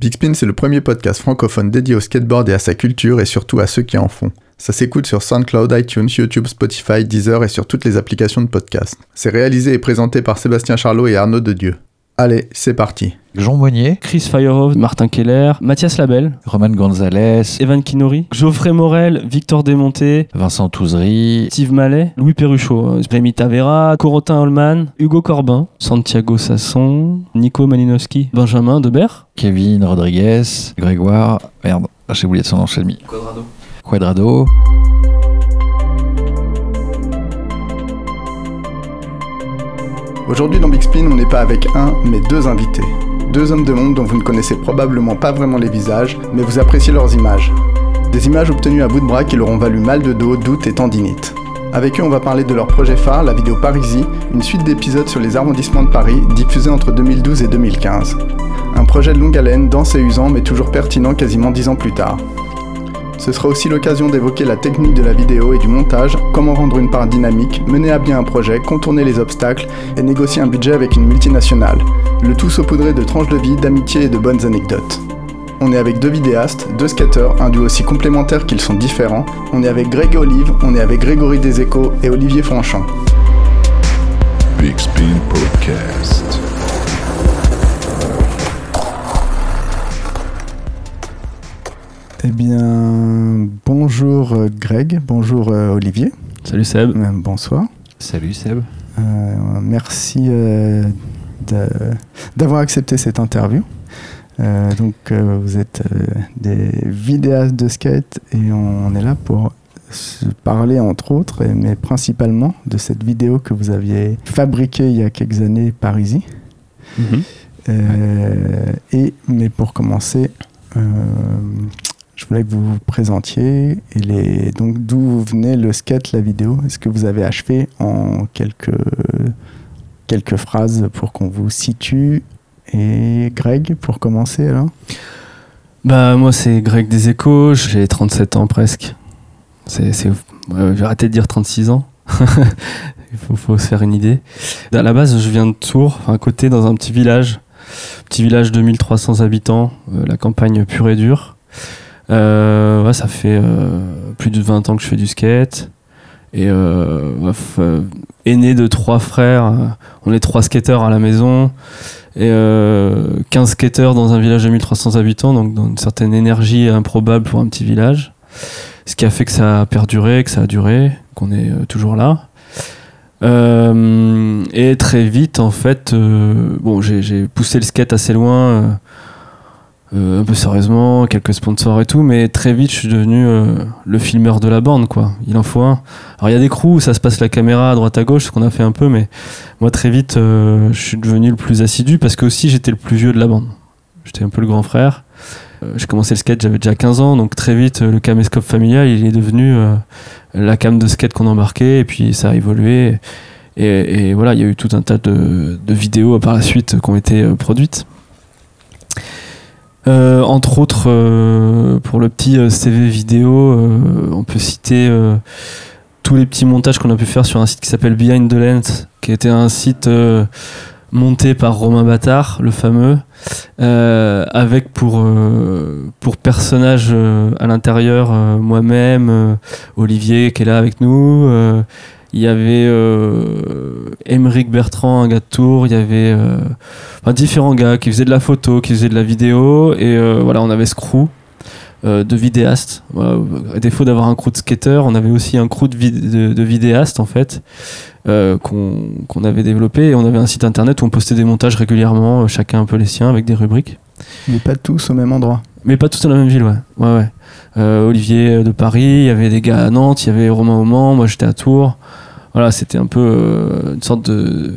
Big Spin, c'est le premier podcast francophone dédié au skateboard et à sa culture et surtout à ceux qui en font. Ça s'écoute sur SoundCloud, iTunes, YouTube, Spotify, Deezer et sur toutes les applications de podcast. C'est réalisé et présenté par Sébastien Charlot et Arnaud de Dieu. Allez, c'est parti. Jean Moignet, Chris Firehoff, Martin Keller, Mathias Labelle, Roman Gonzalez, Evan Kinori, Geoffrey Morel, Victor Desmontés, Vincent Touzery, Steve Mallet, Louis Perruchot, Rémi Tavera, Corotin Holman, Hugo Corbin, Santiago Sasson, Nico Malinowski, Benjamin Debert, Kevin Rodriguez, Grégoire, merde, j'ai oublié de son nom, j'ai mis. Quadrado. Quadrado. Aujourd'hui dans Big Spin, on n'est pas avec un, mais deux invités. Deux hommes de monde dont vous ne connaissez probablement pas vraiment les visages, mais vous appréciez leurs images. Des images obtenues à bout de bras qui leur ont valu mal de dos, doute et tendinite. Avec eux, on va parler de leur projet phare, la vidéo Parisie, une suite d'épisodes sur les arrondissements de Paris, diffusés entre 2012 et 2015. Un projet de longue haleine, dense et usant, mais toujours pertinent quasiment dix ans plus tard. Ce sera aussi l'occasion d'évoquer la technique de la vidéo et du montage, comment rendre une part dynamique, mener à bien un projet, contourner les obstacles et négocier un budget avec une multinationale. Le tout saupoudré de tranches de vie, d'amitié et de bonnes anecdotes. On est avec deux vidéastes, deux skateurs, un duo aussi complémentaire qu'ils sont différents. On est avec Greg Olive, on est avec Grégory Deséco et Olivier Franchant. Eh bien, bonjour euh, Greg, bonjour euh, Olivier, Salut Seb. Euh, bonsoir. Salut Seb. Euh, merci euh, d'avoir accepté cette interview. Euh, donc, vous êtes des vidéastes de skate et on est là pour se parler, entre autres, mais principalement de cette vidéo que vous aviez fabriquée il y a quelques années par Easy. Mhm. Et, mais pour commencer, je voulais que vous vous présentiez. Et les, donc, d'où venait le skate, la vidéo? Est-ce que vous avez achevé en quelques, quelques phrases pour qu'on vous situe? Et Greg, pour commencer alors? Bah moi c'est Greg Deséco, j'ai 37 ans presque. C'est, c'est j'ai arrêté de dire 36 ans. Il faut, faut se faire une idée. À la base, je viens de Tours, à côté, dans un petit village. Petit village de 1300 habitants, euh, la campagne pure et dure. Euh, ouais, ça fait euh, plus de 20 ans que je fais du skate. Et euh, aîné de trois frères, on est trois skateurs à la maison. Et euh, 15 skateurs dans un village de 1300 habitants, donc dans une certaine énergie improbable pour un petit village. Ce qui a fait que ça a perduré, que ça a duré, qu'on est toujours là. Et très vite, en fait, bon, j'ai poussé le skate assez loin, un peu sérieusement, quelques sponsors et tout, mais très vite, je suis devenu euh, le filmeur de la bande, quoi. Il en faut un. Alors, il y a des crews où ça se passe la caméra à droite à gauche, ce qu'on a fait un peu, mais moi, très vite, euh, je suis devenu le plus assidu parce que aussi, j'étais le plus vieux de la bande. J'étais un peu le grand frère. Euh, j'ai commencé le skate, j'avais déjà 15 ans, donc très vite, euh, le caméscope familial, il est devenu euh, la cam de skate qu'on embarquait, et puis ça a évolué. Et, voilà, il y a eu tout un tas de, de vidéos par la suite qui ont été euh, produites. Euh, entre autres, euh, pour le petit euh, CV vidéo, on peut citer tous les petits montages qu'on a pu faire sur un site qui s'appelle Behind the Lens, qui était un site monté par Romain Bâtard, le fameux, avec pour, pour personnage euh, à l'intérieur moi-même, Olivier qui est là avec nous. Il y avait euh, Émeric Bertrand, un gars de Tours. Il y avait euh, enfin, différents gars qui faisaient de la photo, qui faisaient de la vidéo. Et euh, voilà, on avait ce crew euh, de vidéastes. Voilà, à défaut d'avoir un crew de skateurs, on avait aussi un crew de, vid- de, de vidéastes en fait. euh, qu'on qu'on avait développé et on avait un site internet où on postait des montages régulièrement, chacun un peu les siens avec des rubriques. Mais pas tous au même endroit. Mais pas tous dans la même ville, ouais. Euh, Olivier de Paris, il y avait des gars à Nantes, il y avait Romain au Mans, moi j'étais à Tours. Voilà, c'était un peu euh, une sorte de,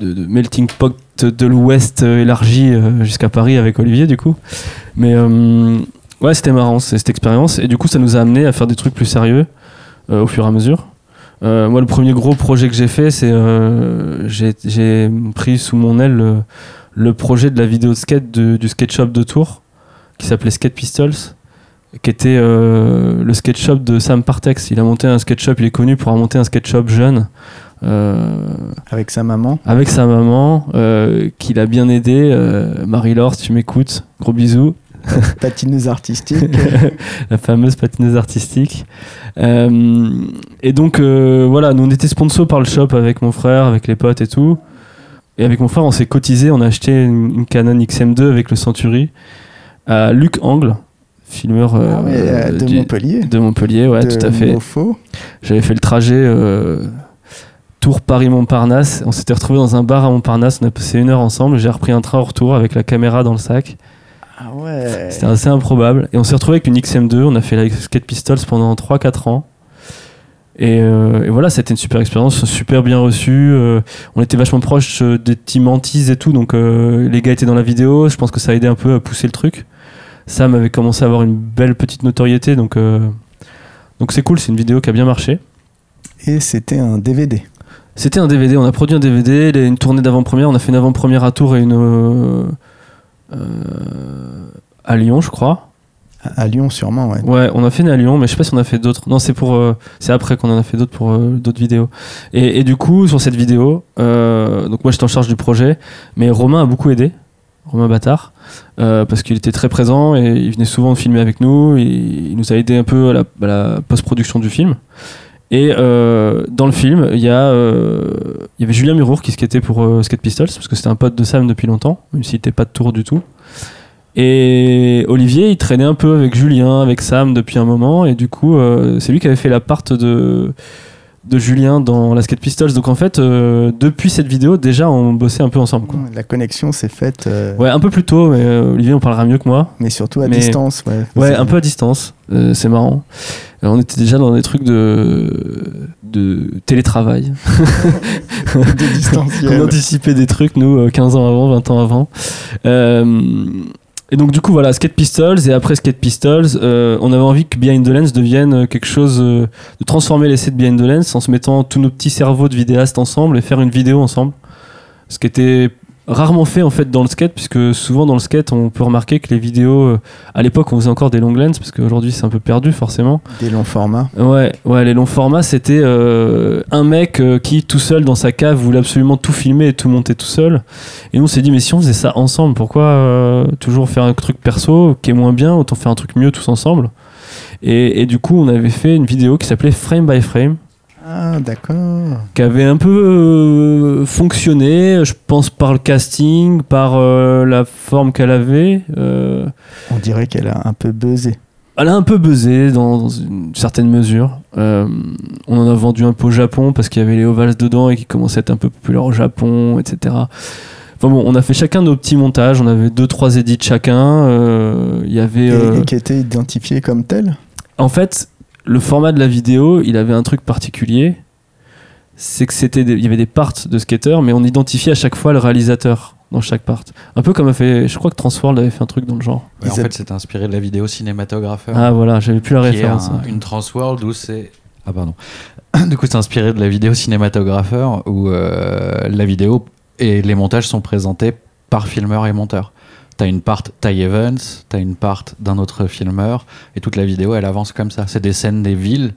melting pot de l'Ouest euh, élargi euh, jusqu'à Paris avec Olivier, du coup. Mais euh, ouais, c'était marrant, cette expérience. Et du coup, ça nous a amené à faire des trucs plus sérieux euh, au fur et à mesure. Euh, moi, le premier gros projet que j'ai fait, c'est euh, j'ai pris sous mon aile le, projet de la vidéo de skate du skate shop de Tours qui s'appelait Skate Pistols qui était euh, le skate shop de Sam Partex. Il a monté un skate shop, il est connu pour avoir monté un skate shop jeune euh, Avec sa maman. avec sa maman, euh, qui l'a bien aidé. Euh, Marie-Laure, si tu m'écoutes, gros bisous. Patineuse artistique. la fameuse patineuse artistique. Et donc, voilà, nous on était sponsor par le shop avec mon frère, avec les potes et tout. Et avec mon frère, on s'est cotisé, on a acheté une, une Canon XM2 avec le Century à Luc Angle, filmeur euh, Ah ouais, euh, de du- Montpellier. de Montpellier, ouais, de tout à fait. J'avais fait le trajet euh, Tour Paris-Montparnasse. On s'était retrouvé dans un bar à Montparnasse. On a passé une heure ensemble. J'ai repris un train au retour avec la caméra dans le sac. Ah ouais. C'était assez improbable. Et on s'est retrouvé avec une XM2. On a fait la Skate Pistols pendant 3-4 ans. Et, euh, et voilà, c'était une super expérience, super bien reçue. Euh, on était vachement proche euh, des team et tout, donc euh, les gars étaient dans la vidéo. Je pense que ça a aidé un peu à pousser le truc. Sam avait commencé à avoir une belle petite notoriété, donc euh, donc c'est cool. C'est une vidéo qui a bien marché. Et c'était un DVD. C'était un DVD, on a produit un DVD, une tournée d'avant-première, on a fait une avant-première à Tours et une euh, euh, à Lyon, je crois. À à Lyon, sûrement, ouais. Ouais, on a fait une à Lyon, mais je sais pas si on a fait d'autres. Non, c'est pour, euh, c'est après qu'on en a fait d'autres pour euh, d'autres vidéos. Et, et du coup, sur cette vidéo, euh, donc moi j'étais en charge du projet, mais Romain a beaucoup aidé, Romain Bâtard, euh, parce qu'il était très présent et il venait souvent filmer avec nous. il nous a aidé un peu à la, post-production du film. Et euh, dans le film, il y, a, euh, y avait Julien Murour qui skatait pour Skate Pistols, parce que c'était un pote de Sam depuis longtemps, même s'il n'était pas de tour du tout. Et Olivier, il traînait un peu avec Julien, avec Sam depuis un moment, et du coup, c'est lui qui avait fait la part de, de Julien dans la Skate Pistols. Donc en fait, euh, depuis cette vidéo, déjà, on bossait un peu ensemble. Quoi. La connexion s'est faite, euh, Ouais, un peu plus tôt, mais euh, Olivier, on parlera mieux que moi. mais surtout à Mais- distance. Ouais, Ouais, un peu à distance, c'est marrant. On était déjà dans des trucs de, de télétravail. de On anticipait des trucs, nous, euh, 15 ans avant, 20 ans avant. Et donc, du coup, voilà, Skate Pistols. Et après Skate Pistols, euh, on avait envie que Behind the Lens devienne euh, quelque chose. euh, de transformer l'essai de Behind the Lens en se mettant tous nos petits cerveaux de vidéastes ensemble et faire une vidéo ensemble. Ce qui était rarement fait en fait dans le skate, puisque souvent dans le skate, on peut remarquer que les vidéos. euh, à l'époque, on faisait encore des long lens, parce qu'aujourd'hui, c'est un peu perdu forcément. Des longs formats. Ouais, ouais, les longs formats, c'était euh, un mec euh, qui, tout seul dans sa cave, voulait absolument tout filmer et tout monter tout seul. Et nous, on s'est dit, mais si on faisait ça ensemble, pourquoi toujours faire un truc perso qui est moins bien, autant faire un truc mieux tous ensemble? Et, et du coup, on avait fait une vidéo qui s'appelait Frame by Frame, Ah, d'accord. qui avait un peu euh, fonctionné, je pense, par le casting, par euh, la forme qu'elle avait. euh, On dirait qu'elle a un peu buzzé. Elle a un peu buzzé dans, dans une certaine mesure. On en a vendu un peu au Japon parce qu'il y avait les ovals dedans et qui commençaient à être un peu populaires au Japon, etc. Enfin bon, on a fait chacun nos petits montages. On avait deux, trois édits chacun. Il y avait. Et, et qui était identifié comme tel. En fait, le format de la vidéo, il avait un truc particulier. C'est que c'était, des- il y avait des parts de skateurs, mais on identifiait à chaque fois le réalisateur dans chaque part. Un peu comme a fait, je crois que Transworld avait fait un truc dans le genre. Ouais, en Ils a- fait, c'est inspiré de la vidéo cinématographeur. Ah voilà, j'avais plus la référence. un- une Transworld où c'est. Ah, pardon. du coup, c'est inspiré de la vidéo cinématographeur où euh, la vidéo et les montages sont présentés par filmeur et monteur. T'as une part Ty Evans, t'as une part d'un autre filmeur, et toute la vidéo elle avance comme ça. C'est des scènes des villes,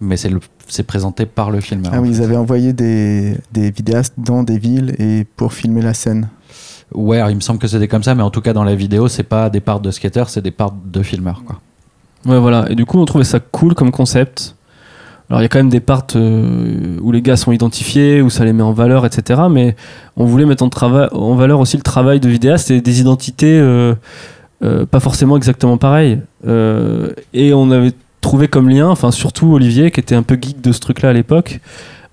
mais c'est présenté par le filmeur. Ah oui, ils fait. avaient envoyé des, des vidéastes dans des villes et pour filmer la scène. Ouais, alors, il me semble que c'était comme ça, mais en tout cas dans la vidéo, c'est pas des parts de skateurs, c'est des parts de filmeurs. Quoi. Ouais, voilà. Et du coup, on trouvait ça cool comme concept. Alors, il y a quand même des parts euh, où les gars sont identifiés, où ça les met en valeur, etc. Mais on voulait mettre en, valeur aussi le travail de vidéaste et des identités euh, euh, pas forcément exactement pareilles. Et on avait trouvé comme lien, enfin, surtout Olivier, qui était un peu geek de ce truc-là à l'époque,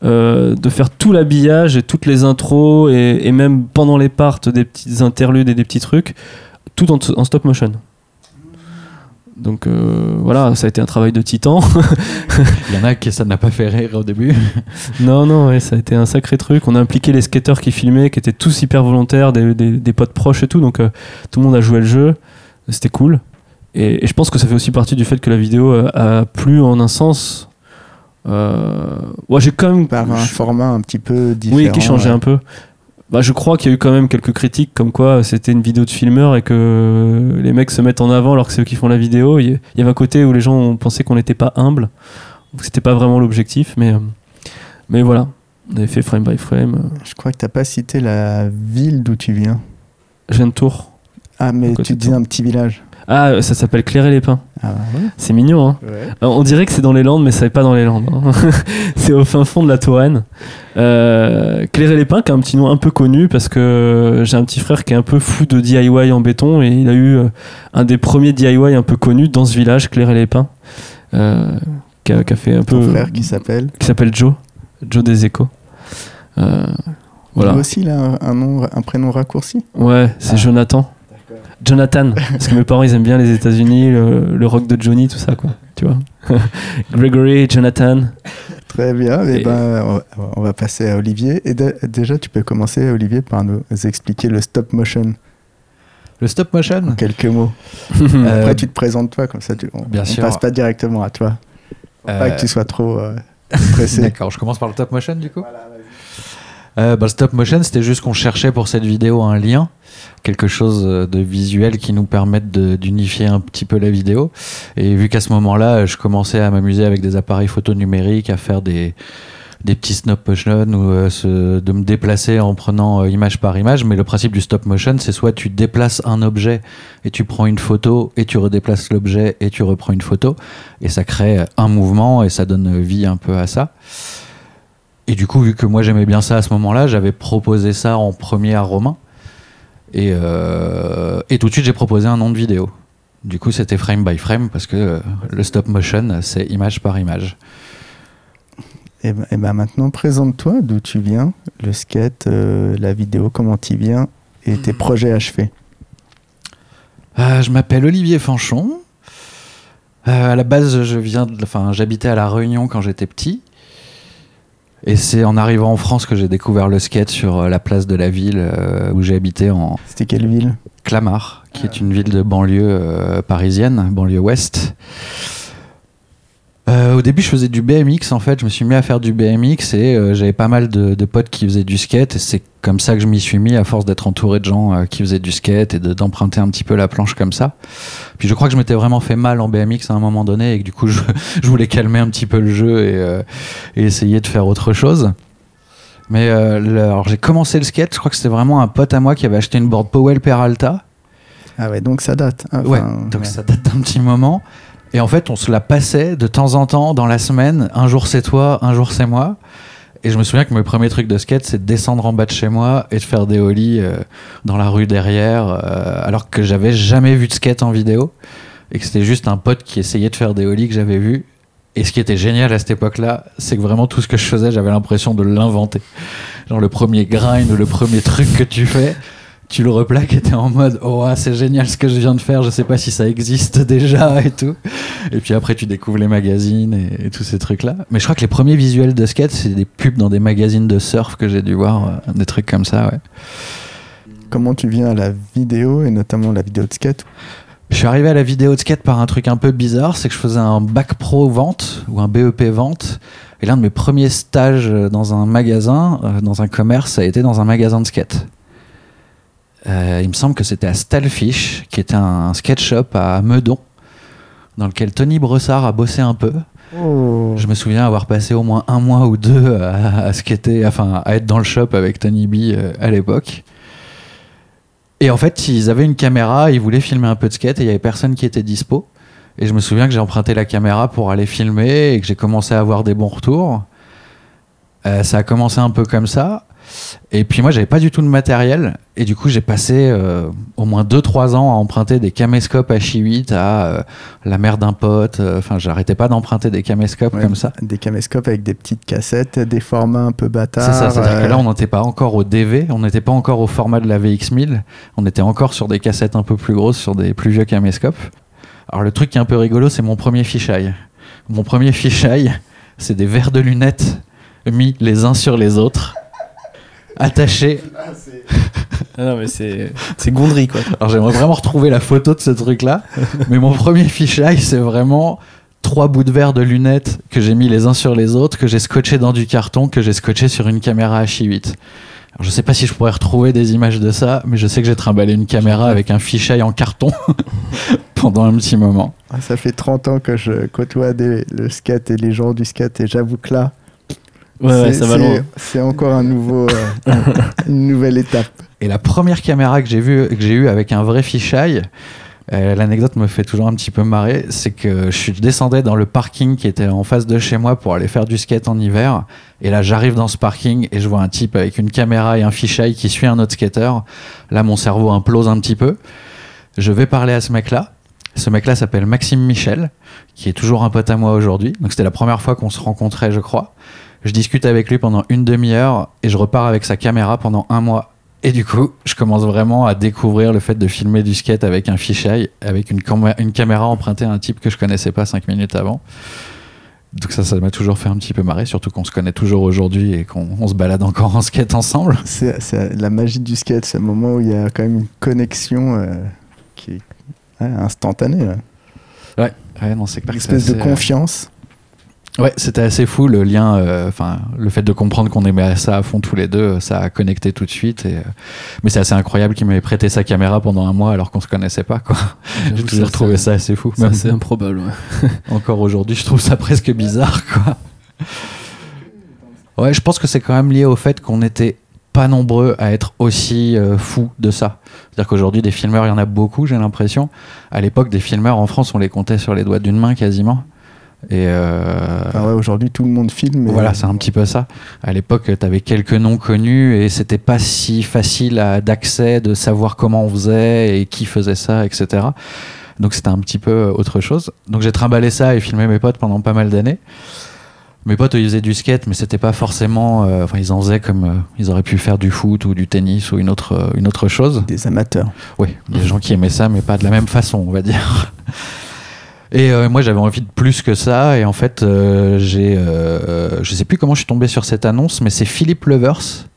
de faire tout l'habillage et toutes les intros et, même pendant les parts des petites interludes et des petits trucs, tout en stop motion. Donc euh, voilà, ça a été un travail de titan. Il y en a qui ça n'a pas fait rire au début. non, non, ouais, ça a été un sacré truc. On a impliqué les skateurs qui filmaient, qui étaient tous hyper volontaires, des, des- des potes proches et tout. Donc euh, tout le monde a joué le jeu. C'était cool. Et, et je pense que ça fait aussi partie du fait que la vidéo euh, a plu en un sens. Euh, ouais, j'ai quand même. Par un je- format un petit peu différent. oui, qui changeait ouais. un peu. Bah, je crois qu'il y a eu quand même quelques critiques comme quoi c'était une vidéo de filmeur et que les mecs se mettent en avant alors que c'est eux qui font la vidéo. Il y avait un côté où les gens ont pensé qu'on n'était pas humble. C'était pas vraiment l'objectif, mais, euh, mais voilà. On avait fait frame by frame. euh, Je crois que t'as pas cité la ville d'où tu viens. Je viens de Tours. Ah, mais tu de dis Tours. un petit village. Ah, ça s'appelle Clairer les pins. Ah ouais. C'est mignon, hein. Ouais. Alors, on dirait que c'est dans les Landes, mais ça n'est pas dans les Landes. hein. c'est au fin fond de la Touraine. Euh, Clairer les pins, qui a un petit nom un peu connu parce que j'ai un petit frère qui est un peu fou de DIY en béton et il a eu euh, un des premiers DIY un peu connus dans ce village, Clairer les pins, euh, qui, a, qui a fait un peu. Frère qui s'appelle. qui s'appelle Joe, Joe des Échos. Euh, voilà. Aussi, il a un, un nom, un prénom raccourci? Ouais, c'est Ah. Jonathan. Jonathan, parce que mes parents ils aiment bien les États-Unis, le, le rock de Johnny, tout ça quoi. Tu vois. Gregory, Jonathan. Très bien. Et Et- ben, on va- passer à Olivier. Et de- déjà, tu peux commencer, Olivier, par nous expliquer le stop motion Le stop motion en quelques mots. Euh, Après, tu te présentes toi, comme ça, tu, on, bien on sûr. passe pas directement à toi. Faut Pas Euh, que tu sois trop euh, pressé. D'accord, je commence par le stop motion du coup? Euh, bah, stop motion, c'était juste qu'on cherchait pour cette vidéo un lien, quelque chose euh, de visuel qui nous permette d'unifier un petit peu la vidéo. Et vu qu'à ce moment-là, je commençais à m'amuser avec des appareils photo numériques, à faire des, petits stop motion ou euh, de me déplacer en prenant euh, image par image. Mais le principe du stop motion, c'est soit tu déplaces un objet et tu prends une photo et tu redéplaces l'objet et tu reprends une photo. Et ça crée un mouvement et ça donne vie un peu à ça. Et du coup, vu que moi j'aimais bien ça à ce moment-là, j'avais proposé ça en premier à Romain. Et, euh, et tout de suite, j'ai proposé un nom de vidéo. Du coup, c'était frame by frame parce que euh, le stop motion, c'est image par image. Et, ben- maintenant, présente-toi d'où tu viens, le skate, euh, la vidéo, comment tu viens et tes projets achevés. Je m'appelle Olivier Fanchon. À la base, je viens, de- enfin, j'habitais à la Réunion quand j'étais petit. Et c'est en arrivant en France que j'ai découvert le skate sur euh, la place de la ville euh, où j'ai habité en, C'était quelle ville? Clamart, qui est une ville de banlieue euh, parisienne, banlieue ouest. Euh, au début, je faisais du BMX. En fait, je me suis mis à faire du BMX et euh, j'avais pas mal de, de potes qui faisaient du skate. Et c'est comme ça que je m'y suis mis, à force d'être entouré de gens euh, qui faisaient du skate et de- d'emprunter un petit peu la planche comme ça. Puis je crois que je m'étais vraiment fait mal en BMX à un moment donné et que du coup, je, je voulais calmer un petit peu le jeu et, et essayer de faire autre chose. Mais le- alors j'ai commencé le skate. Je crois que c'était vraiment un pote à moi qui avait acheté une board Powell Peralta. Ah ouais, donc ça date. hein, Ouais, enfin, donc ouais. ça date d'un petit moment. Et en fait, on se la passait de temps en temps dans la semaine. Un jour c'est toi, un jour c'est moi. Et je me souviens que mes premiers trucs de skate, c'est de descendre en bas de chez moi et de faire des ollies euh, dans la rue derrière, euh, alors que j'avais jamais vu de skate en vidéo. Et que c'était juste un pote qui essayait de faire des ollies que j'avais vu. Et ce qui était génial à cette époque-là, c'est que vraiment tout ce que je faisais, j'avais l'impression de l'inventer. Genre le premier grind ou le premier truc que tu fais, tu le replaques et t'es en mode oh ah, c'est génial ce que je viens de faire je sais pas si ça existe déjà et tout. Et puis après tu découvres les magazines et, et tous ces trucs là mais je crois que les premiers visuels de skate c'est des pubs dans des magazines de surf que j'ai dû voir euh, des trucs comme ça ouais. Comment tu viens à la vidéo et notamment la vidéo de skate? Je suis arrivé à la vidéo de skate par un truc un peu bizarre c'est que je faisais un bac pro vente ou un BEP vente et l'un de mes premiers stages euh, dans un magasin euh, dans un commerce ça a été dans un magasin de skate Euh, il me semble que c'était à Stalfish, qui était un skate shop à Meudon, dans lequel Tony Brossard a bossé un peu. Oh. Je me souviens avoir passé au moins un mois ou deux à, à skater, enfin à être dans le shop avec Tony B euh, à l'époque. Et en fait, ils avaient une caméra, ils voulaient filmer un peu de skate et il y avait personne qui était dispo. Et je me souviens que j'ai emprunté la caméra pour aller filmer et que j'ai commencé à avoir des bons retours. Euh, ça a commencé un peu comme ça. Et puis moi, j'avais pas du tout de matériel. Et du coup, j'ai passé euh, au moins 2-3 ans à emprunter des caméscopes H8 à euh, la mère d'un pote. Enfin, j'arrêtais pas d'emprunter des caméscopes Ouais, comme ça. Des caméscopes avec des petites cassettes, des formats un peu bâtards. C'est ça, c'est-à-dire que là, on n'était pas encore au DV, on n'était pas encore au format de la VX1000, on était encore sur des cassettes un peu plus grosses, sur des plus vieux caméscopes. Alors, le truc qui est un peu rigolo, c'est mon premier fisheye. Mon premier fisheye, c'est des verres de lunettes mis les uns sur les autres, attachés. Ah non, mais c'est c'est Gondry, quoi. Alors, j'aimerais vraiment retrouver la photo de ce truc-là, mais mon premier fisheye, c'est vraiment trois bouts de verre de lunettes que j'ai mis les uns sur les autres, que j'ai scotché dans du carton, que j'ai scotché sur une caméra H8. Alors, je sais pas si je pourrais retrouver des images de ça, mais je sais que j'ai trimballé une caméra avec un fisheye en carton pendant un petit moment. ah, Ça fait 30 ans que je côtoie des- le skate et les gens du skate et j'avoue que là, Ouais, ouais, c'est- ça va c'est- loin. C'est encore un nouveau, euh, une nouvelle étape. Et la première caméra que j'ai vue, que j'ai eue avec un vrai fisheye, Euh, L'anecdote me fait toujours un petit peu marrer, c'est que je descendais dans le parking qui était en face de chez moi pour aller faire du skate en hiver. Et là, j'arrive dans ce parking et je vois un type avec une caméra et un fisheye qui suit un autre skater. Là, mon cerveau implose un petit peu. Je vais parler à ce mec-là. Ce mec-là s'appelle Maxime Michel, qui est toujours un pote à moi aujourd'hui. Donc c'était la première fois qu'on se rencontrait, je crois. Je discute avec lui pendant une demi-heure et je repars avec sa caméra pendant un mois. Et du coup, je commence vraiment à découvrir le fait de filmer du skate avec un fisheye, avec une, cam- une caméra empruntée à un type que je connaissais pas cinq minutes avant. Donc ça, ça m'a toujours fait un petit peu marrer, surtout qu'on se connaît toujours aujourd'hui et qu'on on se balade encore en skate ensemble. C'est la magie du skate, c'est un moment où il y a quand même une connexion euh, qui est ouais, instantanée. ouais. Ouais, non, c'est Une espèce de euh, confiance. Ouais, c'était assez fou le lien, euh, enfin le fait de comprendre qu'on aimait ça à fond tous les deux, ça a connecté tout de suite. Et, euh, mais c'est assez incroyable qu'il m'ait prêté sa caméra pendant un mois alors qu'on se connaissait pas. Quoi. J'ai toujours trouvé ça assez fou. C'est assez improbable. ouais. encore aujourd'hui, je trouve ça presque bizarre. Quoi. Ouais, je pense que c'est quand même lié au fait qu'on n'était pas nombreux à être aussi euh, fous de ça. C'est-à-dire qu'aujourd'hui, des filmeurs, il y en a beaucoup, j'ai l'impression. À l'époque, des filmeurs en France, on les comptait sur les doigts d'une main quasiment. Et euh, Enfin, ouais, Aujourd'hui, tout le monde filme. voilà, c'est un petit peu ça. À l'époque, tu avais quelques noms connus et c'était pas si facile d'accès, de savoir comment on faisait et qui faisait ça, etc. Donc c'était un petit peu autre chose. Donc j'ai trimballé ça et filmé mes potes pendant pas mal d'années. Mes potes, ils faisaient du skate, mais c'était pas forcément. euh, Enfin, ils en faisaient comme euh, ils auraient pu faire du foot ou du tennis ou une autre, euh, une autre chose. Des amateurs. Oui, des gens qui aimaient ça, mais pas de la même façon, on va dire. Et euh, moi, j'avais envie de plus que ça. Et en fait, euh, j'ai, euh, je sais plus comment je suis tombé sur cette annonce, mais c'est Philippe Levers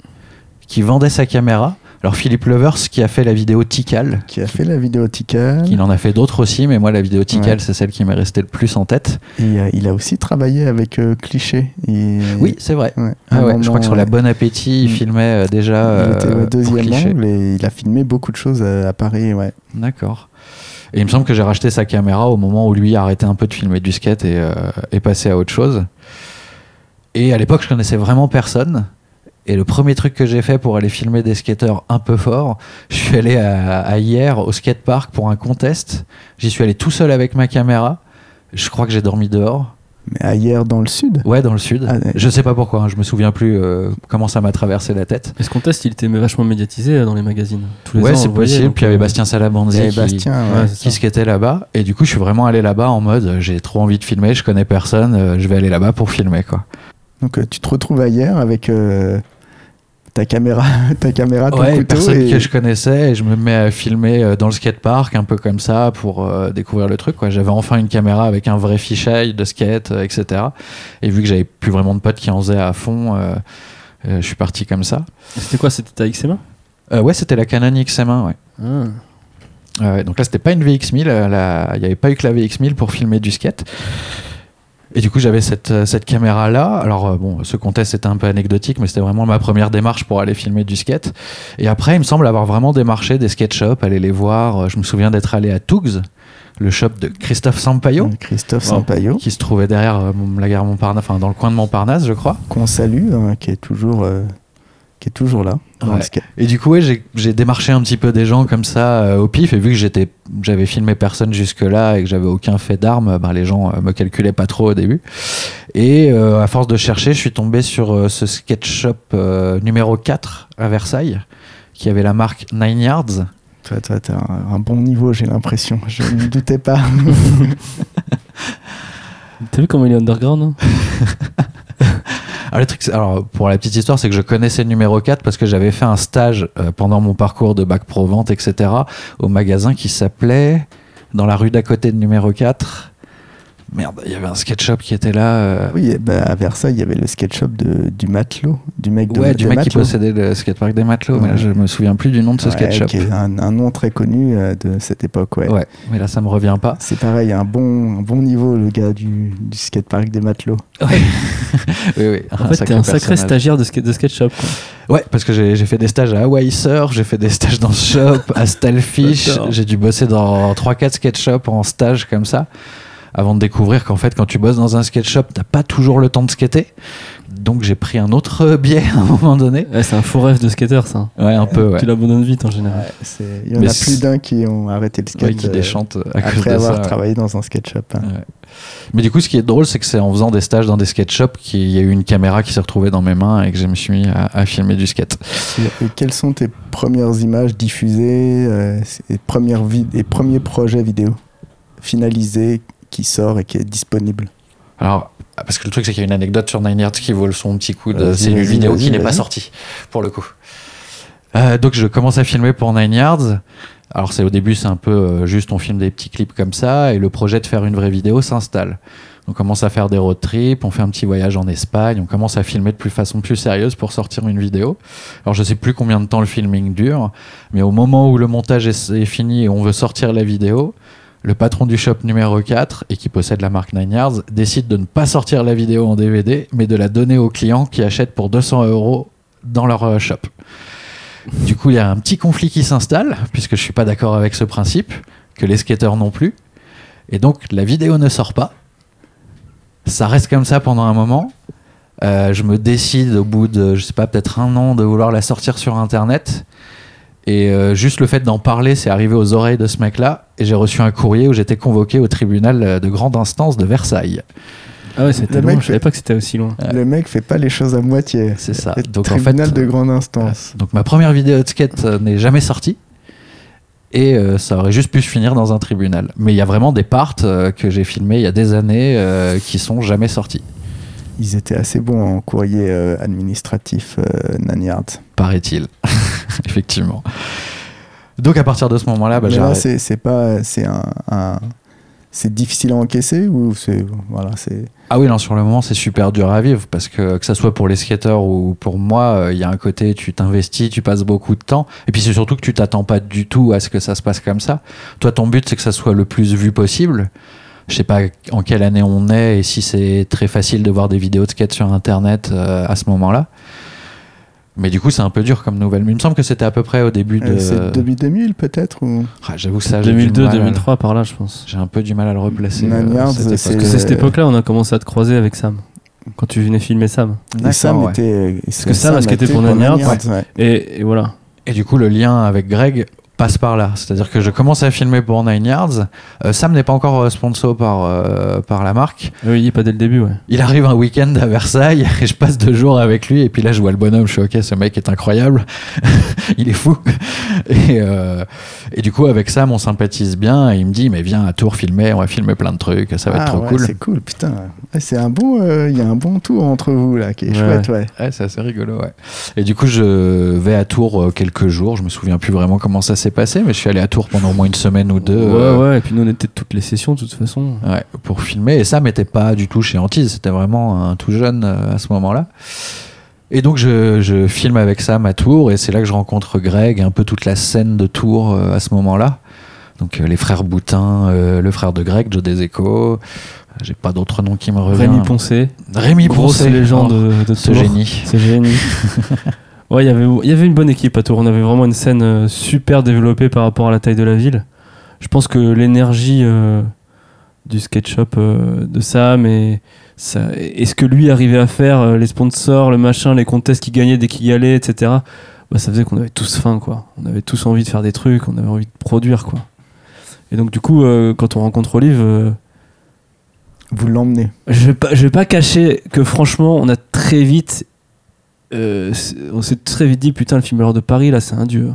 qui vendait sa caméra. Alors Philippe Levers qui a fait la vidéo Tikal. Qui a fait la vidéo Tika. Il en a fait d'autres aussi, mais moi la vidéo Tikal, Ouais. c'est celle qui m'est restée le plus en tête. Et euh, il a aussi travaillé avec euh, Cliché. Et- Oui, c'est vrai. Ouais, Ah je crois que sur la ouais. Bon Appétit, il Mm. filmait euh, déjà. Il était euh, deuxième Cliché. angle et il a filmé beaucoup de choses à, à Paris. Ouais. D'accord. Et il me semble que j'ai racheté sa caméra au moment où lui a arrêté un peu de filmer du skate et euh, est passé à autre chose. Et à l'époque, je connaissais vraiment personne. Et le premier truc que j'ai fait pour aller filmer des skateurs un peu forts, je suis allé à hier au skatepark pour un contest. J'y suis allé tout seul avec ma caméra. Je crois que j'ai dormi dehors. Mais ailleurs dans le sud. Ouais, dans le sud. Ah. Je sais pas pourquoi, hein, je me souviens plus euh, comment ça m'a traversé la tête. Mais ce contest, il était vachement médiatisé euh, dans les magazines. Tous les Ouais, c'est voyait, possible. donc, Puis il y avait euh, Bastien Salabanzi avait qui, Bastien. ouais. Qui skatait là-bas. Et du coup, je suis vraiment allé là-bas en mode j'ai trop envie de filmer, je connais personne, euh, je vais aller là-bas pour filmer quoi. Donc euh, tu te retrouves ailleurs avec euh, ta caméra, ta caméra, ton ouais, couteau. personne et... que je connaissais et je me mets à filmer euh, dans le skatepark un peu comme ça pour euh, découvrir le truc quoi. J'avais enfin une caméra avec un vrai fisheye de skate, euh, etc. Et vu que j'avais plus vraiment de potes qui en faisaient à fond, euh, euh, je suis parti comme ça. C'était quoi? C'était ta XM1 Euh, ouais, c'était la Canon XM1, ouais. ah. Ouais, donc là, c'était pas une VX1000, euh, la- il n'y avait pas eu que la VX1000 pour filmer du skate. Et du coup, j'avais cette, euh, cette caméra-là. Alors, euh, bon, ce contest, c'était un peu anecdotique, mais c'était vraiment ma première démarche pour aller filmer du skate. Et après, il me semble avoir vraiment démarché des skate shops, aller les voir. Euh, Je me souviens d'être allé à Tougs, le shop de Christophe Sampaio, Christophe. Sampaio, qui se trouvait derrière la gare Montparnasse, enfin, dans le coin de Montparnasse, je crois. qu'on salue, hein, qui est toujours, euh, qui est toujours là. dans Ouais. le skate. Et du coup, ouais, j'ai- démarché un petit peu des gens comme ça euh, au pif. Et vu que j'étais, j'avais filmé personne jusque-là et que j'avais aucun fait d'armes, ben, les gens euh, me calculaient pas trop au début. Et euh, à force de chercher, je suis tombé sur euh, ce sketch shop euh, numéro 4 à Versailles, qui avait la marque Nine Yards. Toi, toi, t'as un, un bon niveau, j'ai l'impression. Je ne doutais pas. T'as vu comment il est underground hein? C'est- alors, pour la petite histoire, c'est que je connaissais le numéro 4 parce que j'avais fait un stage euh, pendant mon parcours de bac pro vente, etc., au magasin qui s'appelait, dans la rue d'à côté de numéro 4. Merde, il y avait un sketch shop qui était là. euh, oui, bah, à Versailles, il y avait le skate shop de, du matelot, du mec de ouais, du mec qui possédait le skatepark des matelots, mais là Ouais. je me souviens plus du nom de ce Ouais, sketch shop. qui est un, un nom très connu euh, de cette époque, ouais. Ouais, mais là ça me revient pas. C'est pareil, un bon, un bon niveau, le gars du, du skatepark des matelots. oui, oui. En fait, t'es un sacré personnage. stagiaire de, skate, de SketchUp. Quoi. Ouais, parce que j'ai fait des stages à Hawaii Surf, j'ai fait des stages dans ce shop, à Stallfish, J'adore. j'ai dû bosser dans 3-4 sketch shops en stage comme ça, avant de découvrir qu'en fait, quand tu bosses dans un sketch shop, t'as pas toujours le temps de skater. donc j'ai pris un autre biais à un moment donné. Ouais, c'est un faux rêve de skater, ça. Ouais, un peu, ouais. Tu l'abandonnes vite en général. Ouais, c'est- Il y en Mais a c'est- plus d'un qui ont arrêté le skate Ouais, qui euh, déchante à cause après de avoir ça. ouais. travaillé dans un skate shop. hein. Ouais. Mais du coup, ce qui est drôle, c'est que c'est en faisant des stages dans des skate shops qu'il y a eu une caméra qui s'est retrouvée dans mes mains et que je me suis mis à, à filmer du skate. Et, et quelles sont tes premières images diffusées euh, et, premières vid- et premiers projets vidéo finalisés qui sort et qui est disponible Alors, parce que le truc, c'est qu'il y a une anecdote sur Nine Yards qui vaut son petit coup de. C'est une vidéo qui n'est pas sortie, pour le coup. Euh, donc, je commence à filmer pour Nine Yards. Alors, c'est au début, c'est un peu euh, juste on filme des petits clips comme ça, et le projet de faire une vraie vidéo s'installe. On commence à faire des road trips, on fait un petit voyage en Espagne, on commence à filmer de plus façon plus sérieuse pour sortir une vidéo. Alors je sais plus combien de temps le filming dure, mais au moment où le montage est, est fini et on veut sortir la vidéo, le patron du shop numéro 4 et qui possède la marque Nine Yards décide de ne pas sortir la vidéo en DVD, mais de la donner aux clients qui achètent pour 200 euros dans leur euh, shop. Du coup, il y a un petit conflit qui s'installe, puisque je suis pas d'accord avec ce principe, que les skateurs non plus. Et donc, la vidéo ne sort pas. Ça reste comme ça pendant un moment. Euh, je me décide au bout de, je sais pas, peut-être un an de vouloir la sortir sur Internet. Et euh, juste le fait d'en parler, c'est arrivé aux oreilles de ce mec-là. Et j'ai reçu un courrier où j'étais convoqué au tribunal euh, de grande instance de Versailles. Ah ouais, c'était Le loin. mec Je savais fait- pas que c'était aussi loin. Ouais. Le mec fait pas les choses à moitié. C'est ça. Le Donc en tribunal fait, de grande instance. Donc ma première vidéo de skate euh, n'est jamais sortie. Et euh, ça aurait juste pu se finir dans un tribunal. Mais il y a vraiment des parts euh, que j'ai filmés il y a des années euh, qui sont jamais sortis, Ils étaient assez bons en courrier euh, administratif, euh, Nanyard. paraît-il. Effectivement. Donc à partir de ce moment-là, bah, là, c'est c'est pas, c'est un, un- c'est difficile à encaisser ou c'est, voilà, c'est. Ah oui, non, sur le moment, c'est super dur à vivre parce que que ça soit pour les skateurs ou pour moi, euh, il y a un côté, tu t'investis, tu passes beaucoup de temps. Et puis c'est surtout que tu t'attends pas du tout à ce que ça se passe comme ça. Toi, ton but, c'est que ça soit le plus vu possible. Je sais pas en quelle année on est et si c'est très facile de voir des vidéos de skate sur Internet euh, à ce moment-là. Mais du coup, c'est un peu dur comme nouvelle. Mais il me semble que c'était à peu près au début de. euh, c'est début 2000 peut-être ou? Ah, J'avoue ça, j'ai du 2002, mal à- 2003 par là, je pense. J'ai un peu du mal à le replacer. euh, c'est- époque. Parce que c'est cette époque-là, on a commencé à te croiser avec Sam. Quand tu venais filmer Sam. Et Sam D'accord, ouais. était. Parce que Sam a skaté pour Nanyard, ouais. Et, et voilà. Et du coup, le lien avec Greg passe par là. C'est-à-dire que je commence à filmer pour Nine Yards. Euh, Sam n'est pas encore euh, sponsor par, euh, par la marque. Oui, pas dès le début, ouais. Il arrive un week-end à Versailles et je passe deux jours avec lui. Et puis là, je vois le bonhomme. Je suis ok, ce mec est incroyable. il est fou. Et, euh, et du coup, avec Sam, on sympathise bien. Et il me dit, mais viens à Tours filmer. On va filmer plein de trucs. Ça va Ah être trop ouais, cool. C'est cool, putain. C'est un bon, euh, il y a un bon tour entre vous là, qui est Ouais. chouette, ouais. Ouais, c'est assez rigolo, ouais. Et du coup, je vais à Tours euh, quelques jours. Je me souviens plus vraiment comment ça s'est passé, mais je suis allé à Tours pendant au moins une semaine ou deux. euh, Ouais, ouais. Et puis nous, on était de toutes les sessions, de toute façon. Ouais, pour filmer. Et ça m'était pas du tout chez Antise, c'était vraiment un tout jeune euh, à ce moment-là. Et donc je, je filme avec Sam à Tours, et c'est là que je rencontre Greg, et un peu toute la scène de Tours euh, à ce moment-là. Donc les frères Boutin, euh, le frère de Greg, Joe Deseco, j'ai pas d'autre nom qui me revient. Rémi Poncé. Rémi Grosse Poncé, légende oh, de, de ce Tours. génie. C'est génie. ouais, il y avait- il y avait une bonne équipe à Tours. On avait vraiment une scène euh, super développée par rapport à la taille de la ville. Je pense que l'énergie euh, du sketch-shop euh, de Sam et, ça, et ce que lui arrivait à faire, euh, les sponsors, le machin, les contests qu'il gagnait dès qu'il y allait, etc., bah, ça faisait qu'on avait tous faim, quoi. On avait tous envie de faire des trucs, on avait envie de produire, quoi. Et donc, du coup, quand on rencontre Olive, Vous l'emmenez. je vais pas, je vais pas cacher que franchement, on a très vite, euh, on s'est très vite dit putain le filmeur de Paris là, c'est un dieu.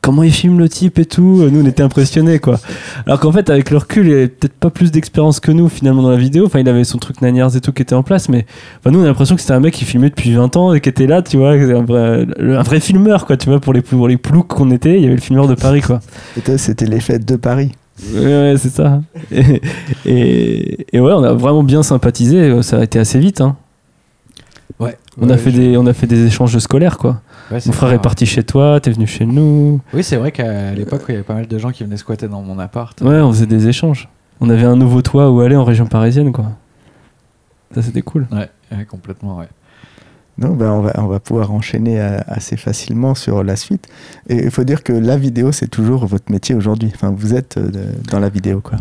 Comment il filme le type et tout, nous on était impressionnés quoi. Alors qu'en fait avec le recul, il avait peut-être pas plus d'expérience que nous finalement dans la vidéo. Enfin il avait son truc Naniars et tout qui était en place, mais enfin, nous on a l'impression que c'était un mec qui filmait depuis 20 ans et qui était là, tu vois, un vrai, un vrai filmeur quoi, tu vois pour les pour les ploucs qu'on était, il y avait le filmeur de Paris quoi. C'était les fêtes de Paris. Ouais, ouais, c'est ça. Et, et, et ouais, on a vraiment bien sympathisé. Ça a été assez vite. Hein. Ouais. On, a fait des, on a fait des échanges scolaires, quoi. Ouais, Mon frère est parti chez toi, t'es venu chez nous. Oui, c'est vrai qu'à l'époque, il y avait pas mal de gens qui venaient squatter dans mon appart. Ouais, on faisait des échanges. On avait un nouveau toit où aller en région parisienne, quoi. Ça, c'était cool. Ouais, ouais, complètement, ouais. Donc, ben, on, va, on va pouvoir enchaîner euh, assez facilement sur la suite. Et il faut dire que la vidéo, c'est toujours votre métier aujourd'hui. Enfin, vous êtes euh, dans la vidéo, quoi.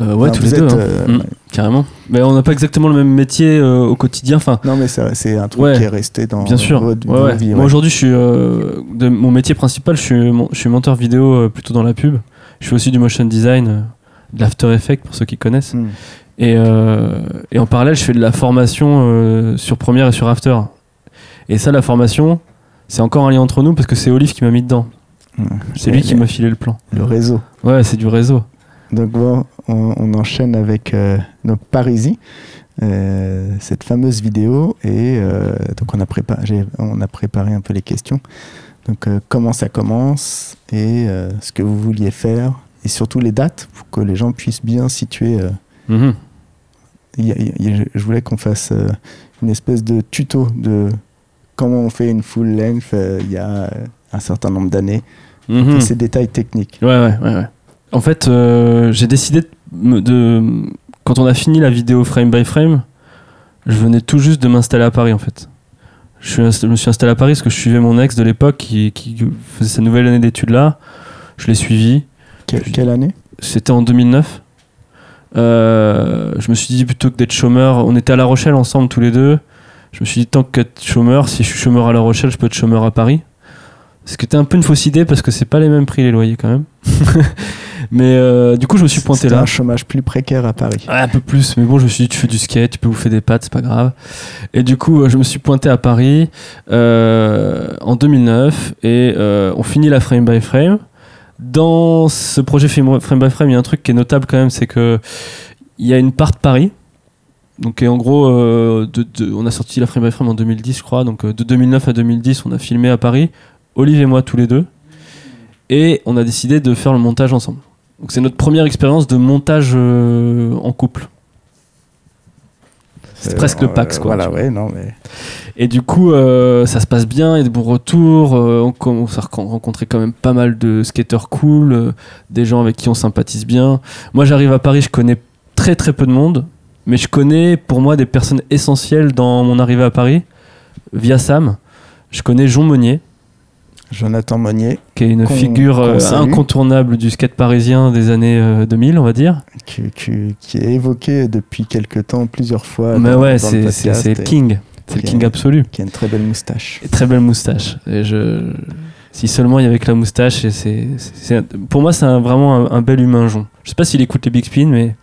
Euh, ouais, Enfin, tous les deux, hein. euh, Mm, carrément. Mais on n'a pas exactement le même métier euh, au quotidien. Enfin, Non, mais c'est un truc Ouais. qui est resté dans bien sûr. votre, Ouais, vos ouais. vies, Moi ouais. aujourd'hui, je suis de mon métier principal, je suis, mon- je suis monteur vidéo plutôt dans la pub. Je fais aussi du motion design, de l'After Effects pour ceux qui connaissent. Hmm. Et, et en parallèle, je fais de la formation sur Premiere et sur After. Et ça, la formation, c'est encore un lien entre nous parce que c'est Olive qui m'a mis dedans. Ouais. C'est lui qui m'a filé le plan. Le réseau. Ouais, c'est du réseau. Donc bon, on, on enchaîne avec euh, nos Parisis, euh, cette fameuse vidéo, et euh, donc on a, préparé, on a préparé un peu les questions. Donc euh, comment ça commence et ce que vous vouliez faire, et surtout les dates pour que les gens puissent bien situer. Mhm. il y a- il y a- je voulais qu'on fasse une espèce de tuto de comment on fait une full length euh, il y a euh, un certain nombre d'années, Mhm. ces détails techniques. Ouais, ouais, ouais, ouais. En fait, euh, j'ai décidé de, Quand on a fini la vidéo frame by frame, je venais tout juste de m'installer à Paris, en fait. Je, suis inst- je me suis installé à Paris parce que je suivais mon ex de l'époque qui, qui faisait sa nouvelle année d'études là. Je l'ai suivi. Que- quelle année? C'était en 2009. Euh, je me suis dit, plutôt que d'être chômeur, on était à La Rochelle ensemble tous les deux. Je me suis dit, tant qu'être chômeur, si je suis chômeur à La Rochelle, je peux être chômeur à Paris. Ce qui était un peu une fausse idée parce que c'est pas les mêmes prix les loyers quand même. mais euh, du coup, je me suis pointé là. un chômage plus précaire à Paris. Ouais, un peu plus, mais bon, je me suis dit, tu fais du skate, tu peux bouffer des pâtes, c'est pas grave. Et du coup, euh, je me suis pointé à Paris euh, en 2009 et euh, on finit la frame by frame. Dans ce projet frame frame by frame, il y a un truc qui est notable quand même, c'est que il y a une part de Paris. Donc, et en gros, euh, de, de- on a sorti la frame by frame en 2010, je crois. Donc, euh, de 2009 à 2010, on a filmé à Paris, Olive et moi tous les deux. Et on a décidé de faire le montage ensemble. Donc, c'est notre première expérience de montage euh, en couple. C'est presque le Pax, quoi. Voilà, ouais, non, mais. Et du coup, ça se passe bien, il y a de bons retours. on commence à rencontrer quand même pas mal de skateurs cool, des gens avec qui on sympathise bien. Moi, j'arrive à Paris, je connais très très peu de monde, mais je connais pour moi des personnes essentielles dans mon arrivée à Paris via Sam. Je connais Jean Monnier, Jonathan Monnier, qui est une figure euh, incontournable du skate parisien des années euh, 2000, on va dire. qui, qui- qui est évoqué depuis quelque temps plusieurs fois. mais dans- ouais, c'est le king. C'est le king absolu. Qui a une très belle moustache. Et très belle moustache. Et je... Si seulement il y avait que la moustache, et c'est, pour moi c'est vraiment un, un bel humain jon. Je sais pas s'il écoute les Big Spin, mais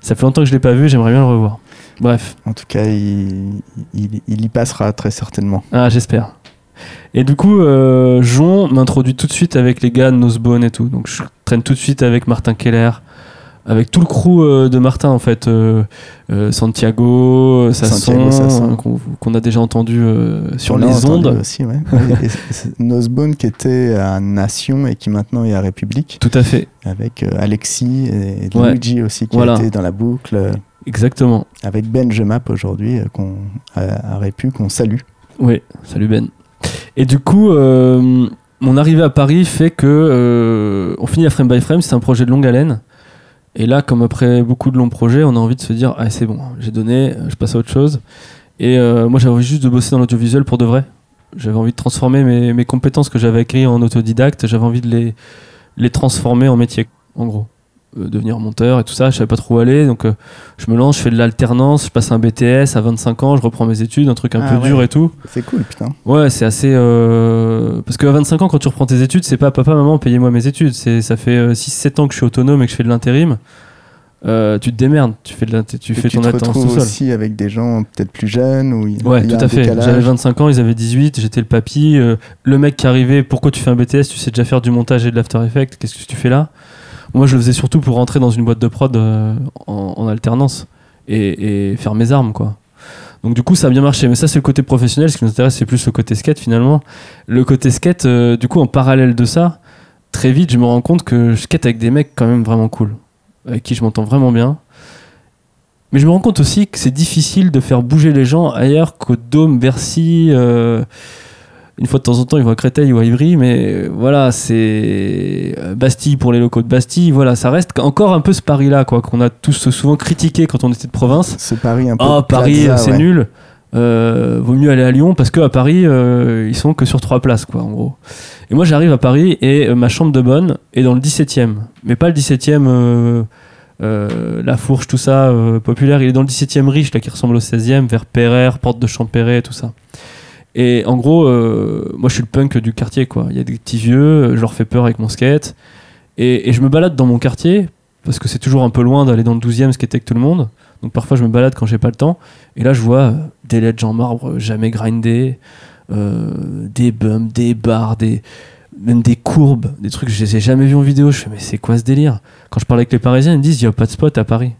ça fait longtemps que je l'ai pas vu, j'aimerais bien le revoir. Bref, En tout cas, il, il- il y passera très certainement. ah, j'espère. Et du coup, euh, Jon m'introduit tout de suite avec les gars de Nosebone et tout. Donc je traîne tout de suite avec Martin Keller, avec tout le crew euh, de Martin en fait. euh, euh, Santiago, Sasson, qu'on, a déjà entendu sur On les ondes. aussi, ouais. Nosebone qui était à Nation et qui maintenant est à République, Tout à fait, avec Alexis et Ouais. Luigi aussi qui Voilà. été dans la boucle, exactement. avec Ben Jemap aujourd'hui, qu'on a, a Répu, qu'on salue. Oui, salut Ben. Et du coup, mon arrivée à Paris fait que on finit la frame by frame, c'est un projet de longue haleine. Et là, comme après beaucoup de longs projets, on a envie de se dire ah c'est bon, j'ai donné, je passe à autre chose. Et euh, moi, j'avais envie juste de bosser dans l'audiovisuel pour de vrai. J'avais envie de transformer mes, compétences que j'avais acquises en autodidacte. J'avais envie de les transformer en métier, en gros. Euh, devenir monteur et tout ça, je savais pas trop où aller, donc euh, je me lance, je fais de l'alternance, je passe un BTS à 25 ans, je reprends mes études, un truc un Ah peu dur ouais. et tout. C'est cool, putain. Ouais, c'est assez. euh, Parce qu'à 25 ans, quand tu reprends tes études, c'est pas papa, maman, payez-moi mes études. C'est Ça fait 6-7 ans que je suis autonome et que je fais de l'intérim. Euh, tu te démerdes, tu fais, de l'inté- tu Et fais tu ton te alternance tout seul. aussi avec des gens peut-être plus jeunes ou Ouais, tout à fait. décalage. J'avais 25 ans, ils avaient 18, j'étais le papy. euh, le mec qui arrivait, pourquoi tu fais un BTS Tu sais déjà faire du montage et de l'After Effects, qu'est-ce que tu fais là? Moi, je le faisais surtout pour rentrer dans une boîte de prod euh, en, alternance et, et faire mes armes, quoi. Donc du coup ça a bien marché, mais ça c'est le côté professionnel, ce qui nous intéresse c'est plus le côté skate finalement. Le côté skate, euh, du coup en parallèle de ça, très vite je me rends compte que je skate avec des mecs quand même vraiment cool, avec qui je m'entends vraiment bien. Mais je me rends compte aussi que c'est difficile de faire bouger les gens ailleurs qu'au Dôme, Bercy. euh, une fois de temps en temps, ils vont à Créteil ou à Ivry, mais euh, voilà, c'est euh, Bastille pour les locaux de Bastille. Voilà, ça reste encore un peu ce Paris-là, quoi, qu'on a tous souvent critiqué quand on était de province. Ce Paris un peu. Oh, Paris, c'est ouais. nul. euh, vaut mieux aller à Lyon parce qu'à Paris, euh, ils sont que sur trois places, quoi, en gros. Et moi, j'arrive à Paris et euh, ma chambre de bonne est dans le 17e. Mais pas le 17e, euh, euh, La Fourche, tout ça, euh, populaire. Il est dans le 17e riche, là, qui ressemble au 16e, vers Pereire, Porte de Champéret, tout ça. Et en gros, euh, moi, je suis le punk du quartier, quoi. Il y a des petits vieux, je leur fais peur avec mon skate. Et, je me balade dans mon quartier parce que c'est toujours un peu loin d'aller dans le 12e skate avec tout le monde. Donc parfois je me balade quand j'ai pas le temps. Et là je vois euh, des ledges en marbre jamais grindés, euh, des bumps, des barres, des, même des courbes, des trucs que je les ai jamais vus en vidéo. Je fais mais c'est quoi ce délire? Quand je parle avec les Parisiens, ils me disent il y a pas de spot à Paris.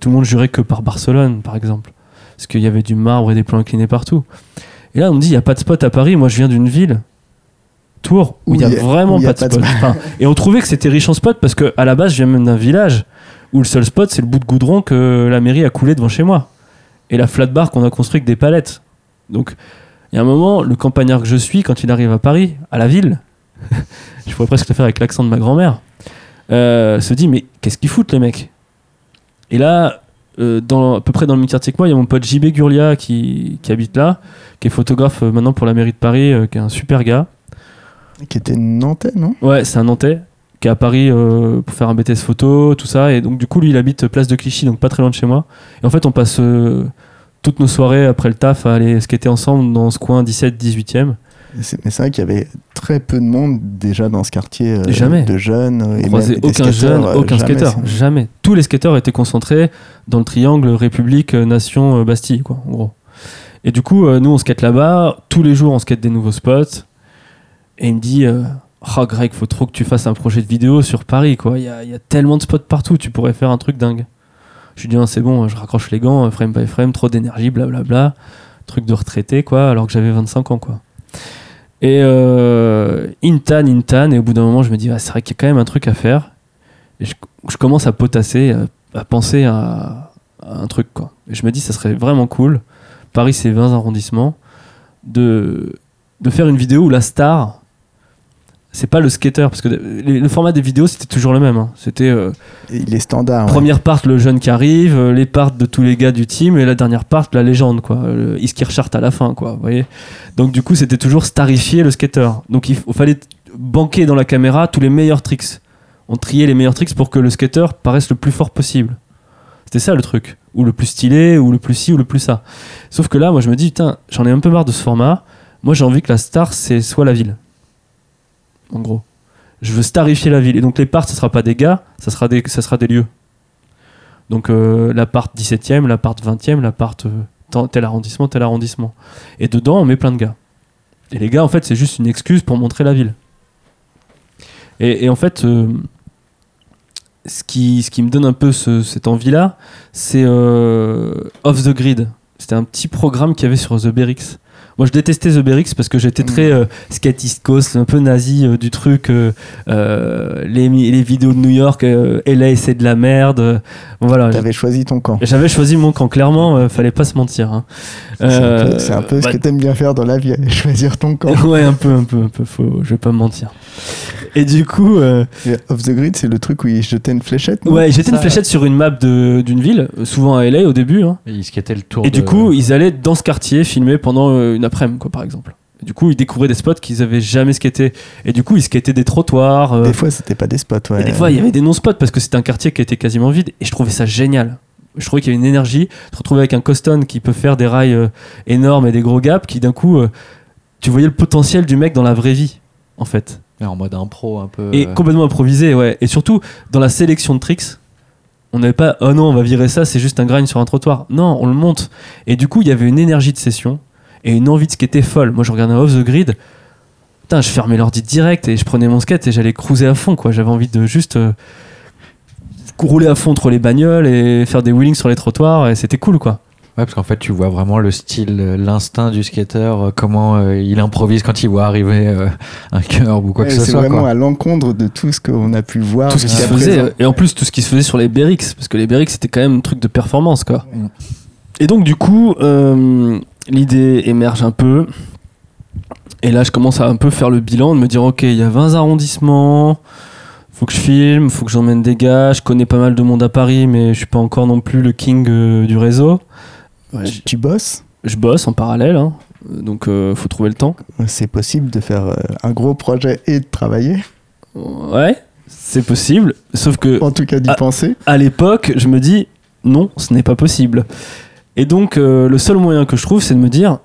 Tout le monde jurait que par Barcelone par exemple. Parce qu'il y avait du marbre et des plans inclinés partout. Et là on me dit il y a pas de spot à Paris. Moi je viens d'une ville. Tours, où il y a vraiment a pas de pas de spot. Enfin, et on trouvait que c'était riche en spots parce que à la base, je viens même d'un village où le seul spot, c'est le bout de goudron que la mairie a coulé devant chez moi. Et la flat bar qu'on a construit avec des palettes. Donc, il y a un moment, le campagnard que je suis, quand il arrive à Paris, à la ville, je pourrais presque le faire avec l'accent de ma grand-mère, euh, se dit Mais qu'est-ce qu'ils foutent, les mecs? Et là, euh, dans, à peu près dans le même quartier que moi, il y a mon pote JB Gurlia qui, qui habite là, qui est photographe euh, maintenant pour la mairie de Paris, euh, qui est un super gars. Qui était Nantais, non? Ouais, c'est un Nantais qui est à Paris euh, pour faire un BTS photo, tout ça. Et donc, du coup, lui, il habite place de Clichy, donc pas très loin de chez moi. Et en fait, on passe toutes nos soirées après le taf à aller skater ensemble dans ce coin 17-18e. Mais c'est vrai qu'il y avait très peu de monde déjà dans ce quartier euh, Jamais. de jeunes. et même aucun jeune, euh, aucun jamais, skater, jamais. Tous les skateurs étaient concentrés dans le triangle République, euh, Nation, euh, Bastille, quoi, en gros. Et du coup, nous, on skate là-bas. Tous les jours, on skate des nouveaux spots. Et il me dit, euh, oh Greg, faut trop que tu fasses un projet de vidéo sur Paris, quoi. Il y a, y a tellement de spots partout, tu pourrais faire un truc dingue. Je lui dis, Ah, c'est bon, je raccroche les gants, euh, frame by frame, trop d'énergie, blablabla. Truc de retraité, quoi, alors que j'avais 25 ans, quoi. Et euh, Intan, Intan, et au bout d'un moment, je me dis, ah, c'est vrai qu'il y a quand même un truc à faire. Et je, commence à potasser, à, à penser à, à un truc, quoi. Et je me dis, ça serait vraiment cool, Paris, c'est 20 arrondissements, de, de faire une vidéo où la star, c'est pas le skater, parce que le, format des vidéos, c'était toujours le même. hein. C'était euh, Il est standard. ouais. première part, le jeune qui arrive, euh, les parts de tous les gars du team, et la dernière part, la légende, quoi. Le Iskirchart à la fin, quoi. Vous voyez Donc, du coup, c'était toujours starifier le skater. Donc, il, fallait banquer dans la caméra tous les meilleurs tricks. On triait les meilleurs tricks pour que le skater paraisse le plus fort possible. C'était ça le truc. Ou le plus stylé, ou le plus ci, ou le plus ça. Sauf que là, moi, je me dis, putain, j'en ai un peu marre de ce format. Moi, j'ai envie que la star, c'est soit la ville. En gros. Je veux starifier la ville. Et donc, les parts, ce sera pas des gars, ça sera des, ça sera des lieux. Donc, euh, la part 17e, la part 20e, la part euh, tel arrondissement, tel arrondissement. Et dedans, on met plein de gars. Et les gars, en fait, c'est juste une excuse pour montrer la ville. Et, en fait, euh, ce, qui, ce qui me donne un peu ce- cette envie-là, c'est Off the Grid. C'était un petit programme qu'il y avait sur The BRX. Moi, je détestais The BRX parce que j'étais très euh, skatist coast, un peu nazi euh, du truc. euh, euh, les, vidéos de New York, euh, LA, c'est de la merde. euh, voilà. T'avais choisi ton camp. J'avais choisi mon camp, clairement, euh, fallait pas se mentir. hein. C'est un peu, un peu bah, ce que t'aimes bien faire dans la vie, choisir ton camp. ouais, un peu, un peu, un peu, faut, je vais pas me mentir. Et du coup, euh, Off the grid, c'est le truc où il jetait une fléchette. ouais, j'étais une fléchette sur une map de- d'une ville, souvent à LA au début. hein. Et il skatait le tour Et de- du coup, ils allaient dans ce quartier filmer pendant une après-midi, quoi, par exemple. Et du coup, ils découvraient des spots qu'ils avaient jamais skatés. Et du coup, ils skataient des trottoirs. euh, Des fois, c'était pas des spots, ouais. Et des fois, il y avait des non-spots parce que c'était un quartier qui était quasiment vide. Et je trouvais ça génial. Je trouvais qu'il y avait une énergie. Te retrouver avec un Coston qui peut faire des rails euh, énormes et des gros gaps, qui d'un coup, euh, tu voyais le potentiel du mec dans la vraie vie, en fait. Et en mode impro un peu. Et euh, complètement improvisé, ouais. Et surtout, dans la sélection de tricks, on n'avait pas, oh non, on va virer ça, c'est juste un grind sur un trottoir. Non, on le monte. Et du coup, il y avait une énergie de session et une envie de skater folle. Moi, je regardais Off the Grid. Putain, je fermais l'ordi direct et je prenais mon skate et j'allais cruiser à fond, quoi. J'avais envie de juste euh, rouler à fond entre les bagnoles et faire des wheelings sur les trottoirs et c'était cool, quoi. Ouais, parce qu'en fait, tu vois vraiment le style, euh, l'instinct du skater, euh, comment euh, il improvise quand il voit arriver euh, un curb ou quoi Ouais, que ce c'est soit. vraiment Quoi. à l'encontre de tout ce qu'on a pu voir. tout ce qui se faisait présent. et en plus tout ce qui se faisait sur les BRX parce que les BRX c'était quand même un truc de performance quoi et donc du coup euh, l'idée émerge un peu et là je commence à un peu faire le bilan de me dire ok il y a 20 arrondissements faut que je filme faut que j'emmène des gars je connais pas mal de monde à Paris mais je suis pas encore non plus le king euh, du réseau Ouais, Tu- Tu bosses? Je bosse en parallèle, hein. donc euh, faut trouver le temps. C'est possible de faire euh, un gros projet et de travailler? Ouais, c'est possible, sauf que En tout cas, d'y penser. à l'époque, je me dis non, ce n'est pas possible. Et donc, euh, le seul moyen que je trouve, c'est de me dire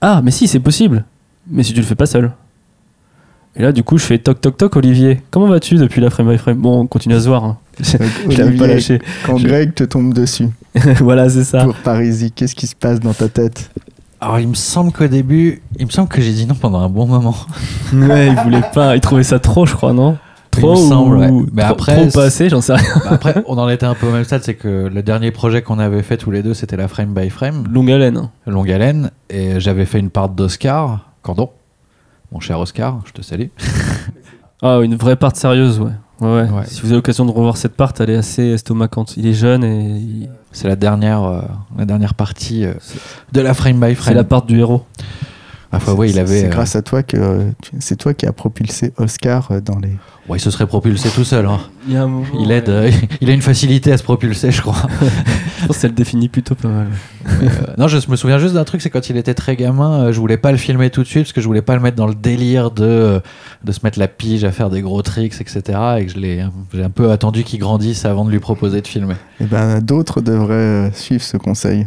ah, mais si, c'est possible, mais si tu le fais pas seul. Et là, du coup, je fais toc toc toc, Olivier. Comment vas-tu depuis la frame by frame? Bon, on continue à se voir. hein. Je l'avais pas lâché. Quand Je- Greg te tombe dessus voilà, c'est ça. pour Parisie, qu'est-ce qui se passe dans ta tête? Alors, il me semble qu'au début, il me semble que j'ai dit non pendant un bon moment. Ouais, il voulait pas. Il trouvait ça trop, je crois, non? Il Trop me semble, ou ouais. Mais trop, après, trop pas c'est- assez, j'en sais rien. Bah, après, on en était un peu au même stade, c'est que le dernier projet qu'on avait fait tous les deux, c'était la frame by frame, Longue haleine. hein. longue haleine, et j'avais fait une part d'Oscar, Cordon, mon cher Oscar, je te salue. Ah, une vraie part sérieuse, ouais. Ouais. Si vous avez l'occasion de revoir cette part, elle est assez estomacante. Il est jeune et il- C'est la dernière, euh, la dernière partie euh, de la frame by c'est frame. la part du héros. Ah, fois, ouais, il avait. C'est euh, grâce à toi que euh, c'est toi qui as propulsé Oscar euh, dans les. ouais, il se serait propulsé tout seul. hein. Il, y a un moment, Il aide, euh, il a une facilité à se propulser, je crois. Je pense qu'elle définit plutôt pas mal. Mais, euh, non, je me souviens juste d'un truc, c'est quand il était très gamin, euh, je voulais pas le filmer tout de suite parce que je voulais pas le mettre dans le délire de, euh, de se mettre la pige à faire des gros tricks, etc. Et que je l'ai, j'ai un peu attendu qu'il grandisse avant de lui proposer de filmer. Eh ben, d'autres devraient euh, suivre ce conseil.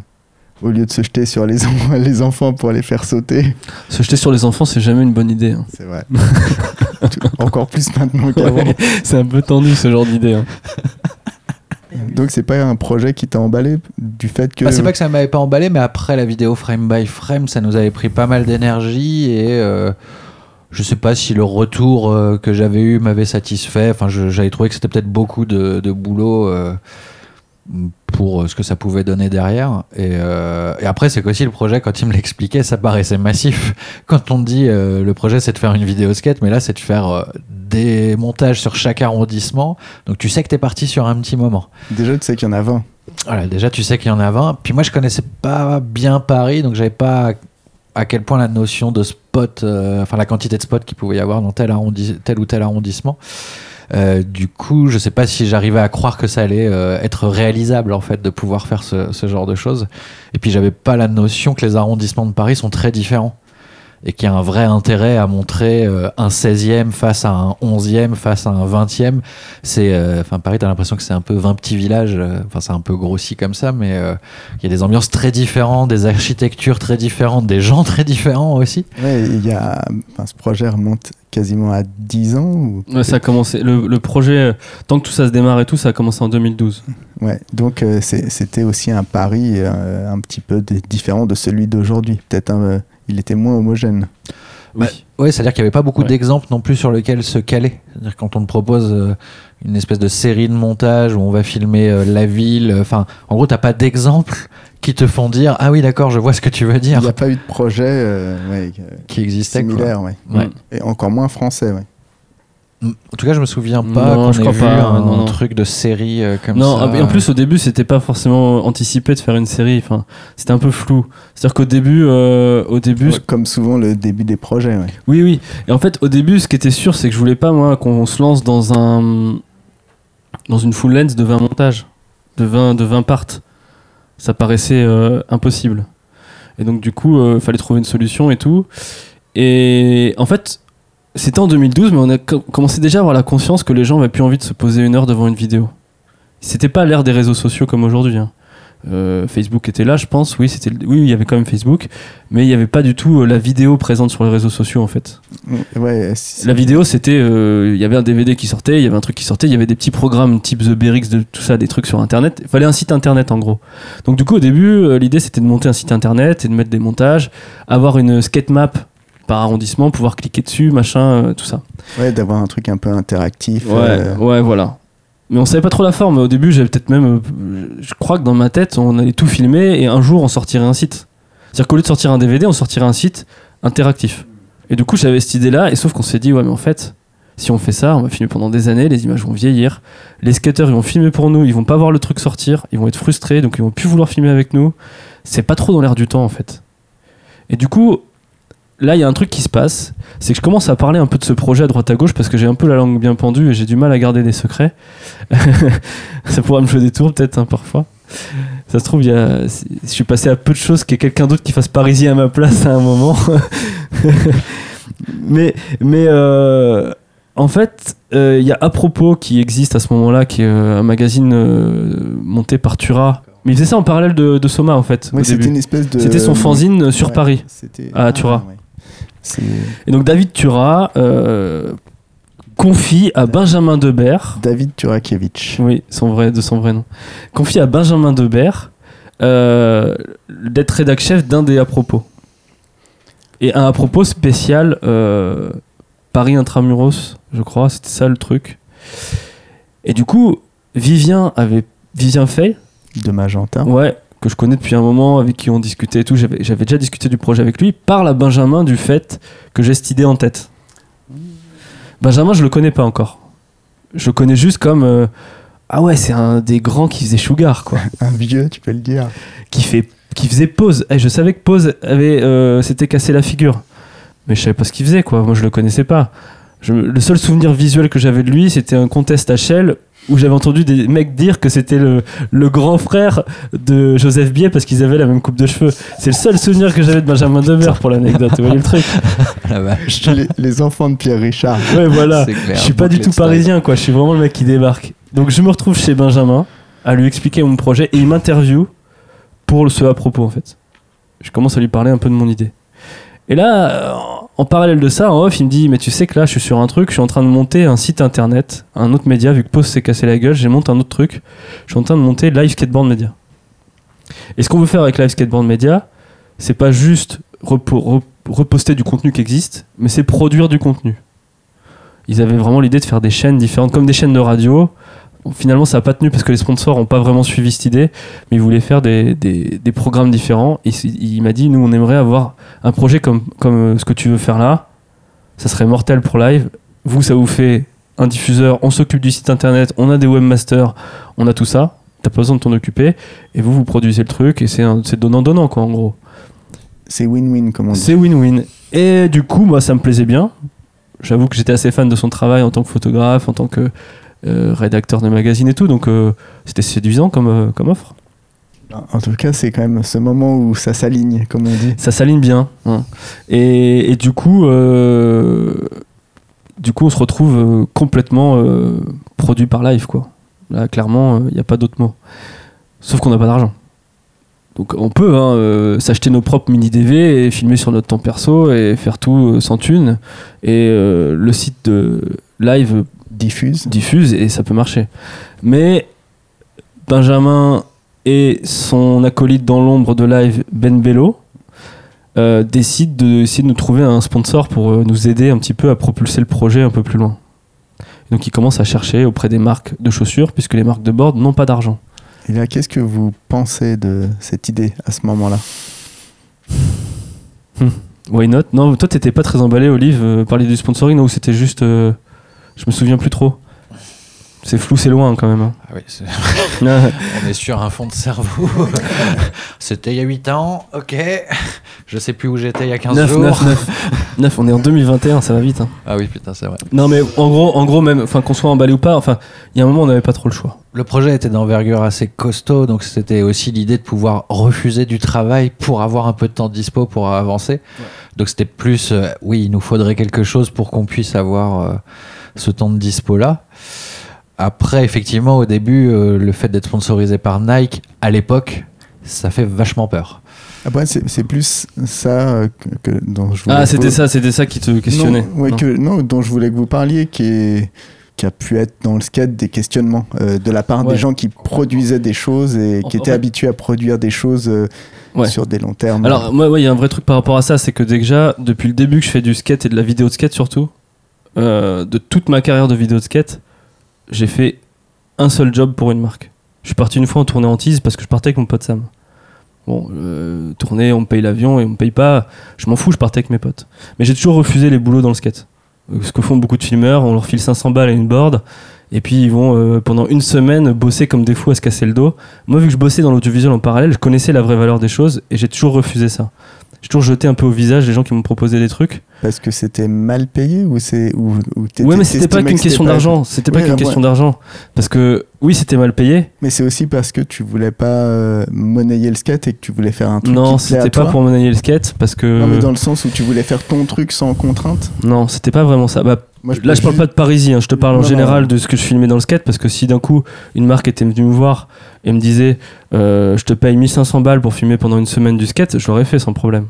Au lieu de se jeter sur les, en- les enfants pour les faire sauter. Se jeter sur les enfants, c'est jamais une bonne idée. hein. C'est vrai. Encore plus maintenant qu'avant. Ouais, c'est un peu tendu ce genre d'idée. hein. Donc, c'est pas un projet qui t'a emballé du fait que. Bah, c'est pas que ça m'avait pas emballé, mais après la vidéo frame by frame, ça nous avait pris pas mal d'énergie et euh, je sais pas si le retour euh, que j'avais eu m'avait satisfait. Enfin, j'avais trouvé que c'était peut-être beaucoup de, de boulot euh, pour euh, ce que ça pouvait donner derrière. Et, euh, et après, c'est qu'aussi le projet, quand il me l'expliquait, ça paraissait massif. Quand on dit euh, le projet, c'est de faire une vidéo skate, mais là, c'est de faire euh, des montages sur chaque arrondissement. Donc, tu sais que t'es parti sur un petit moment. Déjà, tu sais qu'il y en a 20. Voilà, déjà tu sais qu'il y en a 20. Puis moi je connaissais pas bien Paris, donc j'avais pas à quel point la notion de spot, enfin la quantité de spots qu'il pouvait y avoir dans tel, arrondi- tel ou tel arrondissement. Euh, du coup, je sais pas si j'arrivais à croire que ça allait euh, être réalisable en fait de pouvoir faire ce, ce genre de choses. Et puis j'avais pas la notion que les arrondissements de Paris sont très différents et qu'il y a un vrai intérêt à montrer euh, un 16e face à un 11e face à un 20e c'est euh, enfin Paris t'as l'impression que c'est un peu 20 petits villages euh, enfin c'est un peu grossi comme ça mais euh, il y a des ambiances très différentes des architectures très différentes des gens très différents aussi Ouais, il y a. enfin, ce projet remonte quasiment à 10 ans. Ou... Ouais, ça a commencé. Le, le projet, euh, tant que tout ça se démarre et tout, ça a commencé en 2012. Ouais, donc euh, c'était aussi un pari euh, un petit peu différent de celui d'aujourd'hui. Peut-être un, euh, il était moins homogène. Bah, Oui. ouais c'est à dire qu'il n'y avait pas beaucoup Ouais. d'exemples non plus sur lesquels se caler c'est à dire quand on te propose euh, une espèce de série de montage où on va filmer euh, la ville enfin en gros t'as pas d'exemples qui te font dire ah oui d'accord je vois ce que tu veux Il dire n'y a pas eu de projet euh, ouais, euh, qui existait quoi. similaire, ouais. Ouais. et encore moins français. Ouais. En tout cas, je me souviens pas Non, je crois vu pas, un non, non. truc de série euh, comme Non, ça. et en plus au début c'était pas forcément anticipé de faire une série. Enfin, c'était un peu flou. C'est-à-dire qu'au début, euh, au début, Ouais, Comme souvent le début des projets. Ouais. oui, oui. Et en fait, au début, ce qui était sûr, c'est que je voulais pas moi qu'on se lance dans un dans une full length de 20 montages, de 20 de 20 parts. Ça paraissait euh, impossible. Et donc du coup, il fallait trouver une solution et tout. Et en fait, c'était en 2012, mais on a co- commencé déjà à avoir la conscience que les gens avaient plus envie de se poser une heure devant une vidéo. C'était pas l'ère des réseaux sociaux comme aujourd'hui. hein. Euh, Facebook était là, je pense. Oui, c'était, oui, il y avait quand même Facebook, mais il n'y avait pas du tout euh, la vidéo présente sur les réseaux sociaux en fait. Ouais, c'est- La vidéo, c'était, euh, il y avait un DVD qui sortait, il y avait un truc qui sortait, il y avait des petits programmes type The Berix, de tout ça, des trucs sur Internet. Il fallait un site Internet en gros. Donc du coup, au début, l'idée c'était de monter un site Internet et de mettre des montages, avoir une skate map par arrondissement, pouvoir cliquer dessus, machin, euh, tout ça. ouais, d'avoir un truc un peu interactif. Ouais, euh, ouais, voilà. Mais on savait pas trop la forme. Au début, j'avais peut-être même. euh, Je crois que dans ma tête, on allait tout filmer et un jour, on sortirait un site. C'est-à-dire qu'au lieu de sortir un DVD, on sortirait un site interactif. Et du coup, j'avais cette idée-là, et sauf qu'on s'est dit, ouais, mais en fait, si on fait ça, on va filmer pendant des années, les images vont vieillir. Les skateurs, ils vont filmer pour nous, ils vont pas voir le truc sortir, ils vont être frustrés, donc ils vont plus vouloir filmer avec nous. C'est pas trop dans l'air du temps, en fait. Et du coup, là, il y a un truc qui se passe, c'est que je commence à parler un peu de ce projet à droite à gauche parce que j'ai un peu la langue bien pendue et j'ai du mal à garder des secrets. ça pourra me jouer des tours peut-être hein, parfois. Ça se trouve, il y a, je suis passé à peu de choses qu'il y ait quelqu'un d'autre qui fasse parisien à ma place à un moment. mais mais euh, en fait, euh, il y a à propos qui existe à ce moment-là, qui est euh, un magazine euh, monté par Turas. Mais il faisait ça en parallèle de, de Soma en fait. C'était début. une espèce de. C'était son fanzine sur Ouais, Paris. À Turas. ouais. Et donc David Turas euh, confie à Benjamin Debert, David Turakiewicz. oui, son vrai, de son vrai nom, confie à Benjamin Debert euh, d'être rédac chef d'un des à propos. Et un à propos spécial euh, Paris Intramuros, je crois, c'était ça le truc. Et du coup, Vivien avait Vivien Fay, de Magenta. Ouais, que je connais depuis un moment, avec qui on discutait et tout. J'avais déjà discuté du projet avec lui. Parle à Benjamin du fait que j'ai cette idée en tête. Benjamin, je le connais pas encore. Je le connais juste comme. euh, ah ouais, c'est un des grands qui faisait Sugar, quoi. Un vieux, tu peux le dire. qui, fait, qui faisait Pause. Et je savais que Pause avait, euh, s'était cassé la figure. Mais je savais pas ce qu'il faisait, quoi. Moi, je le connaissais pas. Je- le seul souvenir visuel que j'avais de lui, c'était un contest à Shell où j'avais entendu des mecs dire que c'était le, le grand frère de Joseph Biet parce qu'ils avaient la même coupe de cheveux. C'est le seul souvenir que j'avais de Benjamin Debert pour l'anecdote. Vous voyez le truc La vache. les, les enfants de Pierre Richard. Ouais, voilà. C'est clair, Je suis pas du tout parisien, quoi. Je suis vraiment le mec qui débarque. Donc je me retrouve chez Benjamin à lui expliquer mon projet et il m'interviewe pour ce à propos, en fait. Je commence à lui parler un peu de mon idée. Et là, euh, en parallèle de ça, en off, il me dit Mais tu sais que là, je suis sur un truc, je suis en train de monter un site internet, un autre média, vu que Pause s'est cassé la gueule, j'ai monté un autre truc. Je suis en train de monter Live Skateboard Media. Et ce qu'on veut faire avec Live Skateboard Media, c'est pas juste repo- rep- reposter du contenu qui existe, mais c'est produire du contenu. Ils avaient vraiment l'idée de faire des chaînes différentes, comme des chaînes de radio. Finalement, ça n'a pas tenu parce que les sponsors n'ont pas vraiment suivi cette idée, mais ils voulaient faire des, des- des programmes différents. Et il m'a dit, nous, on aimerait avoir un projet comme, comme euh, ce que tu veux faire là. Ça serait mortel pour live. Vous, ça vous fait un diffuseur, on s'occupe du site internet, on a des webmasters, on a tout ça. T'as pas besoin de t'en occuper. Et vous, vous produisez le truc et c'est donnant-donnant, quoi, en gros. C'est win-win, comme on dit. C'est win-win. Et du coup, moi, ça me plaisait bien. J'avoue que j'étais assez fan de son travail en tant que photographe, en tant que rédacteur de magazine et tout. Donc, euh, c'était séduisant comme, euh, comme offre. En tout cas, c'est quand même ce moment où ça s'aligne, comme on dit. Ça s'aligne bien. hein. Et, et du coup, euh, du coup, on se retrouve euh, complètement euh, produit par live, quoi. Là, clairement, il n'y a pas d'autre mot. Sauf qu'on n'a pas d'argent. Donc on peut hein, euh, s'acheter nos propres mini DV et filmer sur notre temps perso et faire tout euh, sans thune. Et euh, le site de live Diffuse. diffuse et ça peut marcher. Mais Benjamin et son acolyte dans l'ombre de live, Ben Bello, euh, décident d'essayer de nous trouver un sponsor pour euh, nous aider un petit peu à propulser le projet un peu plus loin. Donc ils commencent à chercher auprès des marques de chaussures, puisque les marques de board n'ont pas d'argent. Et là, qu'est-ce que vous pensez de cette idée à ce moment-là? Why not? Non, toi t'étais pas très emballé, Olive, euh, parler du sponsoring, ou c'était juste... euh, je me souviens plus trop. C'est flou, c'est loin quand même. hein. Ah oui, on est sur un fond de cerveau. C'était il y a 8 ans, ok. Je sais plus où j'étais il y a 15 neuf, jours. neuf, neuf. Neuf, on est en 2021, ça va vite. hein. Ah oui, putain, c'est vrai. Non mais en gros, en gros même, qu'on soit emballé ou pas, enfin, il y a un moment on n'avait pas trop le choix. Le projet était d'envergure assez costaud, donc c'était aussi l'idée de pouvoir refuser du travail pour avoir un peu de temps de dispo pour avancer. Donc c'était plus, euh, oui, il nous faudrait quelque chose pour qu'on puisse avoir euh, ce temps de dispo là. Après, effectivement, au début, euh, le fait d'être sponsorisé par Nike, à l'époque, ça fait vachement peur. Après, c'est c'est plus ça euh, que, que- dont je voulais Ah c'était vous- ça, c'était ça qui te questionnait. Non, ouais, Non. Que, non, dont je voulais que vous parliez, qui, est, qui a pu être dans le skate des questionnements euh, de la part Ouais. des gens qui produisaient des choses et qui en étaient fait- habitués à produire des choses euh, Ouais. sur des longs termes. Alors moi, ouais, il y a un vrai truc par rapport à ça, c'est que déjà depuis le début que je fais du skate et de la vidéo de skate surtout, euh, de toute ma carrière de vidéo de skate, j'ai fait un seul job pour une marque. Je suis parti une fois en tournée en tease parce que je partais avec mon pote Sam. Bon, euh, tournée, on me paye l'avion et on me paye pas. Je m'en fous, je partais avec mes potes. Mais j'ai toujours refusé les boulots dans le skate. Ce que font beaucoup de filmeurs, on leur file 500 balles à une board et puis ils vont euh, pendant une semaine bosser comme des fous à se casser le dos. Moi, vu que je bossais dans l'audiovisuel en parallèle, je connaissais la vraie valeur des choses et j'ai toujours refusé ça. J'ai toujours jeté un peu au visage les gens qui m'ont proposé des trucs. Parce que c'était mal payé ou c'est ou, ou Ouais, mais c'était pas qu'une que question d'argent. C'était pas qu'une ouais. question d'argent. Parce que oui, c'était mal payé. Mais c'est aussi parce que tu voulais pas euh, monnayer le skate et que tu voulais faire un truc Non, c'était pas toi. pour monnayer le skate parce que Non, mais dans le sens où tu voulais faire ton truc sans contrainte. non, c'était pas vraiment ça. Bah, Moi, Là, je parle pas de Parisie, hein, je te parle en Non, général non. de ce que je filmais dans le skate, parce que si d'un coup, une marque était venue me voir et me disait euh, Je te paye 1500 balles pour filmer pendant une semaine du skate, je l'aurais fait sans problème.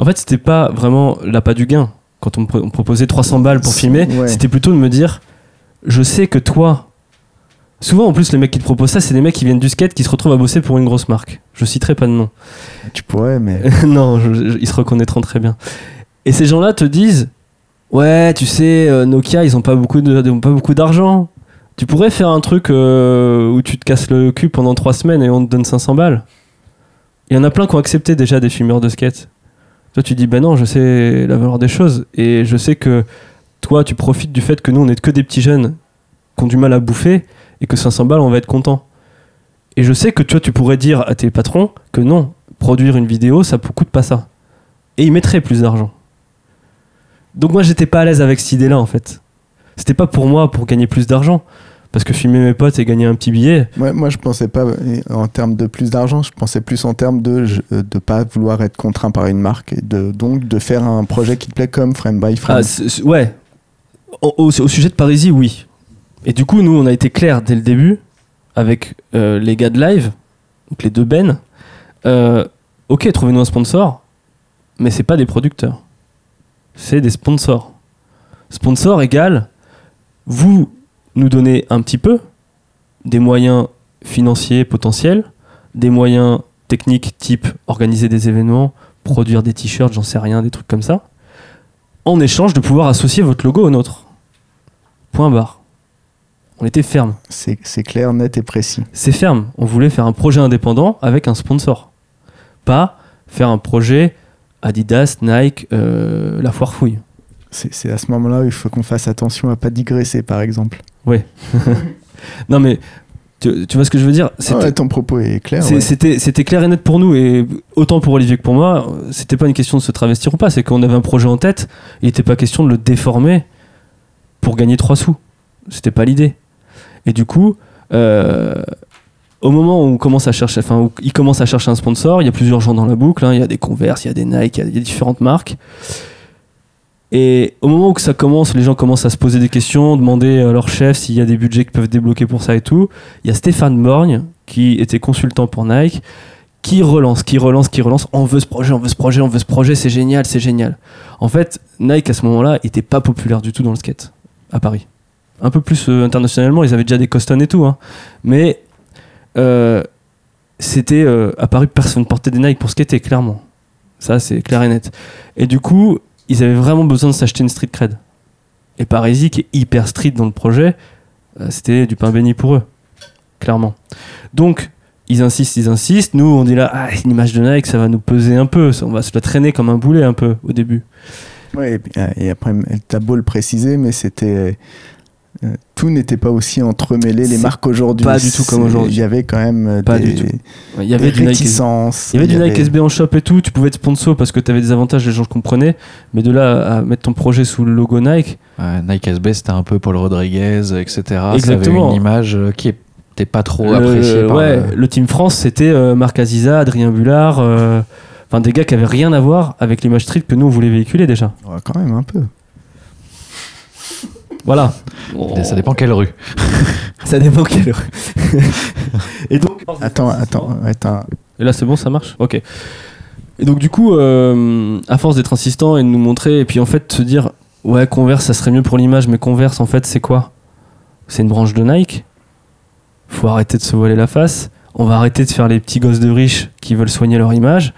En fait, c'était pas vraiment l'appât du gain. Quand on me, pro- on me proposait 300 balles pour filmer, Ouais. c'était plutôt de me dire Je sais que toi. Souvent, en plus, les mecs qui te proposent ça, c'est des mecs qui viennent du skate qui se retrouvent à bosser pour une grosse marque. Je citerai pas de nom. Tu pourrais, mais non, je- je- ils se reconnaîtront très bien. Et ces gens-là te disent Ouais, tu sais, euh, Nokia, ils ont pas beaucoup ils ont pas beaucoup d'argent. Tu pourrais faire un truc euh, où tu te casses le cul pendant trois semaines et on te donne 500 balles. Il y en a plein qui ont accepté déjà des filmeurs de skate. Toi, tu dis Ben non, je sais la valeur des choses et je sais que toi, tu profites du fait que nous, on est que des petits jeunes qui ont du mal à bouffer et que 500 balles, on va être content. Et je sais que toi, tu pourrais dire à tes patrons que non, produire une vidéo, ça ne coûte pas ça. Et ils mettraient plus d'argent. Donc moi, j'étais pas à l'aise avec cette idée-là, en fait. C'était pas pour moi pour gagner plus d'argent. Parce que filmer mes potes et gagner un petit billet, moi, moi, je pensais pas euh, en termes de plus d'argent. Je pensais plus en termes de je- euh, pas vouloir être contraint par une marque et de donc de faire un projet qui te plaît comme Frame by Frame. Ah, ouais. Au, au- au sujet de Parisie, oui. Et du coup, nous, on a été clair dès le début avec euh, les gars de live, donc les deux Ben. Euh, ok, trouvez-nous un sponsor, mais c'est pas des producteurs. C'est des sponsors. Sponsor égale, vous nous donnez un petit peu, des moyens financiers potentiels, des moyens techniques type organiser des événements, produire des t-shirts, j'en sais rien, des trucs comme ça en échange de pouvoir associer votre logo au nôtre. Point barre. On était ferme. C'est c'est clair, net et précis. C'est ferme. On voulait faire un projet indépendant avec un sponsor. Pas faire un projet Adidas, Nike, euh, la foire fouille. C'est à ce moment-là où il faut qu'on fasse attention à pas digresser, par exemple. Non mais, tu, tu vois ce que je veux dire? Ah ouais, ton propos est clair. Ouais. C'était clair et net pour nous et autant pour Olivier que pour moi, c'était pas une question de se travestir ou pas, c'est qu'on avait un projet en tête, il n'était pas question de le déformer pour gagner trois sous. C'était pas l'idée. Et du coup, euh, au moment où on commence à chercher, enfin où il commence à chercher un sponsor, il y a plusieurs gens dans la boucle, hein, il y a des Converse, il y a des Nike, il y a- différentes marques. Et au moment où ça commence, les gens commencent à se poser des questions, demander à leur chef s'il y a des budgets qui peuvent débloquer pour ça et tout. Il y a Stéphane Borgne, qui était consultant pour Nike, qui relance, qui relance, qui relance. On veut ce projet, on veut ce projet, on veut ce projet, c'est génial, c'est génial. En fait, Nike à ce moment-là était pas populaire du tout dans le skate à Paris. Un peu plus euh, internationalement, ils avaient déjà des Coston et tout, hein. mais c'était euh, Paris personne portait des Nike pour skater clairement. Ça c'est clair et net. Et du coup, ils avaient vraiment besoin de s'acheter une street cred. Et Parisi qui est hyper street dans le projet, euh, c'était du pain béni pour eux, clairement. Donc, ils insistent, ils insistent. Nous, on dit là, ah, une image de Nike, ça va nous peser un peu. On va se la traîner comme un boulet un peu au début. Euh, et après, t'as beau le préciser, mais c'était. Euh, tout n'était pas aussi entremêlé, les marques aujourd'hui. pas du tout comme aujourd'hui. Il y avait quand même euh, Pas des, du tout. Il y des avait du Nike. réticences. Il y avait du Nike SB en shop et tout, tu pouvais être sponsor parce que tu avais des avantages, les gens comprenaient, mais de là à mettre ton projet sous le logo Nike, Ouais, Nike SB, c'était un peu Paul Rodriguez, etc. Ça avait Exactement. une image euh, qui était pas trop le, appréciée par ouais, le- le Team France, c'était euh, Marc Aziza, Adrien Bullard, euh, enfin des gars qui avaient rien à voir avec l'image street que nous on voulait véhiculer déjà. Ouais, quand même un peu. Voilà. Ça dépend quelle rue. Ça dépend quelle heure. et donc. Attends, attends, attends. Et là, c'est bon, ça marche? Ok. Et donc, du coup, euh, à force d'être insistant et de nous montrer, et puis en fait, de se dire, ouais, Converse, ça serait mieux pour l'image, mais Converse, en fait, c'est quoi? C'est une branche de Nike? Faut arrêter de se voiler la face. On va arrêter de faire les petits gosses de riches qui veulent soigner leur image.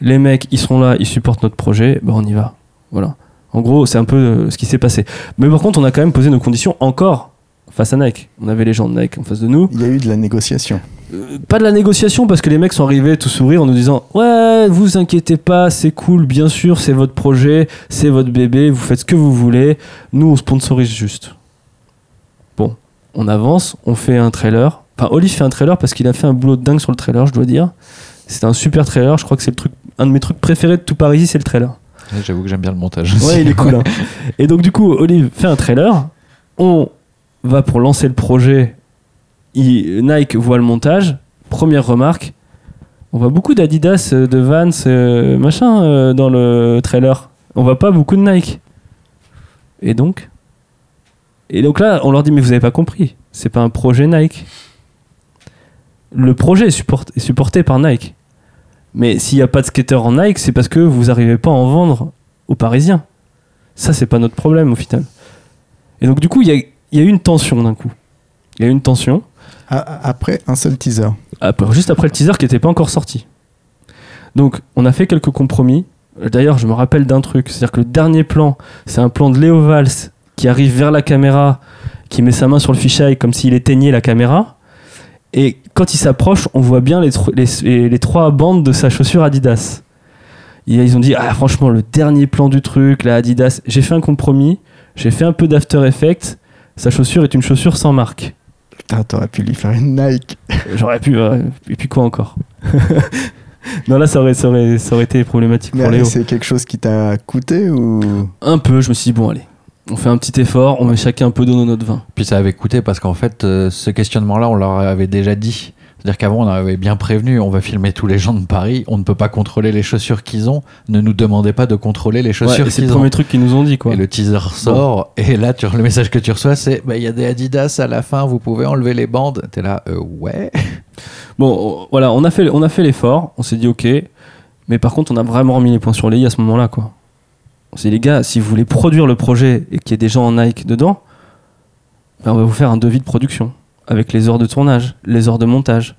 Les mecs, ils sont là, ils supportent notre projet, ben on y va. Voilà. En gros, c'est un peu euh, ce qui s'est passé. Mais par contre, on a quand même posé nos conditions encore face à Nike. On avait les gens de Nike en face de nous. Il y a eu de la négociation. Euh, pas de la négociation parce que les mecs sont arrivés tout sourire en nous disant ouais vous inquiétez pas c'est cool bien sûr c'est votre projet c'est votre bébé vous faites ce que vous voulez nous on sponsorise juste bon on avance on fait un trailer enfin Olive fait un trailer parce qu'il a fait un boulot de dingue sur le trailer je dois dire c'est un super trailer je crois que c'est le truc un de mes trucs préférés de tout Paris, c'est le trailer. J'avoue que j'aime bien le montage. Ouais, il est cool. hein. Et donc, du coup, Olive fait un trailer. On va pour lancer le projet. Il- Nike voit le montage. Première remarque. On voit beaucoup d'Adidas, euh, de Vans, euh, machin euh, dans le trailer. On voit pas beaucoup de Nike. Et donc? Et donc là, on leur dit Mais vous avez pas compris. C'est pas un projet Nike. Le projet est, support- est supporté par Nike. Mais s'il n'y a pas de skater en Nike, c'est parce que vous n'arrivez pas à en vendre aux Parisiens. Ça, c'est pas notre problème au final. Et donc, du coup, il y a, y a eu une tension d'un coup. Il y a eu une tension, Après un seul teaser. après- juste après le teaser qui n'était pas encore sorti. Donc, on a fait quelques compromis. D'ailleurs, je me rappelle d'un truc c'est-à-dire que le dernier plan, c'est un plan de Léo Valls qui arrive vers la caméra, qui met sa main sur le fisheye comme s'il éteignait la caméra. Et quand il s'approche, on voit bien les, tro- les, les- les trois bandes de sa chaussure Adidas. Et ils ont dit, ah franchement, le dernier plan du truc, la Adidas, j'ai fait un compromis, j'ai fait un peu d'After Effects, sa chaussure est une chaussure sans marque. Putain, t'aurais pu lui faire une Nike. J'aurais pu, ouais. et puis quoi encore Non, là, ça aurait, ça aurait, ça aurait été problématique Mais pour Léo. c'est quelque chose qui t'a coûté ou? Un peu, je me suis dit, bon, allez, on fait un petit effort, on met chacun un peu d'eau dans notre vin. Puis ça avait coûté parce qu'en fait, euh, ce questionnement-là, on leur avait déjà dit. C'est-à-dire qu'avant, on avait bien prévenu, on va filmer tous les gens de Paris, on ne peut pas contrôler les chaussures qu'ils ont, ne nous demandez pas de contrôler les Ouais, chaussures et c'est le qu'ils ont. premier truc qu'ils nous ont dit, quoi. Et le teaser sort, et là, tu, le message que tu reçois, c'est bah, il y a des Adidas à la fin, vous pouvez enlever les bandes. T'es là, euh, ouais. Bon, voilà, on a fait, on a fait l'effort, on s'est dit, ok, mais par contre, on a vraiment remis les points sur les i à ce moment-là, quoi. On s'est dit, les gars, si vous voulez produire le projet et qu'il y ait des gens en Nike dedans, ben, on va vous faire un devis de production avec les heures de tournage, les heures de montage.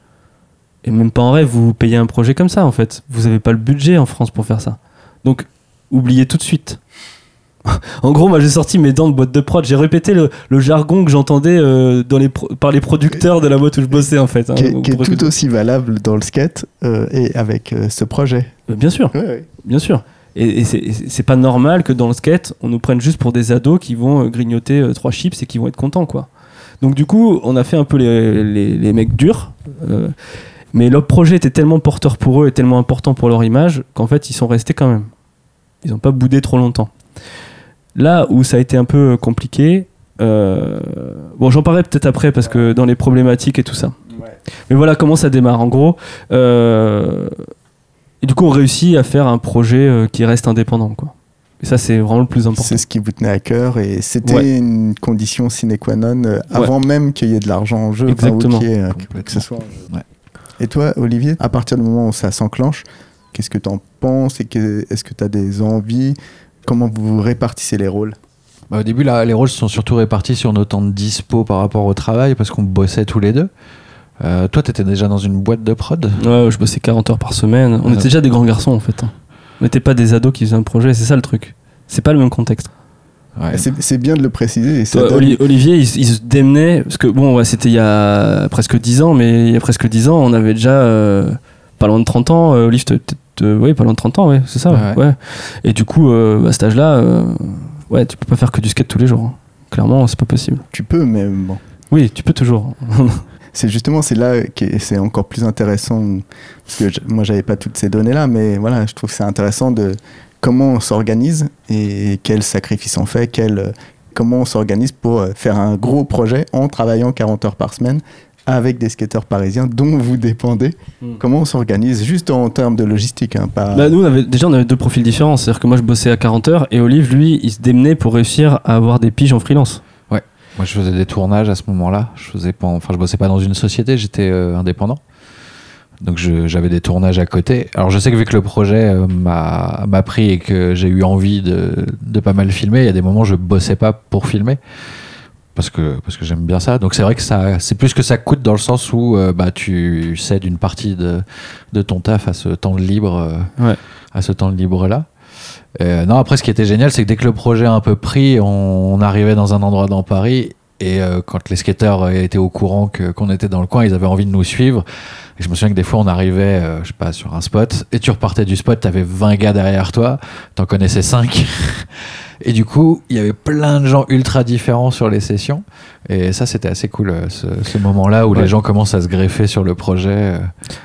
Et même pas en rêve, vous payez un projet comme ça, en fait. Vous n'avez pas le budget en France pour faire ça. Donc, oubliez tout de suite. en gros, moi, j'ai sorti mes dents de boîte de prod. J'ai répété le, le jargon que j'entendais euh, les par les producteurs de la boîte où je bossais, en fait. hein, qui est, qui est pour tout aussi valable dans le skate euh, et avec euh, ce projet. Bien sûr. Ouais, ouais. Bien sûr. Et, et c'est- pas normal que dans le skate, on nous prenne juste pour des ados qui vont euh, grignoter euh, trois chips et qui vont être contents, quoi. Donc du coup, on a fait un peu les, les- les mecs durs. euh, mais leur projet était tellement porteur pour eux et tellement important pour leur image qu'en fait, ils sont restés quand même. Ils n'ont pas boudé trop longtemps. Là où ça a été un peu compliqué, euh, bon, j'en parlerai peut-être après parce que dans les problématiques et tout ça. Mais voilà comment ça démarre. En gros, euh, et du coup, on réussit à faire un projet euh, qui reste indépendant. Quoi. Et ça, c'est vraiment le plus important. C'est ce qui vous tenait à cœur et c'était Ouais. une condition sine qua non euh, avant même qu'il y ait de l'argent en jeu. enfin, Exactement. qu'il y ait, euh, que- ce soit en jeu. Ouais. Et toi, Olivier, à partir du moment où ça s'enclenche, qu'est-ce que tu en penses et que- est-ce que tu as des envies? Comment vous répartissez les rôles? Bah, au début, là, les rôles sont surtout répartis sur nos temps de dispo par rapport au travail parce qu'on bossait tous les deux. Euh, toi, t'étais déjà dans une boîte de prod Ouais, je bossais 40 heures par semaine. On était déjà des grands garçons, en fait. hein. On n'était pas des ados qui faisaient un projet, c'est ça le truc. C'est pas le même contexte. Ouais. C'est c'est bien de le préciser. Et ça Toi, donne- Oli- Olivier, il, il se démenait, parce que bon, ouais, c'était il y a presque 10 ans, mais il y a presque 10 ans, on avait déjà euh, pas loin de 30 ans. Euh, t'es- euh, oui, pas loin de 30 ans, ouais, c'est ça. Ouais. Ouais. Et du coup, euh, à cet âge-là, euh, ouais, tu peux pas faire que du skate tous les jours. hein. Clairement, c'est pas possible. Tu peux, mais bon. Oui, tu peux toujours. C'est justement, c'est là que c'est encore plus intéressant, parce que je- moi, j'avais pas toutes ces données-là, mais voilà, je trouve que c'est intéressant de comment on s'organise et quels sacrifices on fait, quel, comment on s'organise pour euh, faire un gros projet en travaillant 40 heures par semaine avec des skateurs parisiens dont vous dépendez. Mm. Comment on s'organise juste en termes de logistique, hein, pas... Bah, nous, on avait, déjà, on avait deux profils différents. C'est-à-dire que moi, je bossais à 40 heures et Olive, lui, il se démenait pour réussir à avoir des piges en freelance. Moi, je faisais des tournages à ce moment-là. Je faisais pas, enfin, je bossais pas dans une société, j'étais euh, indépendant. Donc, j'avais des tournages à côté. Alors, je sais que vu que le projet euh, m'a pris et que j'ai eu envie de, de pas mal filmer, il y a des moments où je bossais pas pour filmer. Parce que, parce que j'aime bien ça. Donc, c'est vrai que ça, c'est plus que ça coûte dans le sens où euh, bah, tu cèdes une partie de, de ton taf à ce temps de libre, Ouais. à ce temps de libre là. Euh, non, après, ce qui était génial, c'est que dès que le projet a un peu pris, on, on arrivait dans un endroit dans Paris. Et euh, quand les skateurs étaient au courant qu'on était dans le coin, ils avaient envie de nous suivre. Et je me souviens que des fois, on arrivait, euh, je sais pas, sur un spot, et tu repartais du spot, t'avais 20 gars derrière toi, t'en connaissais 5. Et du coup, il y avait plein de gens ultra différents sur les sessions. Et ça, c'était assez cool, ce, ce moment-là où Ouais. les gens commencent à se greffer sur le projet.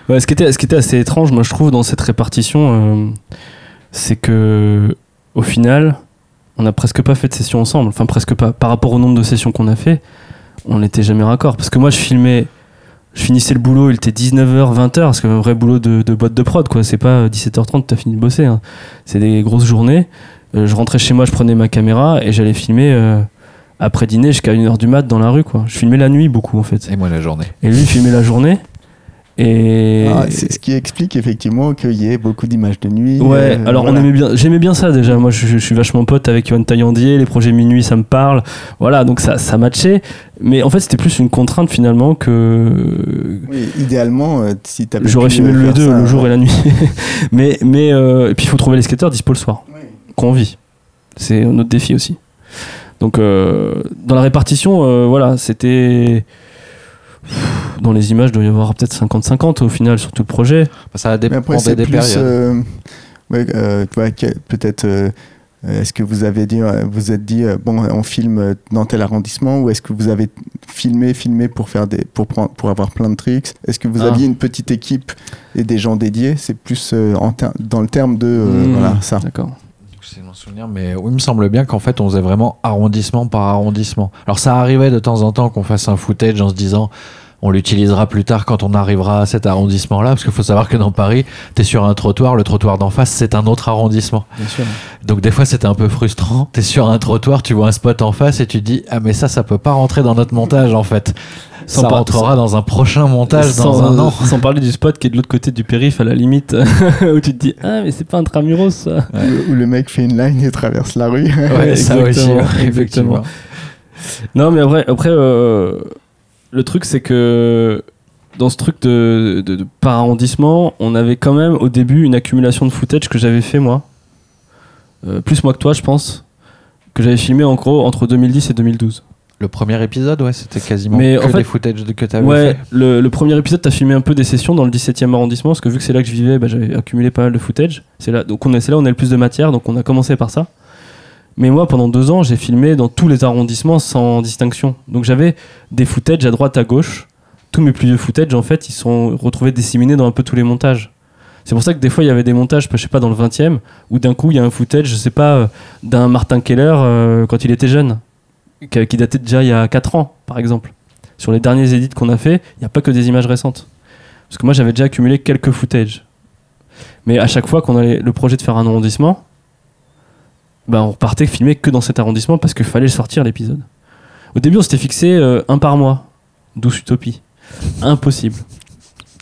Ouais, ce, qui était, ce qui était assez étrange, moi je trouve, dans cette répartition, euh, c'est que au final, on n'a presque pas fait de session ensemble. Enfin, presque pas. Par rapport au nombre de sessions qu'on a fait, on n'était jamais raccord. Parce que moi, je filmais, je finissais le boulot, il était 19h, 20h, parce que un vrai boulot de, de boîte de prod, quoi. C'est pas 17h30, t'as fini de bosser. hein. C'est des grosses journées. Euh, je rentrais chez moi, je prenais ma caméra et j'allais filmer euh, après dîner jusqu'à 1h du mat dans la rue, quoi. Je filmais la nuit beaucoup, en fait. Et moi, la journée. Et lui, il filmait la journée. Et. Ah, c'est ce qui explique effectivement qu'il y ait beaucoup d'images de nuit. Ouais, euh, alors voilà. on aimait bien, j'aimais bien ça déjà. Moi, je, je suis vachement pote avec Yoann Taillandier, les projets minuit, ça me parle. Voilà, donc ça, ça matchait. Mais en fait, c'était plus une contrainte finalement que Oui, idéalement, euh, si t'avais j'aurais filmé euh, le deux, ça, le jour ouais. et la nuit. mais mais euh, et puis il faut trouver les skateurs dispo le soir, qu'on vit. C'est notre défi aussi. Donc dans la répartition, voilà, c'était dans les images, il doit y avoir peut-être 50-50 au final sur tout le projet. Ça dépendé après, des plus. périodes. euh, ouais, euh, peut-être. euh, est-ce que vous avez dit, vous êtes dit, bon, on filme dans tel arrondissement, ou est-ce que vous avez filmé, filmé pour faire des, pour prendre- pour avoir plein de tricks? Est-ce que vous Ah. aviez une petite équipe et des gens dédiés? C'est plus euh, en dans le terme de, euh, Mmh, voilà, ça. D'accord. C'est mon souvenir, mais oui, il me semble bien qu'en fait, on faisait vraiment arrondissement par arrondissement. Alors, ça arrivait de temps en temps qu'on fasse un footage en se disant, on l'utilisera plus tard quand on arrivera à cet arrondissement-là, parce qu'il faut savoir que dans Paris, t'es sur un trottoir, le trottoir d'en face, c'est un autre arrondissement. Bien sûr. Donc, des fois, c'était un peu frustrant. T'es sur un trottoir, tu vois un spot en face et tu te dis, ah, mais ça, ça peut pas rentrer dans notre montage, en fait. Ça rentrera dans un prochain montage dans sans, un an. sans parler du spot qui est de l'autre côté du périph à la limite où tu te dis ah mais c'est pas un tramuros ça. Où, où le mec fait une line et traverse la rue. Ouais, ça aussi, ouais, exactement. effectivement. Non mais après, après euh, le truc c'est que dans ce truc de, de- de par arrondissement on avait quand même au début une accumulation de footage que j'avais fait moi Euh, plus moi que toi je pense que j'avais filmé en gros entre 2010 et 2012. Le premier épisode, ouais, c'était quasiment Mais que en fait- des footage de- que t'avais Ouais, fait. le, le premier épisode, t'as filmé un peu des sessions dans le 17e arrondissement, parce que vu que c'est là que je vivais, bah, j'avais accumulé pas mal de footage. C'est là, donc on est, c'est là où on a le plus de matière, donc on a commencé par ça. Mais moi, pendant deux ans, j'ai filmé dans tous les arrondissements sans distinction. Donc j'avais des footage à droite, à gauche. Tous mes plus vieux footage, en fait, ils sont retrouvés disséminés dans un peu tous les montages. C'est pour ça que des fois, il y avait des montages, je sais pas, dans le 20e, où d'un coup, il y a un footage, je sais pas, d'un Martin Keller euh, quand il était jeune, qui datait déjà il y a 4 ans, par exemple. Sur les derniers édits qu'on a fait, il n'y a pas que des images récentes. Parce que moi, j'avais déjà accumulé quelques footage. Mais à chaque fois qu'on avait le projet de faire un arrondissement, bah, on repartait filmer que dans cet arrondissement parce qu'il fallait sortir l'épisode. Au début, on s'était fixé euh, un par mois. Douce utopie. Impossible.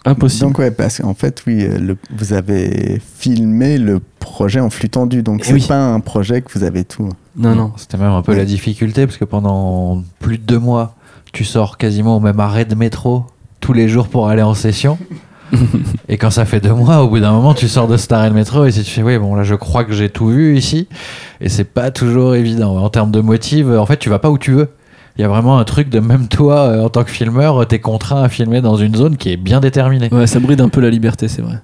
Impossible. Donc ouais, parce qu'en fait, oui, euh, le- vous avez filmé le projet en flux tendu, donc Eh c'est oui. pas un projet que vous avez tout. non, non. C'était même un peu Ouais. la difficulté parce que pendant plus de deux mois, tu sors quasiment au même arrêt de métro tous les jours pour aller en session. Et quand ça fait deux mois, au bout d'un moment, tu sors de cet arrêt de métro et si tu fais, oui, bon, là, je crois que j'ai tout vu ici. Et c'est pas toujours évident. En termes de motif, en fait, tu vas pas où tu veux. Il y a vraiment un truc de même toi, euh, en tant que filmeur, t'es contraint à filmer dans une zone qui est bien déterminée. Ouais, ça bride un peu la liberté, c'est vrai.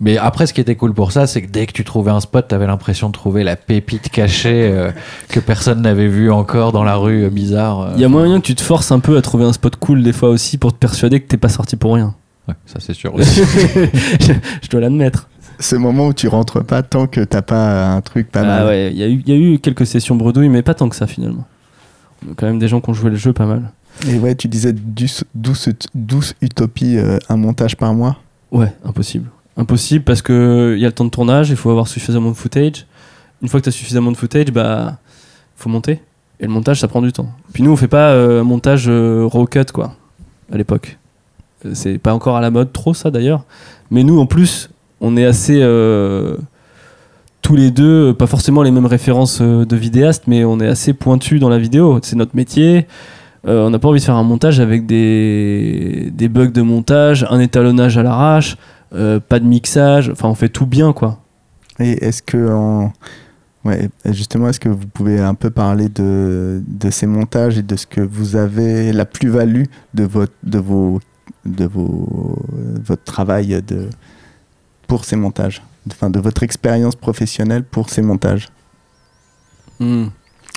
Mais après, ce qui était cool pour ça, c'est que dès que tu trouvais un spot, t'avais l'impression de trouver la pépite cachée euh, que personne n'avait vue encore dans la rue euh, bizarre. euh. Il y a moyen que tu te forces un peu à trouver un spot cool des fois aussi pour te persuader que t'es pas sorti pour rien. Ouais, ça c'est sûr aussi. je, je dois l'admettre. Ce moment où tu rentres pas tant que t'as pas un truc pas Ah mal. ouais, il y, a eu- il y a eu quelques sessions bredouilles, mais pas tant que ça finalement. Y a quand même des gens qui ont joué le jeu pas mal. Et ouais, tu disais douce, douce, douce utopie, euh, un montage par mois? Ouais, impossible. Impossible parce que il y a le temps de tournage, il faut avoir suffisamment de footage. Une fois que tu as suffisamment de footage, bah faut monter. Et le montage, ça prend du temps. Puis nous, on fait pas euh, un montage euh, raw cut quoi, à l'époque. Euh, C'est pas encore à la mode trop ça d'ailleurs. Mais nous, en plus, on est assez euh, tous les deux, pas forcément les mêmes références euh, de vidéastes, mais on est assez pointus dans la vidéo. C'est notre métier. Euh, on n'a pas envie de faire un montage avec des, des bugs de montage, un étalonnage à l'arrache, euh, pas de mixage. Enfin, on fait tout bien, quoi. Et est-ce que, ouais, justement, est-ce que vous pouvez un peu parler de, de ces montages et de ce que vous avez, la plus-value de votre, de vos, de vos, votre travail de, pour ces montages, enfin, de votre expérience professionnelle pour ces montages Hmm.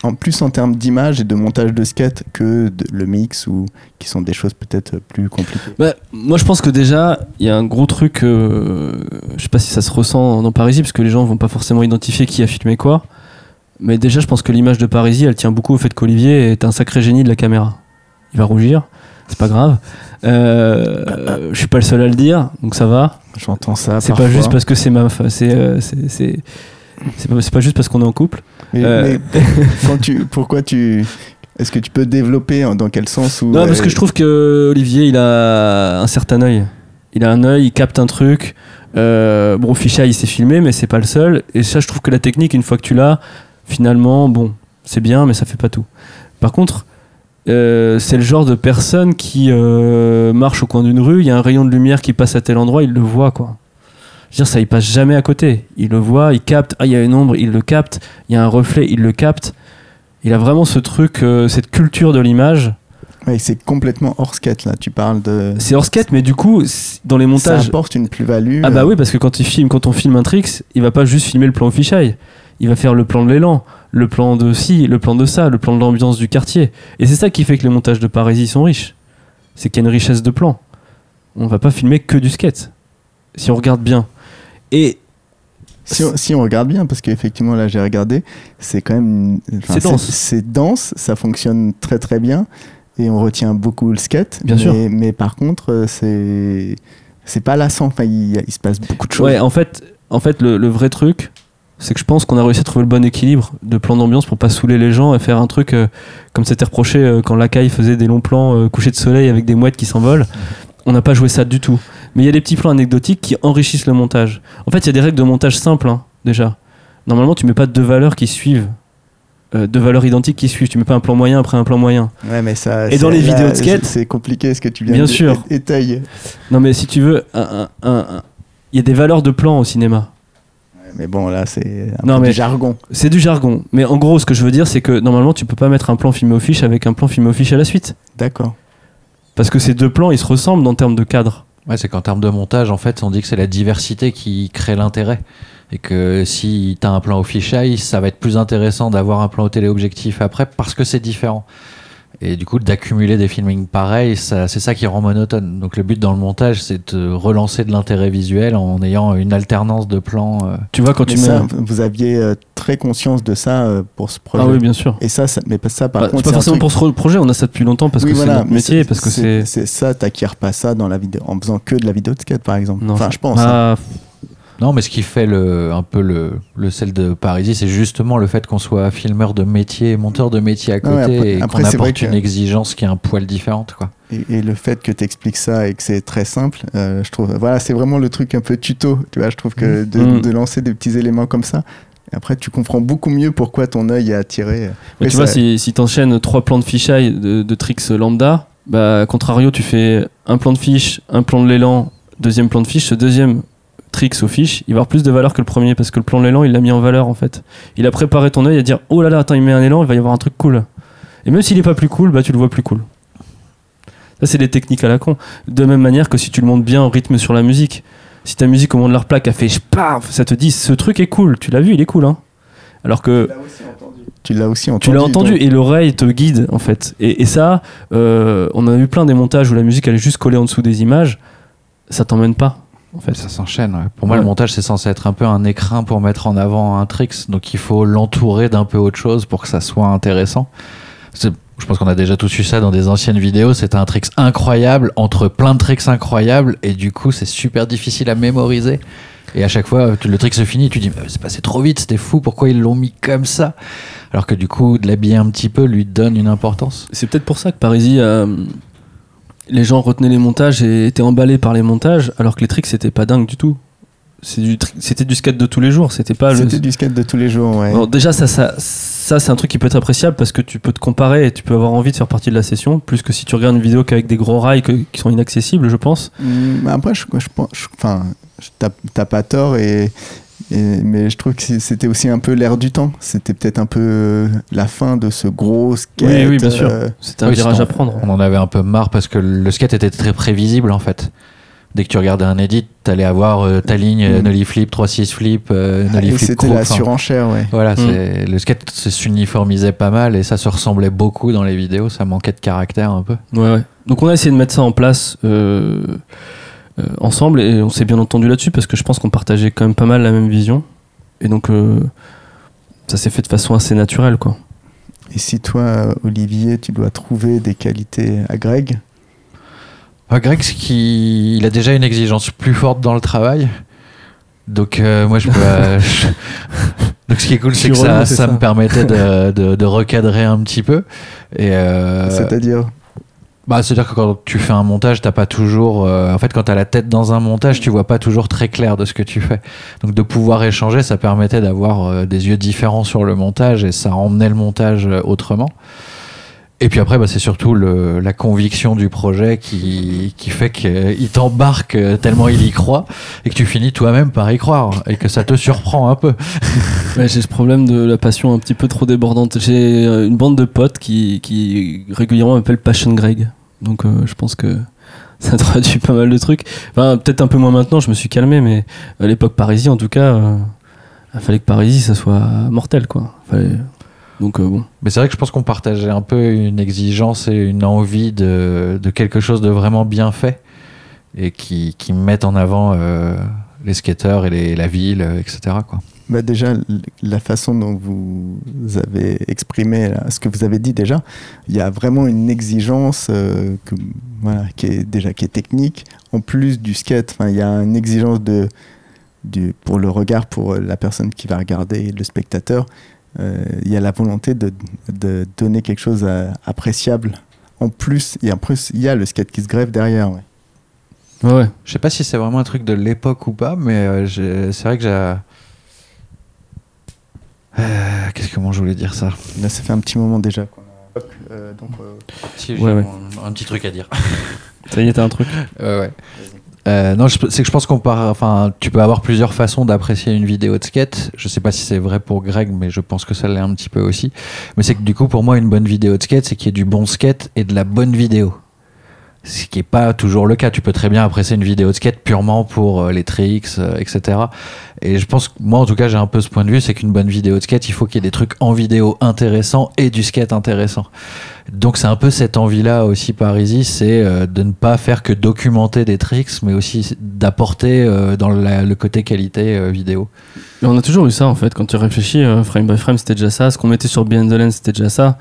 En plus en termes d'image et de montage de skate que de- le mix ou qui sont des choses peut-être plus compliquées. Bah, moi, je pense que déjà, il y a un gros truc. euh, je sais pas si ça se ressent dans Parisie, parce que les gens vont pas forcément identifier qui a filmé quoi. Mais déjà, je pense que l'image de Parisie, elle tient beaucoup au fait qu'Olivier est un sacré génie de la caméra. Il va rougir, c'est pas grave. Euh, je suis pas le seul à le dire, donc ça va. J'entends ça. C'est pas juste parce que c'est ma. C'est euh, c'est- c'est- pas, pas juste parce qu'on est en couple. Mais, Euh, mais quand tu, pourquoi tu, est-ce que tu peux développer hein, dans quel sens ou Non, parce euh, que je trouve que Olivier, il a un certain œil. Il a un œil, il capte un truc. Euh, bon, Ficha, il s'est filmé, mais c'est pas le seul. Et ça, je trouve que la technique, une fois que tu l'as, finalement, bon, c'est bien, mais ça fait pas tout. Par contre, euh, c'est le genre de personne qui euh, marche au coin d'une rue, il y a un rayon de lumière qui passe à tel endroit, il le voit, quoi. Je veux dire, ça, il passe jamais à côté. Il le voit, il capte. Ah, il y a une ombre, il le capte. Il y a un reflet, il le capte. Il a vraiment ce truc, euh, cette culture de l'image. Ouais, c'est complètement hors skate là. Tu parles de. C'est hors skate, mais du coup, dans les Ça montages. apporte une plus-value. Ah bah oui, parce que quand il filme, quand on filme un tricks, il va pas juste filmer le plan au fisheye. Il va faire le plan de l'élan, le plan de ci, le plan de ça, le plan de l'ambiance du quartier. Et c'est ça qui fait que les montages de Parisie sont riches. C'est qu'il y a une richesse de plans. On va pas filmer que du skate. Si on regarde bien. Et Si on, si on regarde bien, parce qu'effectivement là j'ai regardé, c'est quand même. enfin, C'est dense. C'est dense, ça fonctionne très très bien et on retient beaucoup le skate. Bien mais, sûr. Mais par contre, euh, c'est c'est pas lassant. Enfin, il, se passe beaucoup de choses. ouais, en fait, en fait le, le vrai truc, c'est que je pense qu'on a réussi à trouver le bon équilibre de plan d'ambiance pour pas saouler les gens et faire un truc euh, comme c'était reproché euh, quand Lacaille faisait des longs plans euh, couchés de soleil avec des mouettes qui s'envolent. On n'a pas joué ça du tout. Mais il y a des petits plans anecdotiques qui enrichissent le montage. En fait, il y a des règles de montage simples hein, déjà. Normalement, tu mets pas deux valeurs qui suivent. euh, deux valeurs identiques qui suivent. Tu mets pas un plan moyen après un plan moyen. Ouais, mais ça. Et dans les là, vidéos de skate- c'est compliqué ce que tu viens Bien de sûr. étayer. Non, mais si tu veux, il y a des valeurs de plan au cinéma. Mais bon, là, c'est un Non, peu mais- du jargon. C'est du jargon. Mais en gros, ce que je veux dire, c'est que normalement, tu peux pas mettre un plan filmé au fiche avec un plan filmé au fiche à la suite. D'accord. Parce que ces deux plans, ils se ressemblent en termes de cadre. Ouais, c'est qu'en termes de montage, en fait, on dit que c'est la diversité qui crée l'intérêt. Et que si tu as un plan au fisheye, ça va être plus intéressant d'avoir un plan au téléobjectif après parce que c'est différent. Et du coup, d'accumuler des filmings pareils, ça- c'est ça qui rend monotone. Donc le but dans le montage, c'est de relancer de l'intérêt visuel en ayant une alternance de plans. euh. Tu vois, quand Mais tu mets. ça, vous aviez euh, très conscience de ça euh, pour ce projet. Ah oui, bien sûr. Et ça, ça mais pas ça par Bah, c'est contre. pas c'est un forcément truc- pour ce projet, on a ça depuis longtemps parce Oui, que voilà, c'est notre mais métier, parce que c'est. C'est ça, t'acquiers pas ça dans la vidéo, en faisant que de la vidéo de skate par exemple. Non, enfin, je pense. hein. Non, mais ce qui fait le, un peu le, le sel de Parisie, c'est justement le fait qu'on soit filmeur de métier, monteur de métier à côté ouais, après- et après, qu'on c'est vrai apporte que- une exigence qui est un poil différente. Quoi. Et, et le fait que tu expliques ça et que c'est très simple, euh, je trouve. Voilà, c'est vraiment le truc un peu tuto. Tu vois, je trouve que de, Mm. de lancer des petits éléments comme ça. Après, tu comprends beaucoup mieux pourquoi ton œil est attiré. mais tu vois, si, si t'enchaînes trois plans de fisheye de, de tricks lambda, bah, contrario, tu fais un plan de fiche, un plan de l'élan, deuxième plan de fiche, ce deuxième tricks au fiche, il va avoir plus de valeur que le premier parce que le plan de l'élan, il l'a mis en valeur en fait. Il a préparé ton œil à dire oh là là, attends, il met un élan, il va y avoir un truc cool. Et même s'il est pas plus cool, bah tu le vois plus cool. Ça, c'est des techniques à la con. De même manière que si tu le montes bien en rythme sur la musique, si ta musique au moment de leur plaque a fait paf, ça te dit ce truc est cool, tu l'as vu, il est cool, hein. Alors que Tu l'as aussi entendu. tu l'as entendu donc- et l'oreille te guide en fait. Et, et ça, euh, on a eu plein des montages où la musique elle est juste collée en dessous des images, ça t'emmène pas en fait. Ça s'enchaîne. ouais. Pour moi, Ouais. le montage, c'est censé être un peu un écrin pour mettre en avant un tricks. Donc, il faut l'entourer d'un peu autre chose pour que ça soit intéressant. Je pense qu'on a déjà tous eu ça dans des anciennes vidéos. C'était un tricks incroyable entre plein de tricks incroyables. Et du coup, c'est super difficile à mémoriser. Et à chaque fois, le trick se finit, tu dis, Mais c'est passé trop vite, c'était fou, pourquoi ils l'ont mis comme ça? Alors que du coup, de l'habiller un petit peu lui donne une importance. C'est peut-être pour ça que Parisie, euh, les gens retenaient les montages et étaient emballés par les montages, alors que les tricks c'était pas dingue du tout. Du C'était du skate de tous les jours, c'était pas le. Du skate de tous les jours, ouais. Alors déjà, ça, ça, ça c'est un truc qui peut être appréciable parce que tu peux te comparer et tu peux avoir envie de faire partie de la session, plus que si tu regardes une vidéo qu'avec des gros rails que- qui sont inaccessibles, je pense. Mm, mais après, je, je pense, je- enfin, je- t'as t'as pas tort, et, et- mais je trouve que c'était aussi un peu l'air du temps. C'était peut-être un peu euh, la fin de ce gros skate. Oui, oui, bien sûr. euh, C'était un Oui, virage à prendre. On en avait un peu marre parce que le skate était très prévisible en fait. Dès que tu regardais un edit, t'allais avoir euh, ta ligne euh, Mm. nollie flip, 3-6 flip, euh, Ah, nollie et flip C'était la surenchère, ouais. Voilà, Mm. le skate s'uniformisait pas mal et ça se ressemblait beaucoup dans les vidéos, ça manquait de caractère un peu. Ouais, ouais. Donc on a essayé de mettre ça en place ensemble et on s'est bien entendu là-dessus parce que je pense qu'on partageait quand même pas mal la même vision. Et donc euh, ça s'est fait de façon assez naturelle, quoi. Et si toi, Olivier, tu dois trouver des qualités à Greg, Ah, Greg, ce qui... il a déjà une exigence plus forte dans le travail. Donc, euh, moi, je peux. euh, je- Donc, ce qui est cool, c'est que ça, me permettait de, de- de recadrer un petit peu. Et euh, c'est-à-dire bah, c'est-à-dire que quand tu fais un montage, t'as pas toujours. euh, en fait, quand t'as la tête dans un montage, tu vois pas toujours très clair de ce que tu fais. Donc, de pouvoir échanger, ça permettait d'avoir euh, des yeux différents sur le montage et ça emmenait le montage euh, autrement. Et puis après, bah, c'est surtout la conviction du projet qui, qui fait qu'il t'embarque tellement il y croit et que tu finis toi-même par y croire et que ça te surprend un peu. Ouais, j'ai ce problème de la passion un petit peu trop débordante. J'ai une bande de potes qui, qui régulièrement m'appellent Passion Greg. Donc euh, je pense que ça traduit pas mal de trucs. Enfin, peut-être un peu moins maintenant, je me suis calmé, mais à l'époque Parisie, en tout cas, euh, il fallait que Parisie, ça soit mortel, quoi. Donc euh, bon. Mais c'est vrai que je pense qu'on partageait un peu une exigence et une envie de, quelque chose de vraiment bien fait et qui, mettent en avant les skateurs et la ville, etc. bah Déjà, la façon dont vous avez exprimé là, ce que vous avez dit déjà, il y a vraiment une exigence euh, que, voilà, qui est déjà qui est technique, en plus du skate. Enfin, il y a une exigence de, du, pour le regard, pour la personne qui va regarder, le spectateur. Euh, il y a la volonté de, de donner quelque chose d'appréciable. En plus, et en plus, il y a le skate qui se grève derrière. ouais. Ouais. Je sais pas si c'est vraiment un truc de l'époque ou pas, mais euh, c'est vrai que j'ai. Euh, Qu'est-ce que comment je voulais dire ça Là, ça fait un petit moment déjà qu'on a. Euh, donc, euh, Si, j'ai Ouais, ouais. un, un petit truc à dire. Ça y est, t'as un truc. Ouais, ouais. Euh, non, je- c'est que je pense qu'on part. Enfin, tu peux avoir plusieurs façons d'apprécier une vidéo de skate. Je sais pas si c'est vrai pour Greg, mais je pense que ça l'est un petit peu aussi. Mais c'est que du coup, pour moi, une bonne vidéo de skate, c'est qu'il y ait du bon skate et de la bonne vidéo. Ce qui est pas toujours le cas. Tu peux très bien apprécier une vidéo de skate purement pour euh, les tricks, euh, etc. Et je pense que moi, en tout cas, j'ai un peu ce point de vue, c'est qu'une bonne vidéo de skate, il faut qu'il y ait des trucs en vidéo intéressants et du skate intéressant. Donc c'est un peu cette envie-là aussi par Easy, c'est euh, de ne pas faire que documenter des tricks, mais aussi d'apporter dans le côté qualité vidéo. On a toujours eu ça en fait. Quand tu réfléchis, frame by frame, c'était déjà ça. Ce qu'on mettait sur Behind the Lens, c'était déjà ça.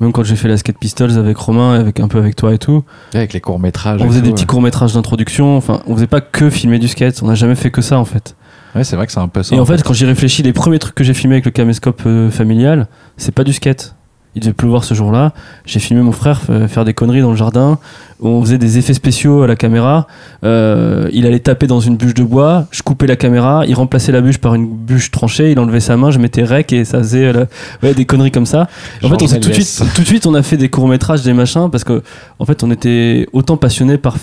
Même quand j'ai fait la Skate Pistols avec Romain, et avec un peu avec toi et tout, Avec les courts métrages. on faisait des petits courts métrages d'introduction. Enfin, on faisait pas que filmer du skate. On n'a jamais fait que ça en fait. Ouais, c'est vrai que c'est un peu ça. Et en fait, quand j'y réfléchis, les premiers trucs que j'ai filmés avec le caméscope euh, familial, c'est pas du skate. Il devait pleuvoir ce jour-là. J'ai filmé mon frère f- faire des conneries dans le jardin. Où on faisait des effets spéciaux à la caméra. Euh, il allait taper dans une bûche de bois. Je coupais la caméra. Il remplaçait la bûche par une bûche tranchée. Il enlevait sa main. Je mettais rec et ça faisait euh, la- ouais, des conneries comme ça. En fait, on tout de suite, tout de suite, on a fait des courts métrages, des machins, parce que en fait, on était autant passionné par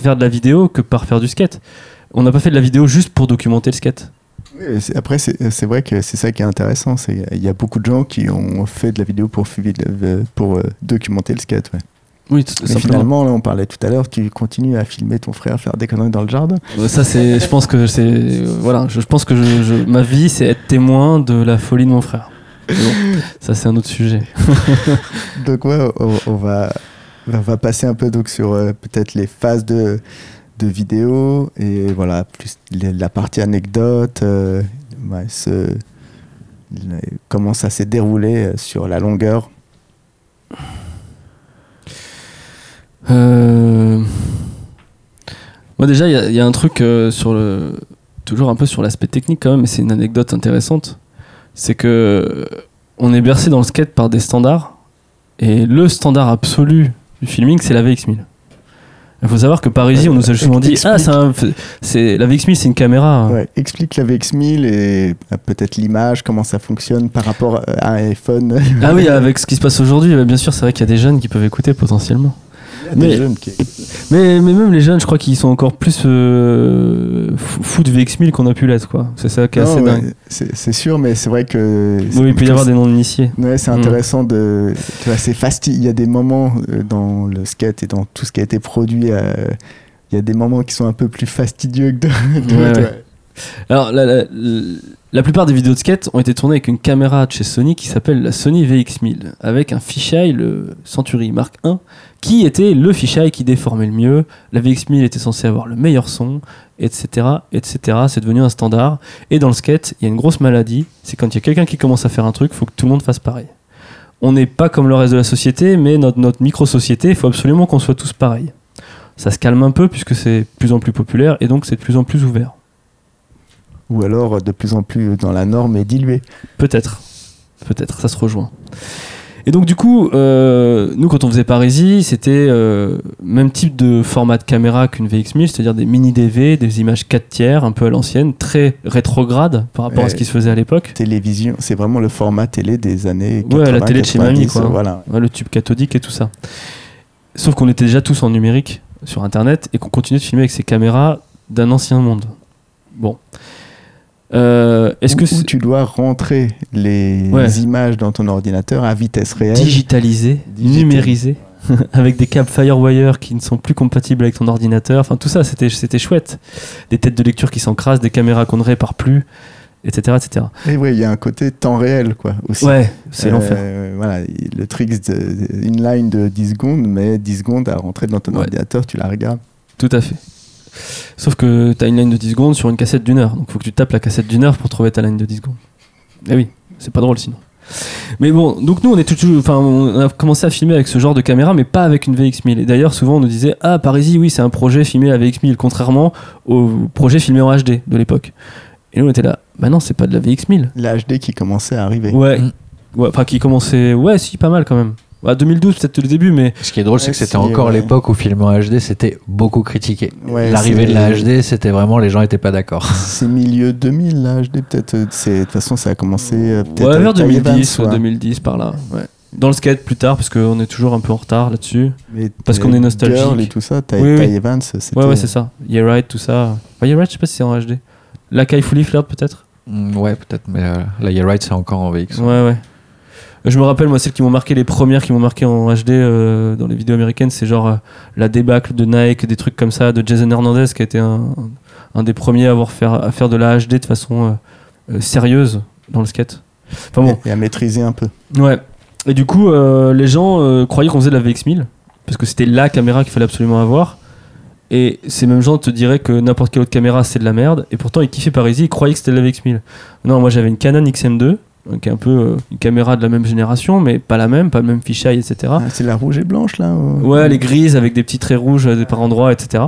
faire de la vidéo que par faire du skate. On n'a pas fait de la vidéo juste pour documenter le skate. Après, c'est vrai que c'est ça qui est intéressant. Il y a beaucoup de gens qui ont fait de la vidéo pour, euh, pour euh, documenter le skate. Ouais. Oui, tout Mais finalement, là, on parlait tout à l'heure, tu continues à filmer ton frère faire des conneries dans le jardin. Ça, c'est. Je pense que c'est. euh, Voilà, je, je pense que je, je- ma vie, c'est être témoin de la folie de mon frère. Bon, ça, c'est un autre sujet. Donc, ouais, on, on va, on va passer un peu donc, sur euh, peut-être les phases de, de vidéo et voilà, plus la partie anecdote, euh, comment ça s'est déroulé euh, sur la longueur. Euh, Moi, déjà, il y a- un truc sur le. Toujours un peu sur l'aspect technique, quand même, mais c'est une anecdote intéressante. C'est que. On est bercé dans le skate par des standards. Et le standard absolu du filming, c'est la VX1000. Il faut savoir que Parisie, on nous a souvent dit. Ah, c'est la VX1000, c'est une caméra. Ouais, explique la VX1000 et euh, peut-être l'image, comment ça fonctionne par rapport euh, à un iPhone. Ah oui, avec ce qui se passe aujourd'hui, bien sûr, c'est vrai qu'il y a des jeunes qui peuvent écouter potentiellement. Des Mais- jeunes qui- Mais, mais même les jeunes, je crois qu'ils sont encore plus euh, fou fous de VX1000 qu'on a pu l'être, quoi. C'est ça qui est Non, assez ouais, dingue. c'est sûr, mais c'est vrai que. Oui, il peut y avoir des noms d'initiés. Ouais, c'est Mm. intéressant de. Tu vois, c'est fasti- Il y a des moments euh, dans le skate et dans tout ce qui a été produit euh, Il y a des moments qui sont un peu plus fastidieux que d'autres. Ouais. Alors, la, plupart des vidéos de skate ont été tournées avec une caméra de chez Sony qui s'appelle la Sony VX1000, avec un fisheye, le Century Mark I, qui était le fisheye qui déformait le mieux. La VX1000 était censée avoir le meilleur son, etc., etc. C'est devenu un standard. Et dans le skate, il y a une grosse maladie, c'est quand il y a quelqu'un qui commence à faire un truc, il faut que tout le monde fasse pareil. On n'est pas comme le reste de la société, mais notre, notre micro-société, il faut absolument qu'on soit tous pareils. Ça se calme un peu puisque c'est de plus en plus populaire et donc c'est de plus en plus ouvert. Ou alors euh, de plus en plus dans la norme et dilué. Peut-être. Peut-être, ça se rejoint. Et donc du coup, euh, nous quand on faisait Parisie, c'était euh, même type de format de caméra qu'une VX1000, c'est-à-dire des mini DV, des images 4 tiers, un peu à l'ancienne, très rétrograde par rapport à ce qui se faisait à l'époque. Télévision, c'est vraiment le format télé des années 80, Ouais, la télé de chez mamie, 90, quoi. Voilà. Ouais, le tube cathodique et tout ça. Sauf qu'on était déjà tous en numérique sur Internet et qu'on continuait de filmer avec ces caméras d'un ancien monde. Bon. Euh, Est-ce que tu dois rentrer les Ouais. images dans ton ordinateur à vitesse réelle digitalisé, Digité. numérisé, avec des câbles Firewire qui ne sont plus compatibles avec ton ordinateur. Enfin, tout ça, c'était c'était chouette. Des têtes de lecture qui s'encrassent, des caméras qu'on ne répare plus, etc. etc. Et oui, il y a un côté temps réel, quoi, aussi. Ouais, c'est Euh, l'enfer. Voilà, le trick, de, une line de 10 secondes, mais 10 secondes à rentrer dans ton Ouais. ordinateur, tu la regardes. Tout à fait. Sauf que tu as une ligne de 10 secondes sur une cassette d'une heure. Donc il faut que tu tapes la cassette d'une heure pour trouver ta ligne de 10 secondes. Eh oui, c'est pas drôle sinon. Mais bon, donc nous on est toujours, enfin on a commencé à filmer avec ce genre de caméra, mais pas avec une VX1000. Et d'ailleurs souvent on nous disait ah Parisie oui c'est un projet filmé à VX1000, contrairement au projet filmé en HD de l'époque. Et nous on était là, bah non c'est pas de la VX1000. La HD qui commençait à arriver. Ouais, ouais, enfin qui commençait, ouais si pas mal quand même. Bah, 2012 peut-être le début, mais Ce qui est drôle, c'est que c'était encore ouais. l'époque où filmer en HD, c'était beaucoup critiqué. Ouais, L'arrivée de la HD, c'était vraiment, les gens étaient pas d'accord. C'est milieu 2000, la HD, peut-être. c'est- De toute façon, ça a commencé euh, peut-être vers Ty 2010, Evans, ouais. 2010 par là. Ouais. Dans le skate plus tard, parce qu'on est toujours un peu en retard là-dessus. Parce qu'on est nostalgique. Girl et tout ça, Ty, Oui, oui. Evans, c'était. Ouais, ouais, c'est ça. Yeah Right, tout ça. Enfin, yeah Right, je sais pas si c'est en HD. La Kai Fully Flirt, peut-être Mm, ouais, peut-être, mais euh, là, You're Right, c'est encore en VX. Ouais, ouais. Je me rappelle, moi, celles qui m'ont marqué, les premières qui m'ont marqué en HD euh, dans les vidéos américaines, c'est genre euh, la débâcle de Nike, des trucs comme ça, de Jason Hernandez, qui a été un, un des premiers à avoir faire, à faire de la HD de façon euh, sérieuse dans le skate. Enfin bon, Et à maîtriser un peu. Ouais. Et du coup, les gens croyaient qu'on faisait de la VX1000 parce que c'était la caméra qu'il fallait absolument avoir. Et ces mêmes gens te diraient que n'importe quelle autre caméra c'est de la merde. Et pourtant, ils kiffaient Parisie, ils croyaient que c'était de la VX1000. Non, moi j'avais une Canon XM2, euh, qui est un peu euh, une caméra de la même génération, mais pas la même, pas le même fisheye, etc. Ah, c'est la rouge et blanche, là ou- Ouais, les grises avec des petits traits rouges euh, par endroits, etc.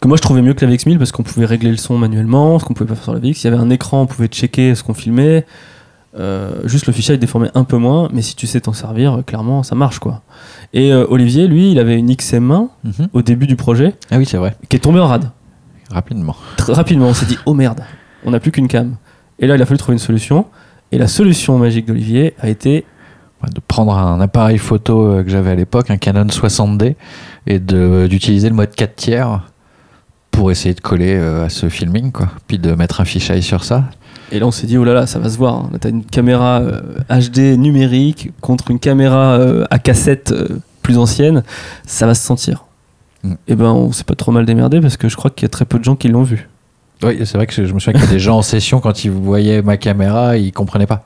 Que moi je trouvais mieux que la VX1000 parce qu'on pouvait régler le son manuellement, ce qu'on pouvait pas faire sur la VX. Il y avait un écran, on pouvait checker ce qu'on filmait. Euh, juste le fichier il déformait un peu moins, mais si tu sais t'en servir, euh, clairement ça marche quoi. Et euh, Olivier, lui, il avait une XM1 Mhm. au début du projet Ah oui, c'est vrai, qui est tombée en rade. rapidement. Très rapidement, on s'est dit oh merde, on n'a plus qu'une cam. Et là, il a fallu trouver une solution. Et la solution magique d'Olivier a été Ouais, de prendre un appareil photo euh, que j'avais à l'époque, un Canon 60D, et de- d'utiliser le mode 4 tiers pour essayer de coller euh, à ce filming, quoi. Puis de mettre un fisheye sur ça. Et là, on s'est dit, oh là là, ça va se voir. hein. Là, t'as une caméra euh, HD numérique contre une caméra euh, à cassette euh, plus ancienne, ça va se sentir. Mm. Et ben, on s'est pas trop mal démerdé parce que je crois qu'il y a très peu de gens qui l'ont vu. Oui, c'est vrai que je me souviens qu'il y a des gens en session, quand ils voyaient ma caméra, ils comprenaient pas.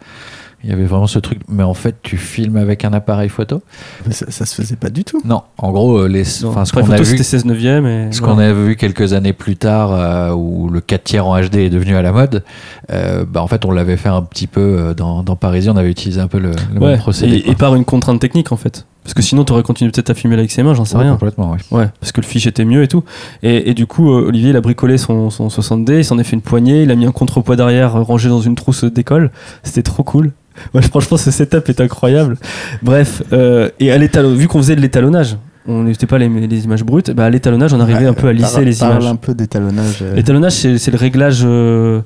Il y avait vraiment ce truc, mais en fait, tu filmes avec un appareil photo Mais Ça, ça se faisait pas du tout. Non, en gros, euh, les, Non, ce qu'on a photo, vu, c'était 16 neuvième. Et ce qu'on a vu quelques années plus tard, euh, où le 4 tiers en HD est devenu à la mode, euh, bah, en fait, on l'avait fait un petit peu dans, dans Parisie, on avait utilisé un peu le, le Ouais, même procédé. et, et par une contrainte technique en fait. Parce que sinon, t'aurais continué peut-être à filmer la XM1, j'en sais Ouais, rien. Complètement, oui. Ouais, parce que le fiche était mieux et tout. Et, et du coup, euh, Olivier, il a bricolé son, son 60D, il s'en est fait une poignée, il a mis un contrepoids derrière euh, rangé dans une trousse d'école. C'était trop cool. Ouais, franchement, ce setup est incroyable. Bref, euh, et à l'étalon, vu qu'on faisait de l'étalonnage, on n'était pas les, les images brutes, bah à l'étalonnage, on arrivait un peu à lisser Parle- les parle images. un peu d'étalonnage. L'étalonnage, c'est c'est le réglage de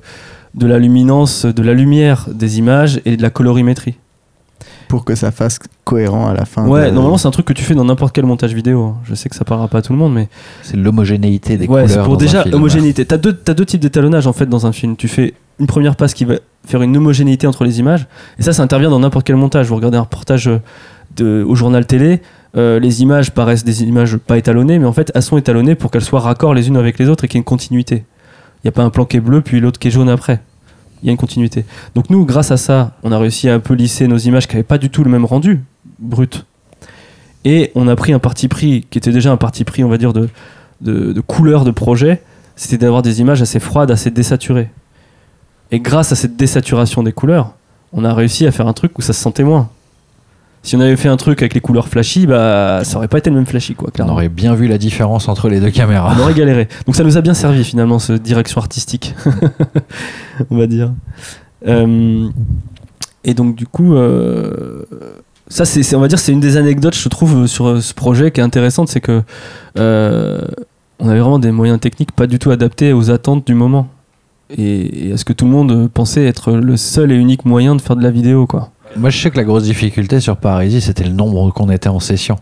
la luminance, de la lumière des images et de la colorimétrie. Pour que ça fasse cohérent à la fin. Ouais, de- normalement, c'est un truc que tu fais dans n'importe quel montage vidéo. Je sais que ça parlera pas à tout le monde, mais C'est l'homogénéité des ouais, couleurs. c'est pour dans un déjà film. homogénéité. T'as deux, t'as deux types d'étalonnage en fait dans un film. Tu fais une première passe qui va faire une homogénéité entre les images, et ça, ça intervient dans n'importe quel montage. Vous regardez un reportage euh, de, au journal télé, euh, les images paraissent des images pas étalonnées, mais en fait, elles sont étalonnées pour qu'elles soient raccord les unes avec les autres et qu'il y ait une continuité. Il n'y a pas un plan qui est bleu puis l'autre qui est jaune après. Il y a une continuité. Donc nous, grâce à ça, on a réussi à un peu lisser nos images qui n'avaient pas du tout le même rendu brut. Et on a pris un parti pris qui était déjà un parti pris, on va dire, de, de, de couleur de projet. C'était d'avoir des images assez froides, assez désaturées. Et grâce à cette désaturation des couleurs, on a réussi à faire un truc où ça se sentait moins. Si on avait fait un truc avec les couleurs flashy, bah ça aurait pas été le même flashy quoi, On aurait bien vu la différence entre les deux caméras. On aurait galéré. Donc ça nous a bien servi finalement, cette direction artistique, on va dire. Euh, et donc du coup, euh, ça c'est, on va dire, c'est une des anecdotes, je trouve, sur euh, ce projet qui est intéressante, c'est que euh, on avait vraiment des moyens techniques pas du tout adaptés aux attentes du moment. Et, et à ce que tout le monde pensait être le seul et unique moyen de faire de la vidéo, quoi. Moi, je sais que la grosse difficulté sur Parisie, c'était le nombre qu'on était en session.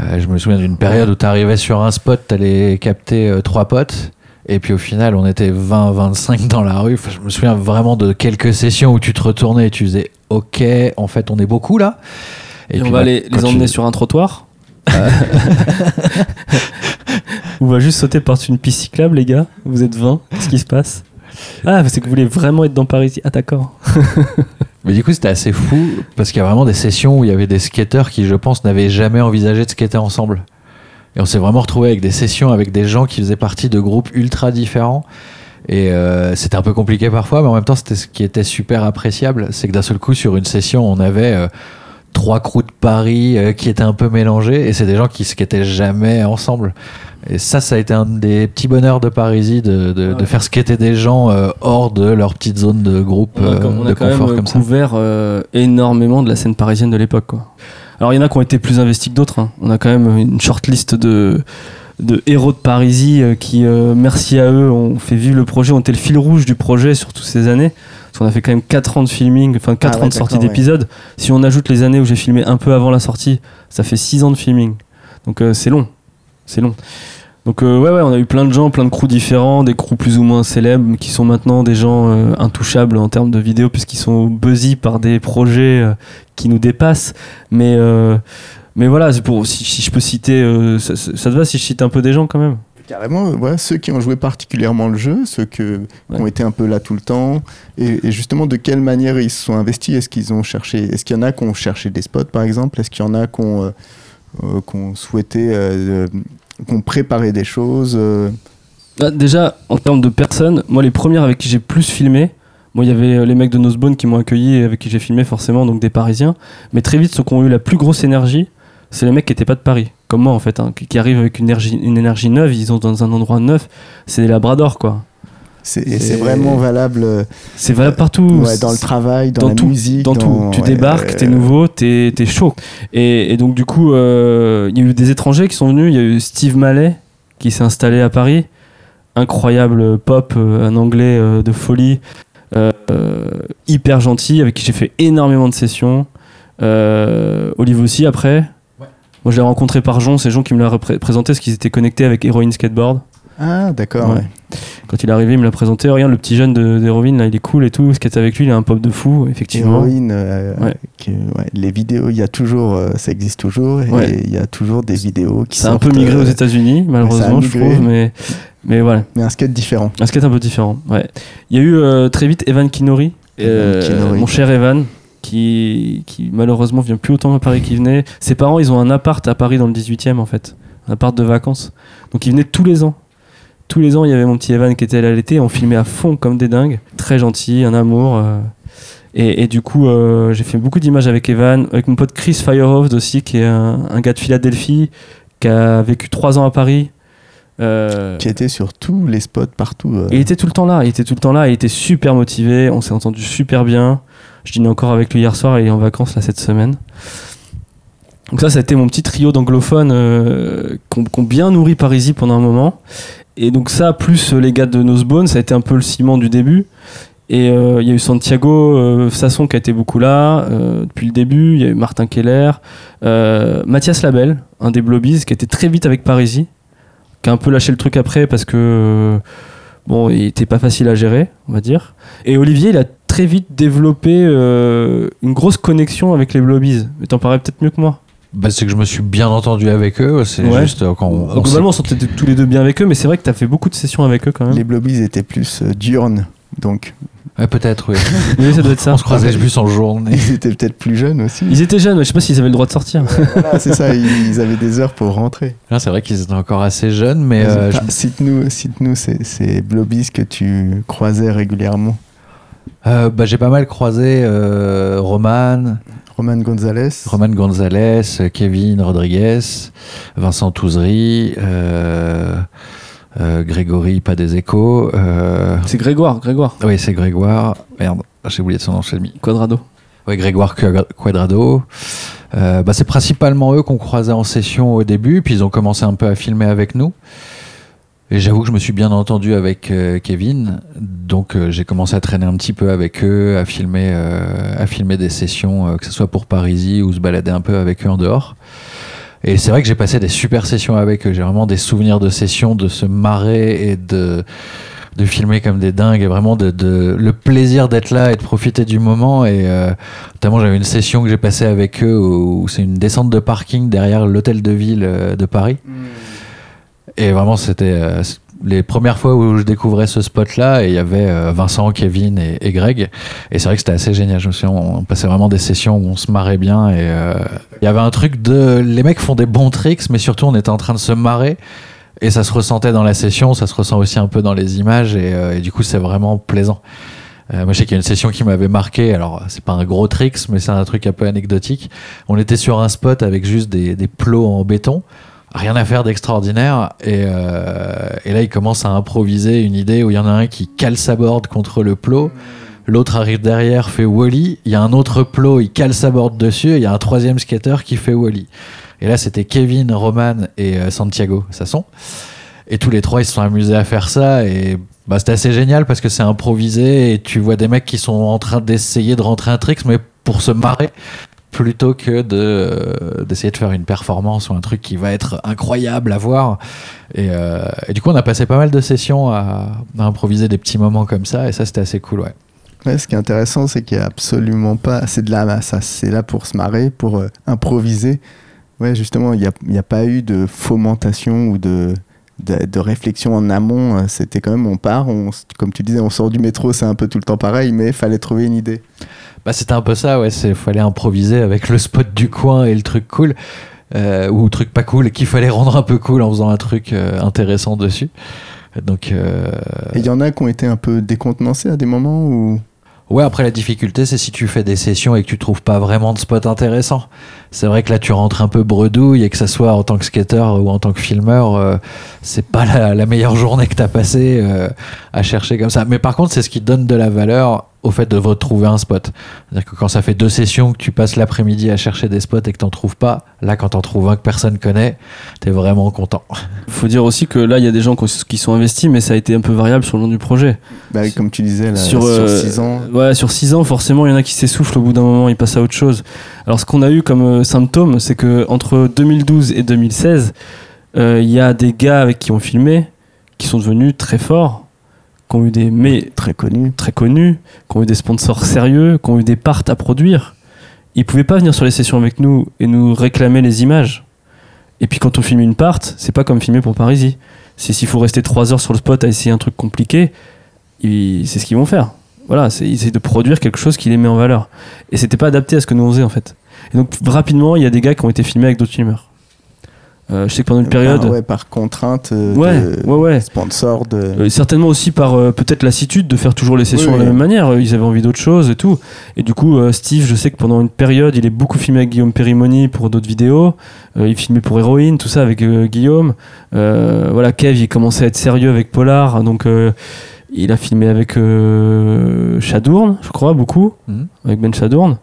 Euh, je me souviens d'une période où tu arrivais sur un spot, tu allais capter euh, trois potes. Et puis au final, on était 20-25 dans la rue. Enfin, je me souviens vraiment de quelques sessions où tu te retournais et tu faisais Ok, en fait, on est beaucoup là. Et, on puis, va bah, les, emmener tu- sur un trottoir. Euh, on va juste sauter par-dessus une piste cyclable, les gars. Vous êtes 20. Qu'est-ce qui se passe? Ah, c'est que vous voulez vraiment être dans Paris. Ah, d'accord. Mais du coup, c'était assez fou parce qu'il y a vraiment des sessions où il y avait des skateurs qui, je pense, n'avaient jamais envisagé de skater ensemble. Et on s'est vraiment retrouvé avec des sessions avec des gens qui faisaient partie de groupes ultra différents. Et euh, c'était un peu compliqué parfois, mais en même temps, c'était ce qui était super appréciable. C'est que d'un seul coup, sur une session, on avait euh, trois crews de Paris euh, qui étaient un peu mélangés. Et c'est des gens qui skataient jamais ensemble. Et ça, ça a été un des petits bonheurs de Parisie, de, de, Ouais. de faire skater des gens euh, hors de leur petite zone de groupe On a, euh, quand- on a de quand même confort euh, comme ça. couvert euh, énormément de la scène parisienne de l'époque. Alors, il y en a qui ont été plus investis que d'autres. hein. On a quand même une shortlist de, de héros de Parisie euh, qui, euh, merci à eux, ont fait vivre le projet, ont été le fil rouge du projet sur toutes ces années. Parce qu'on a fait quand même 4 ans de filming, enfin 4 Ah ouais, ans de sortie ouais. d'épisodes. Si on ajoute les années où j'ai filmé un peu avant la sortie, ça fait 6 ans de filming. Donc euh, c'est long. C'est long. Donc euh, ouais, ouais, on a eu plein de gens, plein de crews différents, des crews plus ou moins célèbres, qui sont maintenant des gens euh, intouchables en termes de vidéo, puisqu'ils sont buzzy par des projets euh, qui nous dépassent. Mais, mais voilà, pour, si, si je peux citer, ça, te va si je cite un peu des gens quand même? Carrément, ouais, ceux qui ont joué particulièrement le jeu, ceux que, qui ont été un peu là tout le temps, et, et justement de quelle manière ils se sont investis? Est-ce qu'ils ont cherché Est-ce qu'il y en a qui ont cherché des spots par exemple? Est-ce qu'il y en a qui ont, euh, qui ont souhaité, euh, euh, qui ont préparé des choses Bah, Déjà, en termes de personnes, moi les premières avec qui j'ai plus filmé, moi il y avait les mecs de Nosebone qui m'ont accueilli et avec qui j'ai filmé forcément, donc des Parisiens. Mais très vite, ceux qui ont eu la plus grosse énergie, c'est les mecs qui n'étaient pas de Paris, comme moi en fait, hein, qui, qui arrivent avec une énergie, une énergie neuve, ils sont dans un endroit neuf, c'est des labradors quoi. C'est et C'est- c'est vraiment valable euh, C'est valable partout. ouais, dans le travail, dans, dans la tout, musique. dans tout. Tu ouais, débarques, t'es euh, nouveau, t'es es chaud. Et, et donc du coup, euh, il y a eu des étrangers qui sont venus. Il y a eu Steve Mallet qui s'est installé à Paris, incroyable pop, un anglais de folie, euh, hyper gentil, avec qui j'ai fait énormément de sessions. Euh, Olive aussi après. Moi, je l'ai rencontré par Jon, c'est Jon qui me l'a présenté parce qu'ils étaient connectés avec Heroin Skateboard. Ah, d'accord. Ouais. Quand il est arrivé, il me l'a présenté. Regarde, le petit jeune d'Heroin, là, il est cool et tout. Ce qui est avec lui, il a un pop de fou, effectivement. Héroïne, euh, Ouais. que- ouais, les vidéos, il y a toujours, euh, ça existe toujours, et il y a toujours des vidéos qui Ça a un peu migré euh, aux États-Unis, malheureusement, je trouve, mais, mais voilà. mais un skate différent. Un skate un peu différent. Ouais. Il y a eu euh, très vite Evan Kinori, euh, Kinori. mon cher Evan, qui, qui malheureusement vient plus autant à Paris qu'il venait. Ses parents, ils ont un appart à Paris dans le 18e en fait, un appart de vacances. Donc ils venaient tous les ans. Tous les ans, il y avait mon petit Evan qui était là l'été, on filmait à fond comme des dingues. Très gentil, un amour. euh. Et, et du coup, euh, j'ai fait beaucoup d'images avec Evan, avec mon pote Chris Firehoft aussi, qui est un, un gars de Philadelphie, qui a vécu trois ans à Paris. Euh, Qui était sur tous les spots partout. il était tout le temps là, il était tout le temps là, il était super motivé, on s'est entendu super bien. Je dînais encore avec lui hier soir, il est en vacances là cette semaine. Donc ça, ça a été mon petit trio d'anglophones euh, qu'on qu'on bien nourri Parisie pendant un moment. Et donc ça, plus euh, les gars de Nosebone, ça a été un peu le ciment du début. Et euh, il y a eu Santiago euh, Sasson qui a été beaucoup là depuis le début. Il y a eu Martin Keller, Mathias Labelle, un des Blobies, qui était très vite avec Parisie, qui a un peu lâché le truc après parce que bon, il était pas facile à gérer, on va dire. Et Olivier, il a très vite développé une grosse connexion avec les Blobies. Mais t'en parles peut-être mieux que moi. Bah, c'est que je me suis bien entendu avec eux. C'est Ouais. juste euh, quand on, on Globalement, on s'entendait tous les deux bien avec eux, mais c'est vrai que t'as fait beaucoup de sessions avec eux quand même. Les Blobies étaient plus euh, diurnes, donc ouais, peut-être, oui. Oui, ça doit être ça. on se croisait plus en journée. ils étaient peut-être plus jeunes aussi. Ils étaient jeunes, mais je sais pas s'ils avaient le droit de sortir. Voilà, c'est ça, ils avaient des heures pour rentrer. Là, c'est vrai qu'ils étaient encore assez jeunes, mais euh, je- bah, Cite-nous cite-nous ces, ces Blobies que tu croisais régulièrement. euh, bah, j'ai pas mal croisé euh, Roman, Roman Gonzalez. Roman Gonzalez, Kevin Rodriguez, Vincent Touzery, euh, euh, Grégory Pas des Échos. euh, C'est Grégoire, Grégoire, oui, c'est Grégoire. Merde, j'ai oublié de son nom, j'ai mis. Quadrado. Ouais, Grégoire Quadra- Quadrado. Euh, bah, c'est principalement eux qu'on croisait en session au début, puis ils ont commencé un peu à filmer avec nous. Et j'avoue que je me suis bien entendu avec euh, Kevin, donc euh, j'ai commencé à traîner un petit peu avec eux, à filmer, euh, à filmer des sessions, que ce soit pour Parisie ou se balader un peu avec eux en dehors. Et c'est vrai que j'ai passé des super sessions avec eux. J'ai vraiment des souvenirs de sessions, de se marrer et de, de filmer comme des dingues et vraiment le plaisir d'être là et de profiter du moment. Et notamment, j'avais une session que j'ai passée avec eux où, c'est une descente de parking derrière l'hôtel de ville de Paris. Et vraiment, c'était euh, les premières fois où je découvrais ce spot-là. Et il y avait euh, Vincent, Kevin et, et Greg. Et c'est vrai que c'était assez génial. Je me souviens, on passait vraiment des sessions où on se marrait bien. Et euh, il y avait un truc de. Les mecs font des bons tricks, mais surtout, on était en train de se marrer. Et ça se ressentait dans la session, ça se ressent aussi un peu dans les images. Et, euh, du coup, c'est vraiment plaisant. Euh, moi, je sais qu'il y a une session qui m'avait marqué. Alors, c'est pas un gros tricks, mais c'est un truc un peu anecdotique. On était sur un spot avec juste des, des plots en béton. Rien à faire d'extraordinaire. Et, euh, et là, il commence à improviser une idée où il y en a un qui cale sa board contre le plot. L'autre arrive derrière, fait Wally. Il y a un autre plot, il cale sa board dessus. Et il y a un troisième skater qui fait Wally. Et là, c'était Kevin, Roman et euh, Santiago Sasson. Et tous les trois, ils se sont amusés à faire ça. Et bah, c'était assez génial parce que c'est improvisé. Et tu vois des mecs qui sont en train d'essayer de rentrer un trick, mais pour se marrer plutôt que de euh, d'essayer de faire une performance ou un truc qui va être incroyable à voir. Et, euh, du coup, on a passé pas mal de sessions à, improviser des petits moments comme ça, et ça, c'était assez cool, ouais. Ouais, ce qui est intéressant, c'est qu'il n'y a absolument pas. C'est de la ça, c'est là pour se marrer, pour euh, improviser. Ouais, justement, il n'y a, y a pas eu de fomentation ou de, de, de réflexion en amont. Euh, C'était quand même, on part, on, comme tu disais, on sort du métro, c'est un peu tout le temps pareil, mais il fallait trouver une idée. Bah, c'était un peu ça, ouais. Il fallait improviser avec le spot du coin et le truc cool, euh, ou truc pas cool, qu'il fallait rendre un peu cool en faisant un truc euh, intéressant dessus. Donc, euh, Et il y en a qui ont été un peu décontenancés à des moments où. Ouais, après la difficulté, c'est si tu fais des sessions et que tu trouves pas vraiment de spot intéressant. C'est vrai que là, tu rentres un peu bredouille et que ça soit en tant que skater ou en tant que filmeur, euh, c'est pas la, la meilleure journée que t'as passée euh, à chercher comme ça. Mais par contre, c'est ce qui donne de la valeur au fait de retrouver un spot. C'est-à-dire que quand ça fait deux sessions que tu passes l'après-midi à chercher des spots et que t'en trouves pas, là, quand t'en trouves un que personne connaît, t'es vraiment content. faut dire aussi que là, il y a des gens qui sont investis, mais ça a été un peu variable sur le long du projet. Bah, comme tu disais, là, sur, sur euh, 6 ans. Ouais, sur 6 ans, forcément, il y en a qui s'essoufflent au bout d'un moment, ils passent à autre chose. Alors, ce qu'on a eu comme euh, symptôme, c'est que entre 2012 et 2016, euh, il y a des gars avec qui on filmait qui sont devenus très forts, qui ont eu des mais Très connu. très connus, qui ont eu des sponsors sérieux, qui ont eu des parts à produire. Ils pouvaient pas venir sur les sessions avec nous et nous réclamer les images. Et puis quand on filme une part, c'est pas comme filmer pour Parisie. C'est s'il faut rester 3 heures sur le spot à essayer un truc compliqué, c'est ce qu'ils vont faire. Voilà, c'est de produire quelque chose qui les met en valeur. Et c'était pas adapté à ce que nous on faisait en fait. Et donc rapidement, il y a des gars qui ont été filmés avec d'autres filmeurs. Euh, je sais que pendant une période, Par, ouais, par contrainte euh, ouais, de ouais, ouais. sponsor de. Euh, certainement aussi par euh, peut-être lassitude de faire toujours les sessions Oui, de la même manière. Ils avaient envie d'autre chose et tout. Et du coup, Steve, je sais que pendant une période, il est beaucoup filmé avec Guillaume Perimoni pour d'autres vidéos. Il filmait pour Héroïne, tout ça avec Guillaume. Voilà, Kev, il commençait à être sérieux avec Polar. Donc, il a filmé avec euh, Chadourne, je crois, beaucoup. Mhm. Avec Ben Chadourne.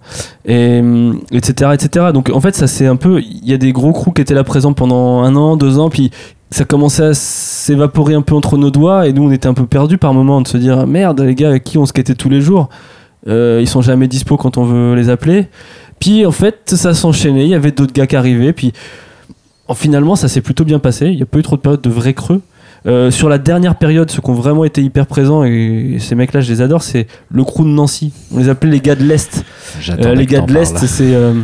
Et, hum, etc., etc. Donc, en fait, ça c'est un peu. Il y a des gros crews qui étaient là présents pendant un an, deux ans. Puis ça commençait à s'évaporer un peu entre nos doigts et nous on était un peu perdus par moment de se dire merde les gars avec qui on skatait tous les jours? Euh, ils sont jamais dispo quand on veut les appeler puis en fait ça s'enchaînait il y avait d'autres gars qui arrivaient puis en, finalement ça s'est plutôt bien passé il n'y a pas eu trop de période de vrai creux Euh, sur la dernière période, ceux qui ont vraiment été hyper présents, et ces mecs-là, je les adore, c'est le crew de Nancy. On les appelait les gars de l'Est. Euh, les gars de l'Est, c'est euh,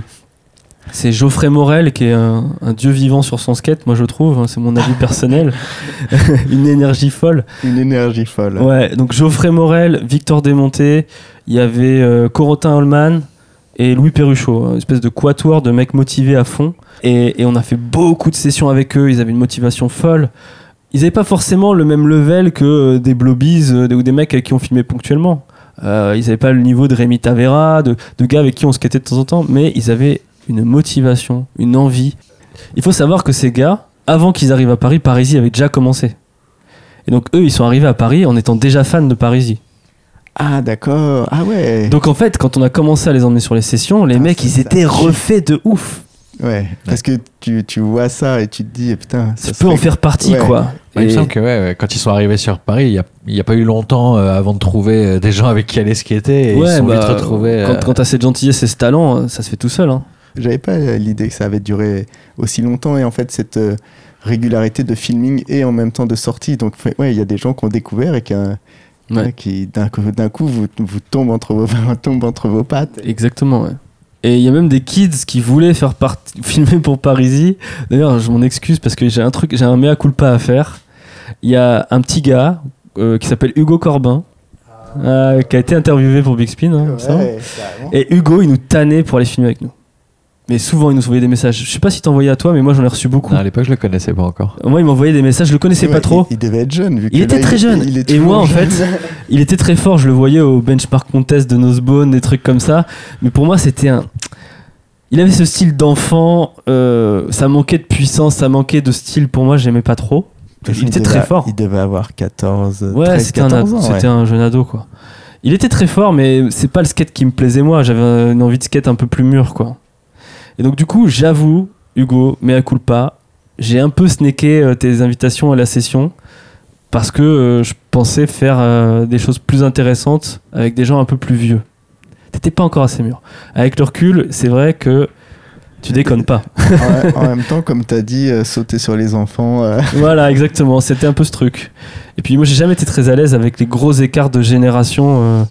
C'est Geoffrey Morel qui est un, un dieu vivant sur son skate, moi je trouve, hein, c'est mon avis personnel. Une énergie folle. Une énergie folle. Ouais, donc Geoffrey Morel, Victor Desmonté, il y avait euh, Corotin Holman et Louis Perruchot, une espèce de quatuor de mecs motivés à fond. Et, et on a fait beaucoup de sessions avec eux, ils avaient une motivation folle. Ils n'avaient pas forcément le même level que euh, des Blobies euh, ou des mecs avec qui on filmait ponctuellement. Euh, ils n'avaient pas le niveau de Rémi Tavera, de, de gars avec qui on skatait de temps en temps, mais ils avaient une motivation, une envie. Il faut savoir que ces gars, avant qu'ils arrivent à Paris, Parisi avait déjà commencé. Et donc eux, ils sont arrivés à Paris en étant déjà fans de Parisi. Ah, d'accord. Ah, ouais. Donc en fait, quand on a commencé à les emmener sur les sessions, les Ah, mecs, ils étaient refaits de ouf. Ouais. Parce que tu, tu vois ça et tu te dis, eh, putain, Ça, ça peut en faire partie, Ouais. quoi. Il me semble que ouais, quand ils sont arrivés sur Paris, il n'y a, il y a pas eu longtemps euh, avant de trouver euh, des gens avec qui aller skater et ils sont vite bah, retrouvés. Quand, euh, quand t'as cette gentillesse et ce talent, euh, ça se fait tout seul. hein. J'avais pas l'idée que ça avait duré aussi longtemps et en fait cette euh, régularité de filming et en même temps de sortie. Donc ouais, il y a des gens qui ont découvert et qui, euh, Ouais. qui d'un coup, d'un coup vous, vous tombe entre vos tombe entre vos pattes. Exactement, ouais. Et il y a même des kids qui voulaient faire partie, filmer pour Parisi. D'ailleurs, je m'en excuse parce que j'ai un truc, j'ai un mea culpa à faire. Il y a un petit gars euh, qui s'appelle Hugo Corbin, euh, qui a été interviewé pour Big Spin. hein. Ouais. Et Hugo, il nous tannait pour aller filmer avec nous. Mais souvent, il nous envoyait des messages. Je sais pas si t'envoyais à toi, mais moi, j'en ai reçu beaucoup. non, à l'époque, je le connaissais pas encore. Moi, il m'envoyait des messages, je le connaissais Ouais, pas trop. Il, il devait être jeune. Vu Il que était là, très jeune. il est Et moi, en fait. Il était très fort, je le voyais au benchmark contest de Nosebone, des trucs comme ça. Mais pour moi, c'était un. Il avait ce style d'enfant, euh, ça manquait de puissance, ça manquait de style. Pour moi, j'aimais pas trop. Il était devait- très fort. Il devait avoir 14, Ouais, 13, c'était un, 14 ado- ans. c'était ouais. un jeune ado, quoi. Il était très fort, mais c'est pas le skate qui me plaisait, moi. J'avais une envie de skate un peu plus mûr, quoi. Et donc, du coup, j'avoue, Hugo, mais à culpa, j'ai un peu snaké euh, tes invitations à la session parce que euh, je pensais faire euh, des choses plus intéressantes avec des gens un peu plus vieux. T'étais pas encore assez mûr. Avec le recul, c'est vrai que tu déconnes pas. en, en même temps, comme tu as dit, euh, sauter sur les enfants. voilà, exactement. C'était un peu ce truc. Et puis moi, j'ai jamais été très à l'aise avec les gros écarts de génération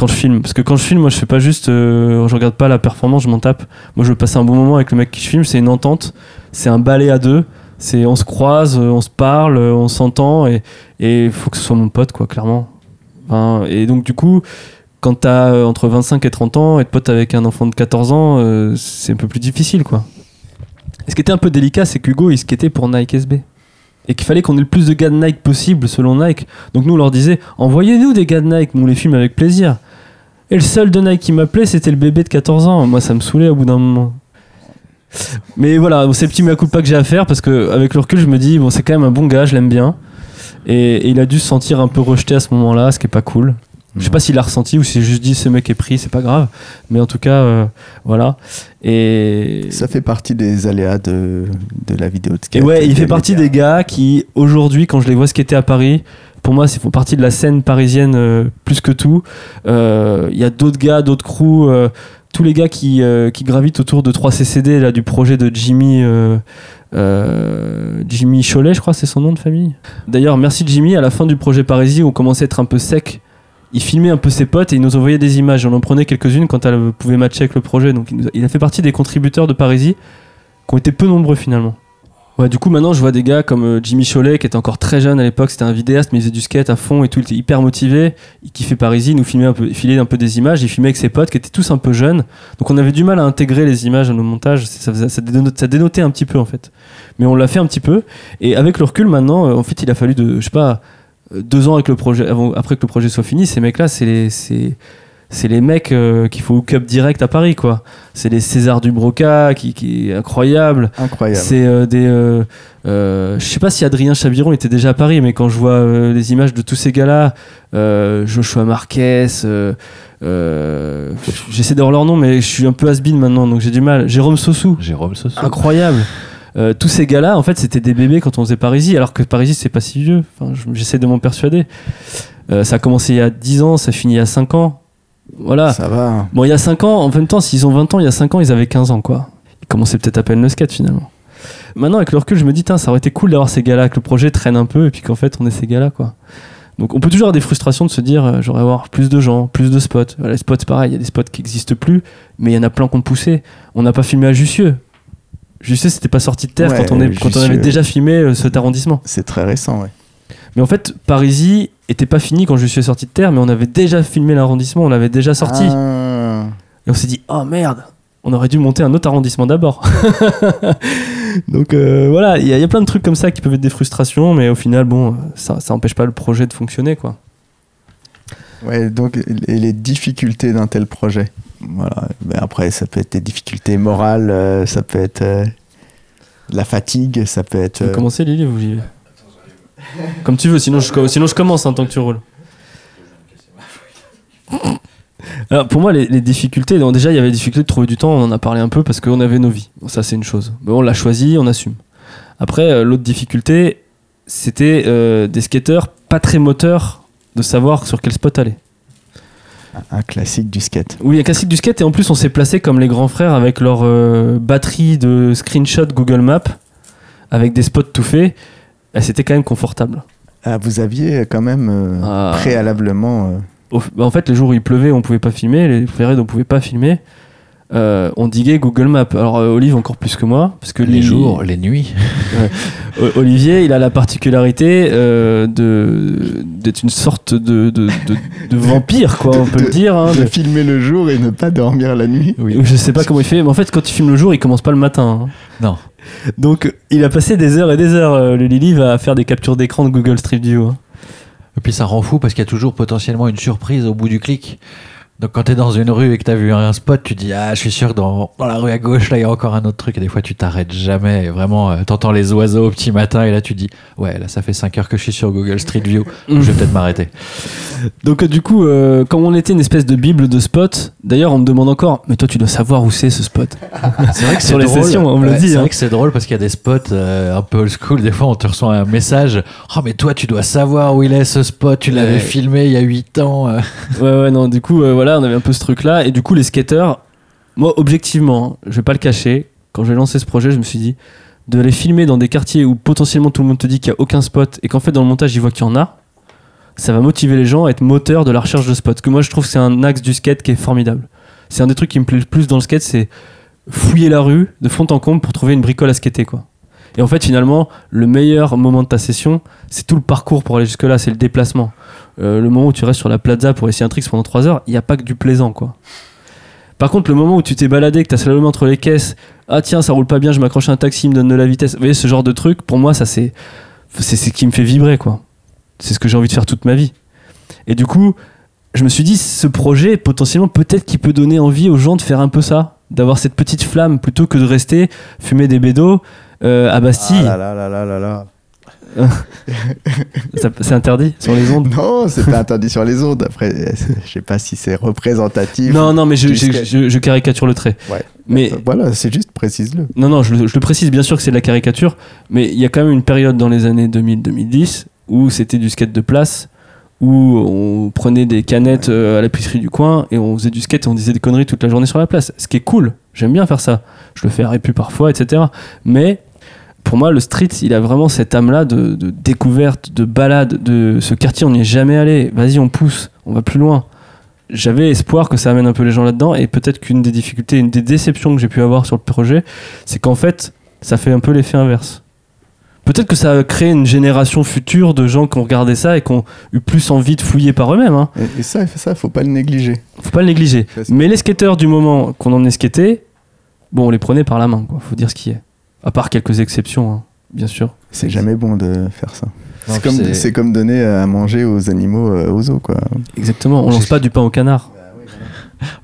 quand je filme. Parce que quand je filme, moi, je fais pas juste, euh, je regarde pas la performance, je m'en tape. Moi, je veux passer un bon moment avec le mec qui filme. C'est une entente. C'est un balai à deux. C'est on se croise, euh, on se parle, euh, on s'entend et il faut que ce soit mon pote, quoi, clairement. Et donc du coup. Quand t'as entre 25 et 30 ans, être pote avec un enfant de 14 ans, c'est un peu plus difficile, quoi. Et ce qui était un peu délicat, c'est qu'Hugo, il skatait pour Nike SB. Et qu'il fallait qu'on ait le plus de gars de Nike possible, selon Nike. Donc nous, on leur disait, envoyez-nous des gars de Nike, nous on les filme avec plaisir. Et le seul de Nike qui m'appelait, c'était le bébé de 14 ans. Moi, ça me saoulait au bout d'un moment. Mais voilà, c'est le petit mea culpa que j'ai à faire, parce que avec le recul, je me dis, bon, c'est quand même un bon gars, je l'aime bien. Et, et il a dû se sentir un peu rejeté à ce moment-là, ce qui est pas cool. Je sais pas s'il l'a ressenti ou s'il a juste dit ce mec est pris, c'est pas grave. Mais en tout cas, euh, voilà. Et, Ça fait partie des aléas de, de la vidéo de et skate. ouais, il fait partie médias. des gars qui, aujourd'hui, quand je les vois skater à Paris, pour moi, ils font partie de la scène parisienne euh, plus que tout. Euh, Il y a d'autres gars, d'autres crews, euh, tous les gars qui, euh, gravitent autour de 3CCD, là, du projet de Jimmy. euh, euh, Jimmy Cholet, je crois, c'est son nom de famille. D'ailleurs, merci Jimmy. À la fin du projet Parisie, on commençait à être un peu sec. Il filmait un peu ses potes et il nous envoyait des images. On en prenait quelques-unes quand elle pouvait matcher avec le projet. Donc, il, nous a, il a fait partie des contributeurs de Parisie qui ont été peu nombreux finalement. Ouais, du coup, maintenant, je vois des gars comme euh, Jimmy Cholet, qui était encore très jeune à l'époque, c'était un vidéaste, mais il faisait du skate à fond et tout, il était hyper motivé, il kiffait Parisie, il nous filmait un peu, il filait un peu des images, il filmait avec ses potes qui étaient tous un peu jeunes, donc on avait du mal à intégrer les images à nos montages, ça, ça, dénotait un petit peu en fait. Mais on l'a fait un petit peu, et avec le recul maintenant, euh, en fait, il a fallu de, je sais pas, euh, deux ans après que le projet soit fini, ces mecs-là, c'est les, c'est, les mecs euh, qu'il faut hook up direct à Paris, quoi. C'est les César Dubroca, qui, qui est incroyable. Incroyable. C'est euh, des. euh, euh, je sais pas si Adrien Chaviron était déjà à Paris, mais quand je vois euh, les images de tous ces gars-là, euh, Joshua Marquez, euh, euh, j'essaie d'avoir leur nom, mais je suis un peu has-been maintenant, donc j'ai du mal. Jérôme Sossou, Jérôme Sossou. incroyable. Euh, tous ces gars-là, en fait, c'était des bébés quand on faisait Parisie, alors que Parisie, c'est pas si vieux. Enfin, je- j'essaie de m'en persuader. Euh, ça a commencé il y a 10 ans, ça finit il y a 5 ans. Voilà. Ça va. Bon, il y a 5 ans, en même temps, s'ils ont 20 ans, il y a 5 ans, ils avaient 15 ans, quoi. Ils commençaient peut-être à peine le skate, finalement. Maintenant, avec le recul, je me dis, ça aurait été cool d'avoir ces gars-là, que le projet traîne un peu, et puis qu'en fait, on est ces gars-là, quoi. Donc on peut toujours avoir des frustrations de se dire euh, j'aurais avoir plus de gens, plus de spots. Les spots, c'est pareil, il y a des spots qui n'existent plus, mais il y en a plein qu'on poussé. On n'a pas filmé à Jussieu. Jussieu, c'était pas sorti de terre Ouais, quand, on est, quand on Jussieu. avait déjà filmé euh, cet arrondissement. C'est très récent, ouais. Mais en fait, Parisis était pas fini quand Jussieu est sorti de terre, mais on avait déjà filmé l'arrondissement, on l'avait déjà sorti. Ah. Et on s'est dit, oh merde, on aurait dû monter un autre arrondissement d'abord. Donc euh, voilà, il y, a- y plein de trucs comme ça qui peuvent être des frustrations, mais au final, bon, ça, ça empêche pas le projet de fonctionner, quoi. Ouais, donc et les difficultés d'un tel projet. Voilà. Ben après, ça peut être des difficultés morales, euh, ça peut être euh, la fatigue, ça peut être. Veux euh, commencer, Lily, ou j'y vais Comme tu veux, sinon je, sinon je commence en tant que tu roules. Alors pour moi, les, les difficultés, donc déjà il y avait des difficultés de trouver du temps, on en a parlé un peu parce qu'on avait nos vies. Bon, ça c'est une chose. Mais on l'a choisi, on assume. Après, euh, l'autre difficulté, c'était euh, des skateurs pas très moteurs de savoir sur quel spot aller. un classique du skate. Oui, un classique du skate et en plus on s'est placé comme les grands frères avec leur euh, batterie de screenshot Google Maps avec des spots tout faits. Et C'était quand même confortable. Ah, vous aviez quand même euh, Ah. préalablement. euh, Au- bah, en fait, les jours où il pleuvait, on pouvait pas filmer. Les où on pouvait pas filmer, euh, on diguait Google Maps. Alors euh, Olive encore plus que moi, parce que Les lui- jours, les nuits. Olivier, il a la particularité euh, de d'être une sorte de, de, de- de vampire, quoi, on peut de- le dire. hein, de de- filmer le jour et ne pas dormir la nuit. Je sais pas comment il fait, mais en fait, quand il filme le jour, il commence pas le matin. hein. Non. Donc, il a passé des heures et des heures, euh, le Lily, à faire des captures d'écran de Google Street View. hein. Et puis ça rend fou parce qu'il y a toujours potentiellement une surprise au bout du clic. Donc quand t'es dans une rue et que t'as vu un spot, tu dis ah je suis sûr que dans, dans la rue à gauche là il y a encore un autre truc et des fois tu t'arrêtes jamais. Et vraiment euh, t'entends les oiseaux au petit matin et là tu dis ouais là ça fait 5 heures que je suis sur Google Street View, je vais peut-être m'arrêter. Donc, euh, du coup, euh, comme on était une espèce de bible de spots, d'ailleurs, on me demande encore, mais toi, tu dois savoir où c'est ce spot. C'est vrai que Sur les drôle. sessions, on me le dit, C'est hein. vrai que c'est drôle parce qu'il y a des spots euh, un peu old school. Des fois, on te reçoit un message. Oh, mais toi, tu dois savoir où il est ce spot. Tu l'avais Ouais. filmé il y a 8 ans. Ouais, ouais, non, du coup, euh, on avait un peu ce truc-là. Et du coup, les skateurs, moi, objectivement, hein, je vais pas le cacher, quand j'ai lancé ce projet, je me suis dit, de les filmer dans des quartiers où potentiellement tout le monde te dit qu'il y a aucun spot et qu'en fait, dans le montage, ils voient qu'il y en a, ça va motiver les gens à être moteurs de la recherche de spots. Que moi, je trouve c'est un axe du skate qui est formidable. C'est un des trucs qui me plaît le plus dans le skate, c'est fouiller la rue de fond en comble pour trouver une bricole à skater, quoi. Et en fait, finalement, le meilleur moment de ta session, c'est tout le parcours pour aller jusque-là, c'est le déplacement. Euh, le moment où tu restes sur la plaza pour essayer un trick pendant 3 heures, il n'y a pas que du plaisant, quoi. Par contre, le moment où tu t'es baladé, que tu as slalomé entre les caisses, ah tiens, ça roule pas bien, je m'accroche à un taxi, il me donne de la vitesse. Vous voyez, ce genre de truc, pour moi, ça c'est c'est ce qui me fait vibrer, quoi. C'est ce que j'ai envie de faire toute ma vie. Et du coup, je me suis dit, ce projet, potentiellement, peut-être qu'il peut donner envie aux gens de faire un peu ça, d'avoir cette petite flamme, plutôt que de rester fumer des bédos à Bastille. Ah là là là là là C'est interdit sur les ondes. Non, c'est pas interdit sur les ondes. Après, euh, je sais pas si c'est représentatif. Non, non, mais je, caricature le trait. Ouais. Mais Euh, Voilà, c'est juste, précise-le. Non, non, je, le- je le précise bien sûr que c'est de la caricature, mais il y a quand même une période dans les années 2000-2010 où c'était du skate de place, où on prenait des canettes euh, à l'épicerie du coin et on faisait du skate et on disait des conneries toute la journée sur la place. Ce qui est cool, j'aime bien faire ça. Je le fais à Répu parfois, etc. Mais pour moi, le street, il a vraiment cette âme-là de, de découverte, de balade, de ce quartier, on n'y est jamais allé. Vas-y, on pousse, on va plus loin. J'avais espoir que ça amène un peu les gens là-dedans et peut-être qu'une des difficultés, une des déceptions que j'ai pu avoir sur le projet, c'est qu'en fait, ça fait un peu l'effet inverse. Peut-être que ça a créé une génération future de gens qui ont regardé ça et qui ont eu plus envie de fouiller par eux-mêmes. Hein. Et, et ça, ça, faut pas le négliger. Faut pas le négliger. Mais les skateurs du moment qu'on en est skaté, bon, on les prenait par la main, quoi. Faut dire ce qui est. À part quelques exceptions, hein, bien sûr. C'est jamais bon de faire ça. C'est comme, c'est- c'est comme donner à manger aux animaux euh, aux eaux, quoi. Exactement. On lance pas du pain au canard.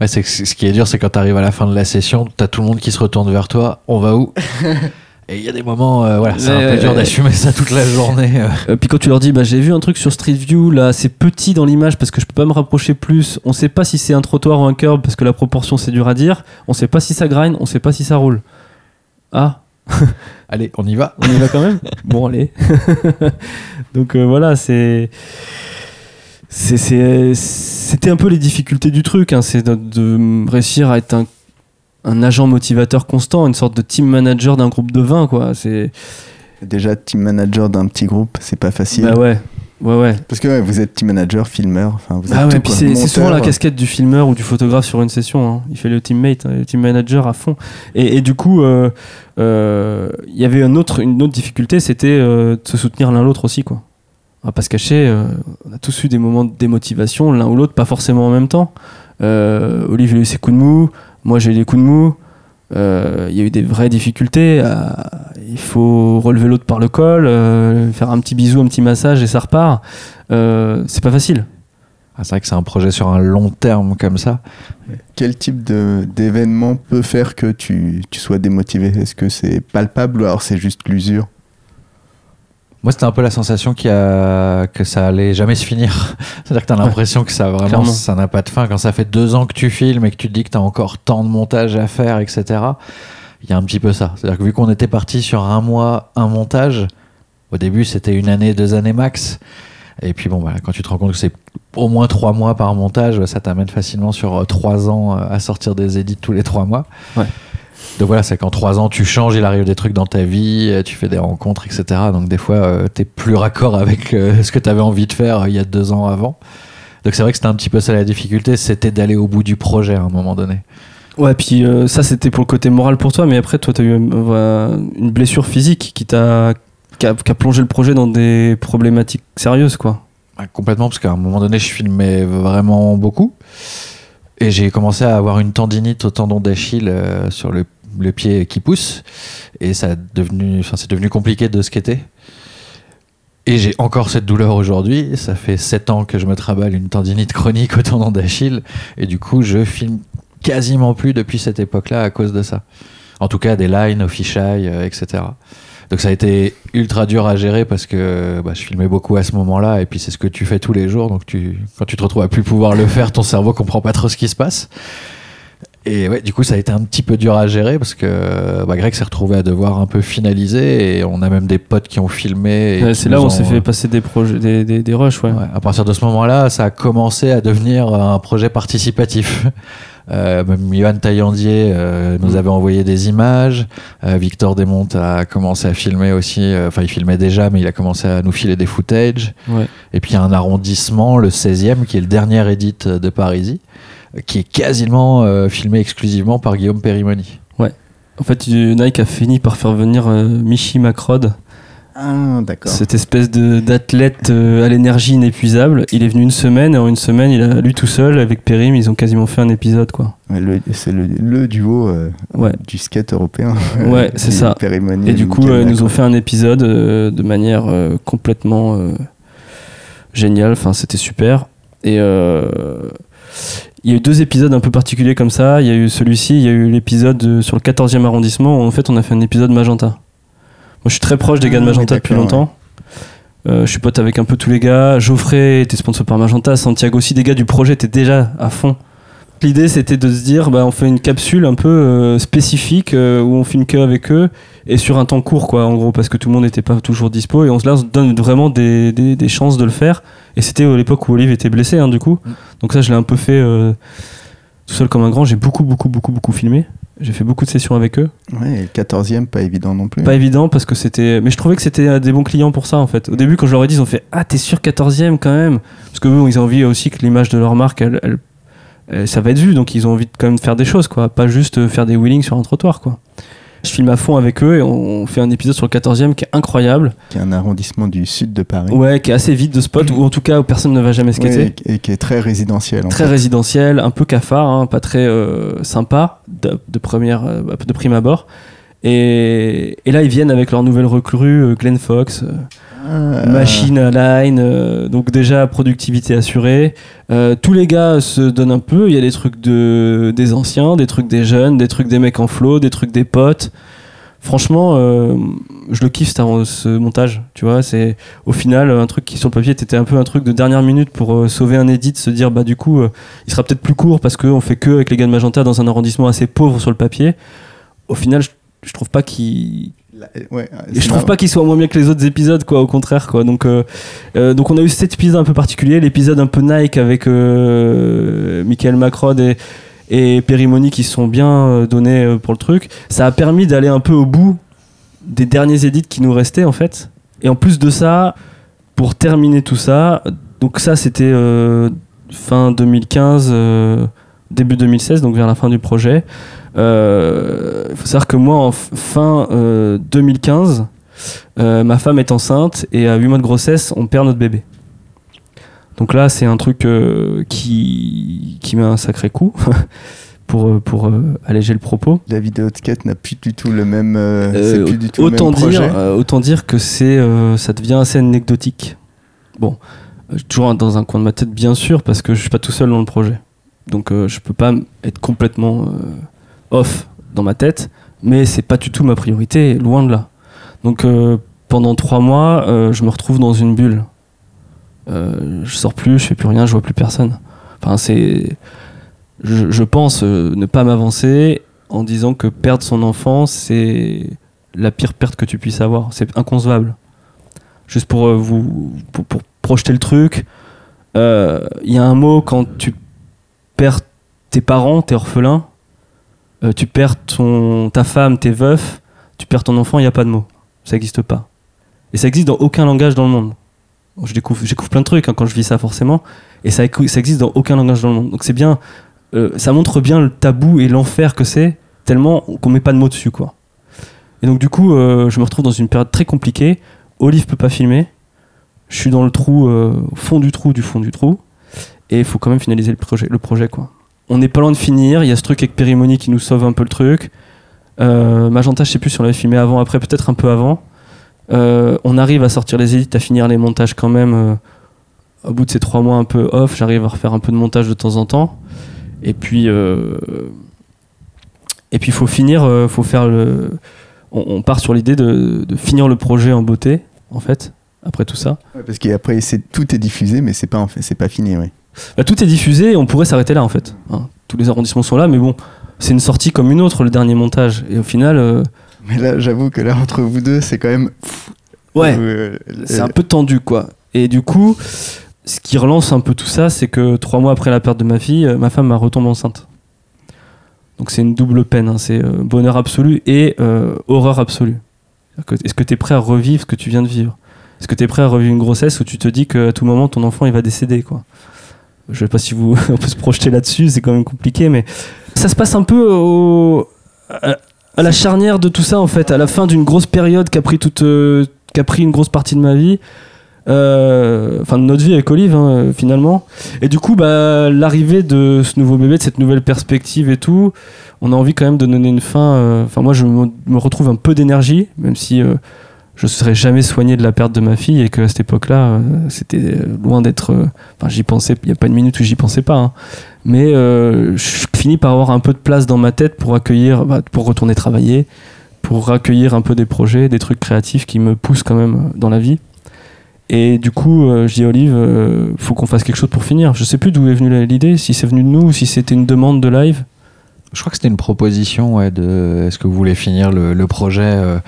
Ouais, c'est que ce qui est dur, c'est quand t'arrives à la fin de la session, t'as tout le monde qui se retourne vers toi. On va où Et il y a des moments, euh, voilà, c'est Ouais, un peu ouais, dur ouais. d'assumer ça toute la journée. euh. Euh, puis quand tu leur dis, bah, j'ai vu un truc sur Street View, là, c'est petit dans l'image parce que je peux pas me rapprocher plus. On sait pas si c'est un trottoir ou un curb parce que la proportion c'est dur à dire. On sait pas si ça grind, on sait pas si ça roule. Ah, Allez, on y va. on y va quand même Bon, allez. Donc euh, voilà, c'est. C'était un peu les difficultés du truc, hein, c'est de, de réussir à être un, un agent motivateur constant, une sorte de team manager d'un groupe de 20, quoi. C'est. Déjà, team manager d'un petit groupe, c'est pas facile. Bah ouais. Ouais, ouais. Parce que ouais, vous êtes team manager, filmeur, enfin vous êtes Ah ouais, tout, puis quoi. c'est c'est souvent la casquette du filmeur ou du photographe sur une session. hein. Il fait le teammate, hein, le team manager à fond. Et, et du coup, euh, euh, il y avait un autre, une autre difficulté, c'était euh, de se soutenir l'un l'autre aussi. Quoi. On va pas se cacher, on a tous eu des moments de démotivation, l'un ou l'autre, pas forcément en même temps. Olivier a eu ses coups de mou, moi j'ai eu des coups de mou. Euh, Il y a eu des vraies difficultés. à- il faut relever l'autre par le col, euh, faire un petit bisou, un petit massage et ça repart. Euh, c'est pas facile. Ah, c'est vrai que c'est un projet sur un long terme comme ça. Quel type d'événement peut faire que tu, tu sois démotivé? Est-ce que c'est palpable ou alors c'est juste l'usure? Moi, c'était un peu la sensation qu'il y a... que ça allait jamais se finir. C'est-à-dire que tu as l'impression que ça vraiment Clairement. ça n'a pas de fin. Quand ça fait deux ans que tu filmes et que tu te dis que tu as encore tant de montage à faire, etc., il y a un petit peu ça. C'est-à-dire que vu qu'on était parti sur un mois, un montage, au début c'était une année, deux années max. Et puis bon, voilà, quand tu te rends compte que c'est au moins trois mois par montage, ça t'amène facilement sur euh, trois ans euh, à sortir des édits tous les trois mois. Ouais. Donc voilà, c'est qu'en trois ans, tu changes, il arrive des trucs dans ta vie, euh, tu fais des rencontres, etc. Donc des fois, euh, t'es plus raccord avec euh, ce que t'avais envie de faire euh, il y a deux ans avant. Donc c'est vrai que c'était un petit peu ça la difficulté, c'était d'aller au bout du projet à un moment donné. Ouais, puis ça c'était pour le côté moral pour toi, mais après toi tu as eu une blessure physique qui t'a qui a, qui a plongé le projet dans des problématiques sérieuses quoi. Complètement, parce qu'à un moment donné, je filmais vraiment beaucoup. Et j'ai commencé à avoir une tendinite au tendon d'Achille euh, sur le, le pied qui pousse. Et ça devenu, c'est devenu compliqué de skater. Et j'ai encore cette douleur aujourd'hui. Ça fait 7 ans que je me travaille une tendinite chronique au tendon d'Achille. Et du coup, je filme quasiment plus depuis cette époque-là à cause de ça. En tout cas, des lines au fisheye, euh, etc. Donc ça a été ultra dur à gérer parce que bah, je filmais beaucoup à ce moment-là et puis c'est ce que tu fais tous les jours. Donc tu, quand tu te retrouves à plus pouvoir le faire, ton cerveau comprend pas trop ce qui se passe. Et ouais, du coup, ça a été un petit peu dur à gérer parce que bah, Greg s'est retrouvé à devoir un peu finaliser et on a même des potes qui ont filmé. Ouais, c'est là où on ont- s'est fait passer des projets, des, des, des rushs ouais. Ouais, à partir de ce moment-là, ça a commencé à devenir un projet participatif. Euh, même Johan Taillandier euh, nous Mm. avait envoyé des images. Euh, Victor Desmontes a commencé à filmer aussi. euh, Enfin, il filmait déjà, mais il a commencé à nous filer des footage. Ouais. Et puis, il y a un arrondissement, le 16e, qui est le dernier edit de Parisie, euh, qui est quasiment euh, filmé exclusivement par Guillaume Périmoni. En fait, Nike a fini par faire venir euh, Michi Macrod, Ah, d'accord. cette espèce de d'athlète euh, à l'énergie inépuisable. Il est venu une semaine et en une semaine, il a lui tout seul avec Périm, ils ont quasiment fait un épisode quoi. Ouais, le- C'est le, le duo euh, Ouais. du skate européen. Ouais, c'est ça. Périmoni Et du coup, ils nous ont fait un épisode euh, de manière euh, complètement euh, géniale. Enfin, c'était super. Et euh, il y a eu deux épisodes un peu particuliers comme ça. Il y a eu celui-ci, il y a eu l'épisode euh, sur le 14e arrondissement où en fait on a fait un épisode Magenta. Moi, je suis très proche des gars de Ah, oui, Magenta depuis longtemps. Euh, je suis pote avec un peu tous les gars. Geoffrey était sponsor par Magenta. Santiago aussi, des gars du projet étaient déjà à fond. L'idée c'était de se dire bah, on fait une capsule un peu euh, spécifique euh, où on filme que avec eux et sur un temps court quoi en gros parce que tout le monde n'était pas toujours dispo et on se là, on se donne vraiment des, des, des chances de le faire. Et c'était à l'époque où Olive était blessé hein, du coup. Donc ça je l'ai un peu fait euh, tout seul comme un grand. J'ai beaucoup beaucoup beaucoup beaucoup filmé. J'ai fait beaucoup de sessions avec eux. Ouais, et le 14e, pas évident non plus. pas évident parce que c'était mais je trouvais que c'était des bons clients pour ça en fait. Au début quand je leur ai dit ils ont fait ah t'es sûr 14e quand même. Parce que eux ils ont envie aussi que l'image de leur marque elle, elle- elle- ça va être vu. Donc ils ont envie de quand même faire des choses quoi. Pas juste euh, faire des wheelings sur un trottoir quoi je filme à fond avec eux et on fait un épisode sur le 14e qui est incroyable Qui est un arrondissement du sud de Paris. ouais qui est assez vide de spot ou en tout cas où personne ne va jamais skater Ouais, et, qui est très résidentiel. en très fait. résidentiel, un peu cafard, hein, pas très euh, sympa de, de première, euh, de prime abord. Et, et là, ils viennent avec leur nouvelle recrue, euh, Glenn Fox, Ah, machine à line, euh, donc déjà productivité assurée. Euh, tous les gars se donnent un peu. Il y a des trucs de, des anciens, des trucs des jeunes, des trucs des mecs en flow, des trucs des potes. Franchement, euh, je le kiffe ce, ce montage. Tu vois, c'est au final un truc qui sur le papier était un peu un truc de dernière minute pour euh, sauver un edit, se dire bah du coup euh, il sera peut-être plus court parce qu'on fait que avec les gars de Magenta dans un arrondissement assez pauvre sur le papier. Au final, je, je trouve pas qu'il La- ouais, et je trouve marrant. pas qu'il soit moins bien que les autres épisodes, quoi, au contraire, quoi. Donc, euh, euh, donc on a eu cet épisode un peu particulier, l'épisode un peu Nike avec euh, Michael Macrod et, et Perimoni qui se sont bien euh, donnés euh, pour le truc. Ça a permis d'aller un peu au bout des derniers édits qui nous restaient, en fait. Et en plus de ça, pour terminer tout ça, donc ça c'était euh, fin 2015, euh, début 2016, donc vers la fin du projet. Euh, Il faut savoir que moi, en fin euh, 2015, euh, ma femme est enceinte et à 8 mois de grossesse, on perd notre bébé. Donc là, c'est un truc euh, qui, qui met un sacré coup pour, euh, pour euh, alléger le propos. La vidéo de skate n'a plus du tout le même. euh, Euh, c'est plus du tout autant le même dire, projet. euh, autant dire que c'est, euh, ça devient assez anecdotique. Bon, euh, toujours dans un coin de ma tête, bien sûr, parce que je suis pas tout seul dans le projet. Donc euh, je peux pas être complètement euh, off dans ma tête, mais c'est pas du tout ma priorité, loin de là. Donc euh, pendant trois mois, euh, je me retrouve dans une bulle. Je sors plus, je fais plus rien, je vois plus personne. Enfin, c'est, je, pense ne pas m'avancer en disant que perdre son enfant, c'est la pire perte que tu puisses avoir. C'est inconcevable. Juste pour vous pour, projeter le truc, il y a un mot quand tu perds tes parents, t'es orphelin, euh, tu perds ton, ta femme, t'es veuf, tu perds ton enfant, il n'y a pas de mot. Ça n'existe pas. Et ça existe dans aucun langage dans le monde. Je découvre, je découvre plein de trucs hein, quand je vis ça forcément. Et ça, ça existe dans aucun langage dans le monde. Donc c'est bien, euh, ça montre bien le tabou et l'enfer que c'est, tellement qu'on met pas de mots dessus quoi. Et donc du coup, euh, je me retrouve dans une période très compliquée. Olive peut pas filmer. Je suis dans le trou, au fond du trou, du fond du trou. Et il faut quand même finaliser le projet, le projet quoi. On n'est pas loin de finir. Il y a ce truc avec Périmony qui nous sauve un peu le truc. Euh, Magenta, je sais plus si on l'avait filmé avant, après, peut-être un peu avant. Euh, on arrive à sortir les édits, à finir les montages quand même. euh, au bout de ces trois mois un peu off, j'arrive à refaire un peu de montage de temps en temps. Et puis, euh, et puis faut finir, faut faire le. On, part sur l'idée de, finir le projet en beauté, en fait, après tout ça. Parce qu'après, tout est diffusé, mais c'est pas, en fait, c'est pas fini, oui. Bah, tout est diffusé et on pourrait s'arrêter là en fait. Hein, tous les arrondissements sont là, mais bon, c'est une sortie comme une autre, le dernier montage. Et au final, euh, Mais là, j'avoue que là, entre vous deux, c'est quand même. ouais, Euh, c'est euh, un peu tendu quoi. Et du coup, ce qui relance un peu tout ça, c'est que trois mois après la perte de ma fille, euh, ma femme m'a retombe enceinte. Donc c'est une double peine, hein, c'est euh, bonheur absolu et euh, horreur absolue. Est-ce que tu es prêt à revivre ce que tu viens de vivre? Est-ce que tu es prêt à revivre une grossesse où tu te dis qu'à tout moment ton enfant il va décéder quoi? Je sais pas si vous on peut se projeter là-dessus, c'est quand même compliqué, mais ça se passe un peu à, la charnière de tout ça en fait, à la fin d'une grosse période qui a pris toute, euh, pris une grosse partie de ma vie, euh, enfin de notre vie avec Olive hein, finalement. Et du coup, bah, l'arrivée de ce nouveau bébé, de cette nouvelle perspective et tout, on a envie quand même de donner une fin. euh, Enfin, moi, je me, me retrouve un peu d'énergie, même si euh, je ne serais jamais soigné de la perte de ma fille et qu'à cette époque-là, euh, c'était loin d'être. euh, Enfin, j'y pensais. Il n'y a pas une minute où j'y pensais pas. hein. Mais euh, je finis par avoir un peu de place dans ma tête pour accueillir, bah, pour retourner travailler, pour accueillir un peu des projets, des trucs créatifs qui me poussent quand même dans la vie. Et du coup, je dis à Olive, euh, faut qu'on fasse quelque chose pour finir. Je sais plus d'où est venue l'idée, si c'est venu de nous ou si c'était une demande de live. Je crois que c'était une proposition ouais, de est-ce que vous voulez finir le, le projet euh,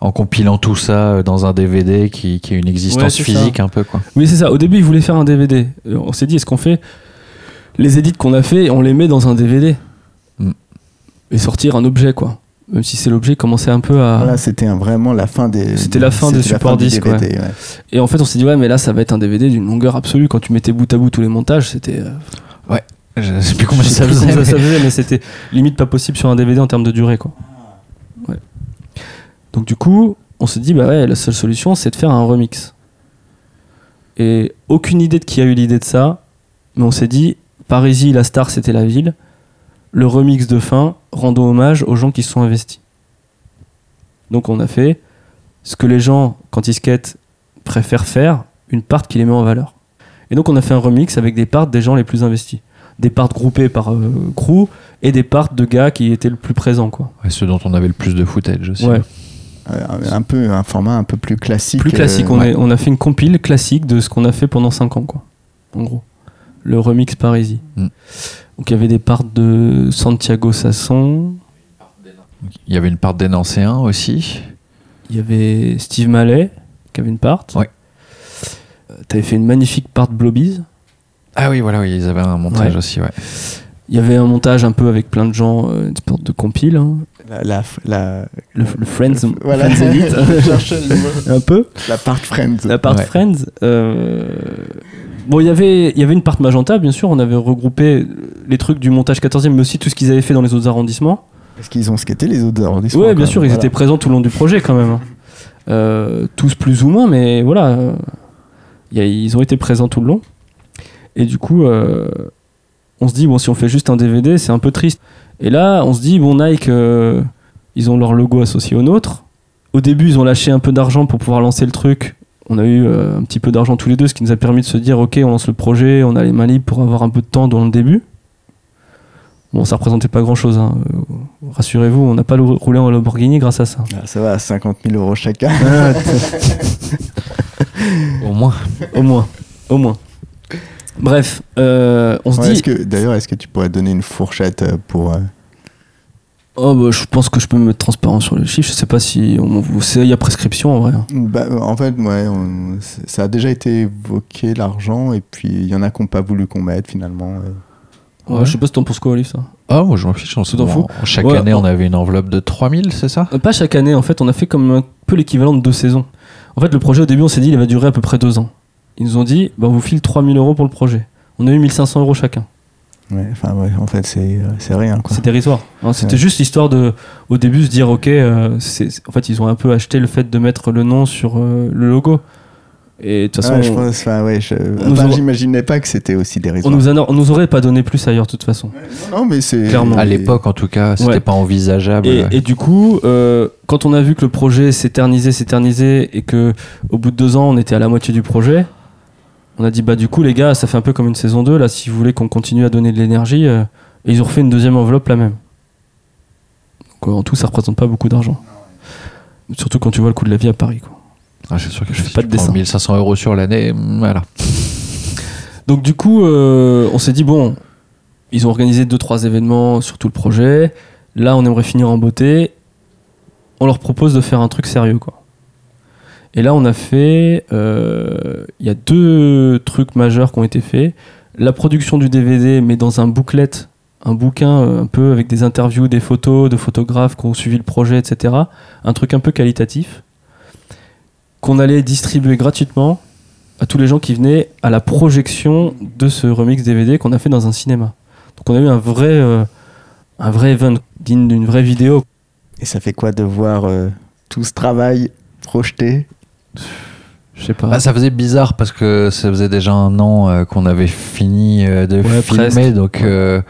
en compilant tout ça euh, dans un DVD qui, qui a une existence Ouais, physique un peu quoi. Oui, c'est ça. Au début, ils voulaient faire un DVD. Euh, On s'est dit, est-ce qu'on fait les édits qu'on a fait, on les met dans un DVD Mm. et sortir un objet, quoi. Même si c'est l'objet commençait un peu à. Voilà, c'était vraiment la fin des. C'était la fin des supports disques, DVD, ouais. Et en fait, on s'est dit, ouais, mais là, ça va être un DVD d'une longueur absolue. Quand tu mettais bout à bout tous les montages, c'était. euh, Je sais plus combien ça faisait. combien ça mais- faisait, mais c'était limite pas possible sur un DVD en termes de durée, quoi. Ouais. Donc du coup, on se dit bah ouais, la seule solution, c'est de faire un remix. Et aucune idée de qui a eu l'idée de ça, mais on s'est dit Parisie, la star, c'était la ville. Le remix de fin, rendons hommage aux gens qui se sont investis. Donc on a fait ce que les gens, quand ils skatent, préfèrent faire, une part qui les met en valeur. Et donc on a fait un remix avec des parts des gens les plus investis. Des parts groupées par euh, crew et des parts de gars qui étaient le plus présents. Quoi. Ouais, ceux dont on avait le plus de footage aussi. Ouais. Euh, un peu un format un peu plus classique. Plus classique. euh, on, ouais. a, on a fait une compile classique de ce qu'on a fait pendant 5 ans. Quoi. En gros. Le remix Parisie. Mm. Donc il y avait des parts de Santiago Sasson. Il y avait une part des Nancéens aussi. Il y avait Steve Mallet qui avait une part. Ouais. Euh, T'avais fait une magnifique part de Blobbies. Ah oui, voilà, oui, ils avaient un montage Ouais. aussi, ouais. Il y avait un montage un peu avec plein de gens, euh, une sorte de compile, hein. La, la, la, le, le Friends, voilà. Friends Elite, Je cherchais le mot. un peu. la part Friends. La part Ouais. Friends. euh, Bon, il y avait- il y avait une part Magenta, bien sûr. On avait regroupé les trucs du montage 14e, mais aussi tout ce qu'ils avaient fait dans les autres arrondissements. Est-ce qu'ils ont skaté les autres arrondissements Ouais, bien sûr, même ils Voilà. étaient présents tout le long du projet quand même. hein. Euh, tous plus ou moins, mais voilà. il y a- ils ont été présents tout le long. Et du coup, euh, on se dit, bon, si on fait juste un DVD, c'est un peu triste. Et là, on se dit, bon, Nike, euh, ils ont leur logo associé au nôtre. Au début, ils ont lâché un peu d'argent pour pouvoir lancer le truc. On a eu euh, un petit peu d'argent tous les deux, ce qui nous a permis de se dire, ok, on lance le projet, on a les mains libres pour avoir un peu de temps dans le début. Bon, ça représentait pas grand chose. Rassurez-vous, on n'a pas roulé en Lamborghini grâce à ça. Ah, ça va, 50 000 euros chacun. Au moins. au moins, au moins. Bref, euh, on se Ouais, dit. que- D'ailleurs, est-ce que tu pourrais donner une fourchette euh, pour. euh, Oh, bah, je pense que je peux me mettre transparent sur les chiffres. Je sais pas si on, il y a prescription en vrai. hein. bah, en fait, ouais, on- ça a déjà été évoqué l'argent, et puis il y en a qui n'ont pas voulu qu'on mette finalement. euh. Ouais, Je sais pas si t'en penses quoi, Olive, ça. Ah, moi je m'en fiche. On Tu t'en fous? Chaque Ouais, année, bon. on avait une enveloppe de 3000, c'est ça? Pas chaque année, en fait, on a fait comme un peu l'équivalent de deux saisons. En fait, le projet, au début, on s'est dit, il va durer à peu près deux ans. Ils nous ont dit, bah, on vous file 3000 euros pour le projet. On a eu 1500 euros chacun. Ouais, enfin, ouais, en fait, c'est euh, c'est rien. C'est dérisoire. hein. C'était Ouais. juste histoire de, au début, se dire, ok, euh, en fait, ils ont un peu acheté le fait de mettre le nom sur euh, le logo. Et de toute façon, Ouais, je pense, enfin, ouais, je- nous enfin, aura- j'imaginais pas que c'était aussi on, dérisoire. nous a- on nous aurait pas donné plus ailleurs, de toute façon. Non, mais c'est. Clairement. À l'époque, en tout cas, c'était Ouais. pas envisageable. Et, et du coup, euh, quand on a vu que le projet s'éternisait, s'éternisait, et que au bout de deux ans, on était à la moitié du projet, on a dit bah du coup les gars, ça fait un peu comme une saison 2, là, si vous voulez qu'on continue à donner de l'énergie, euh, et ils ont refait une deuxième enveloppe la même. Donc, euh, en tout, ça représente pas beaucoup d'argent. Surtout quand tu vois le coût de la vie à Paris. Quoi. Ah, c'est sûr que Je si fais pas de dessin. 1500 euros sur l'année, mm, voilà. Donc du coup, euh, on s'est dit bon, ils ont organisé deux trois événements sur tout le projet. Là, on aimerait finir en beauté. On leur propose de faire un truc sérieux, quoi. Et là, on a fait, euh, il y a deux trucs majeurs qui ont été faits. La production du DVD, mais dans un booklet, un bouquin euh, un peu avec des interviews, des photos de photographes qui ont suivi le projet, etc. Un truc un peu qualitatif qu'on allait distribuer gratuitement à tous les gens qui venaient à la projection de ce remix DVD qu'on a fait dans un cinéma. Donc on a eu un vrai, euh, un vrai event digne d'une vraie vidéo. Et ça fait quoi de voir tout ce travail projeté? Je sais pas. Ah, ça faisait bizarre parce que ça faisait déjà un an euh, qu'on avait fini euh, de Ouais, filmer, presque. donc euh,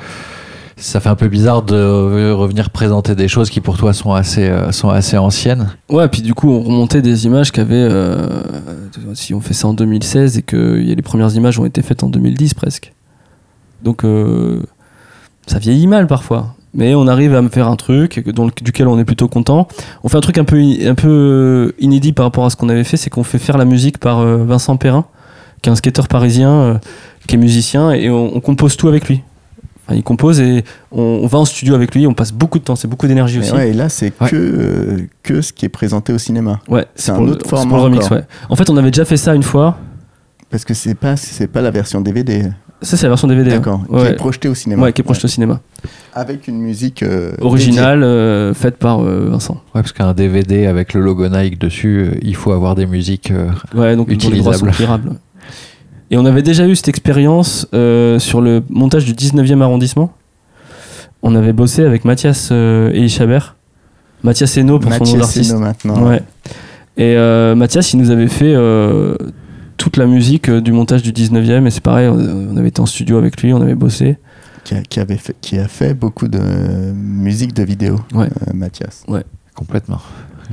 ça fait un peu bizarre de revenir présenter des choses qui pour toi sont assez, sont assez anciennes. Ouais, puis du coup on remontait des images euh, si on fait ça en 2016 et que y a les premières images ont été faites en 2010 presque. Donc ça vieillit mal parfois. Mais on arrive à me faire un truc le- duquel on est plutôt content. On fait un truc un peu, un peu inédit par rapport à ce qu'on avait fait, c'est qu'on fait faire la musique par euh, Vincent Perrin, qui est un skateur parisien, euh, qui est musicien, et on, on compose tout avec lui. Enfin, il compose et on, on va en studio avec lui, on passe beaucoup de temps, c'est beaucoup d'énergie aussi. ouais, et là, c'est Ouais. que, euh, que ce qui est présenté au cinéma. Ouais, C'est un autre format pour le remix, ouais. En fait, on avait déjà fait ça une fois. Parce que c'est pas, pas la version DVD. Ça, c'est la version DVD. hein. D'accord. Qui Ouais. est projetée au cinéma. Ouais, qui est projetée au cinéma. Avec une musique euh, Originale, euh, faite par euh, Vincent. Ouais, parce qu'un DVD avec le logo Nike dessus, euh, il faut avoir des musiques. euh, Ouais, donc dont les droits sont Utilisable. pirables. Et on avait déjà eu cette expérience euh, sur le montage du 19e arrondissement. On avait bossé avec Mathias euh, Elichabert. Mathias Eno pour son nom Mathias d'artiste. Maintenant. Ouais. Et euh, Mathias, il nous avait fait euh, toute la musique euh, du montage du 19e. Et c'est pareil, on, avait été en studio avec lui, on avait bossé. Qui, a, qui avait fait, qui a fait beaucoup de musique de vidéo, Ouais. euh, Mathias. complètement.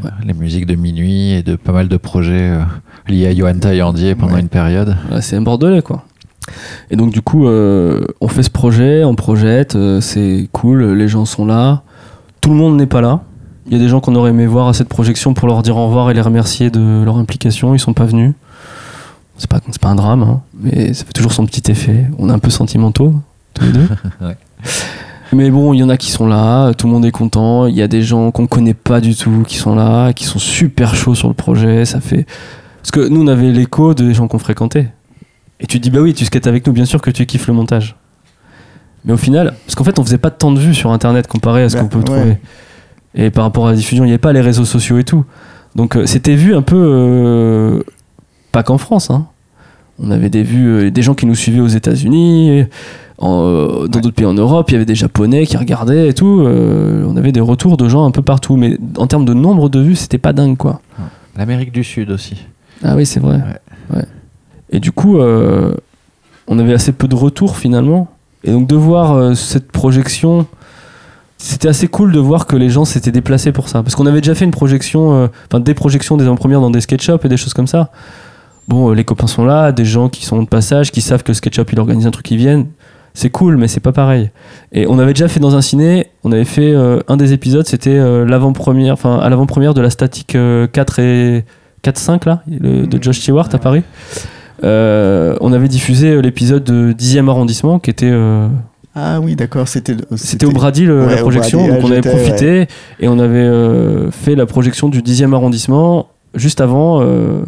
Ouais. Les musiques de minuit et de pas mal de projets euh, liés à Johan Taillandier pendant Ouais. une période. Ouais, c'est un bordelais quoi. Et donc du coup, euh, on fait ce projet, on projette, euh, c'est cool, les gens sont là. Tout le monde n'est pas là. Il y a des gens qu'on aurait aimé voir à cette projection pour leur dire au revoir et les remercier de leur implication. Ils sont pas venus. C'est pas, c'est pas un drame, hein, mais ça fait toujours son petit effet. On est un peu sentimentaux, tous les deux. Ouais. Mais bon, il y en a qui sont là, tout le monde est content. Il y a des gens qu'on connaît pas du tout qui sont là, qui sont super chauds sur le projet. Ça fait. Parce que nous, on avait l'écho des gens qu'on fréquentait. Et tu te dis, bah oui, tu skates avec nous, bien sûr que tu kiffes le montage. Mais au final, parce qu'en fait, on faisait pas tant de vues sur Internet comparé à ce Bah, qu'on peut ouais. trouver. Et par rapport à la diffusion, il n'y avait pas les réseaux sociaux et tout. Donc euh, c'était vu un peu, euh, pas qu'en France. hein. On avait des vues, euh, des gens qui nous suivaient aux États-Unis, en, euh, dans d'autres pays en Europe. Il y avait des Japonais qui regardaient et tout. euh, on avait des retours de gens un peu partout. Mais en termes de nombre de vues, c'était pas dingue quoi. L'Amérique du Sud aussi. Ah oui, c'est vrai. Ouais. Et du coup, euh, on avait assez peu de retours finalement. Et donc de voir euh, cette projection, c'était assez cool de voir que les gens s'étaient déplacés pour ça. Parce qu'on avait déjà fait une projection, euh, enfin des projections des avant-premières dans des SketchUp et des choses comme ça. Bon, euh, les copains sont là, des gens qui sont de passage, qui savent que SketchUp il organise un truc, ils viennent. C'est cool, mais c'est pas pareil. Et on avait déjà fait dans un ciné, on avait fait euh, un des épisodes, c'était euh, l'avant-première, enfin à l'avant-première de la Statique euh, 4 et 4-5 là, le- de Josh Stewart à Paris. On avait diffusé l'épisode de 10e arrondissement qui était Ah oui, d'accord, c'était. c'était au Brady le- Ouais, la projection Brady, donc on ouais, avait profité et on avait euh, fait la projection du 10e arrondissement juste avant euh,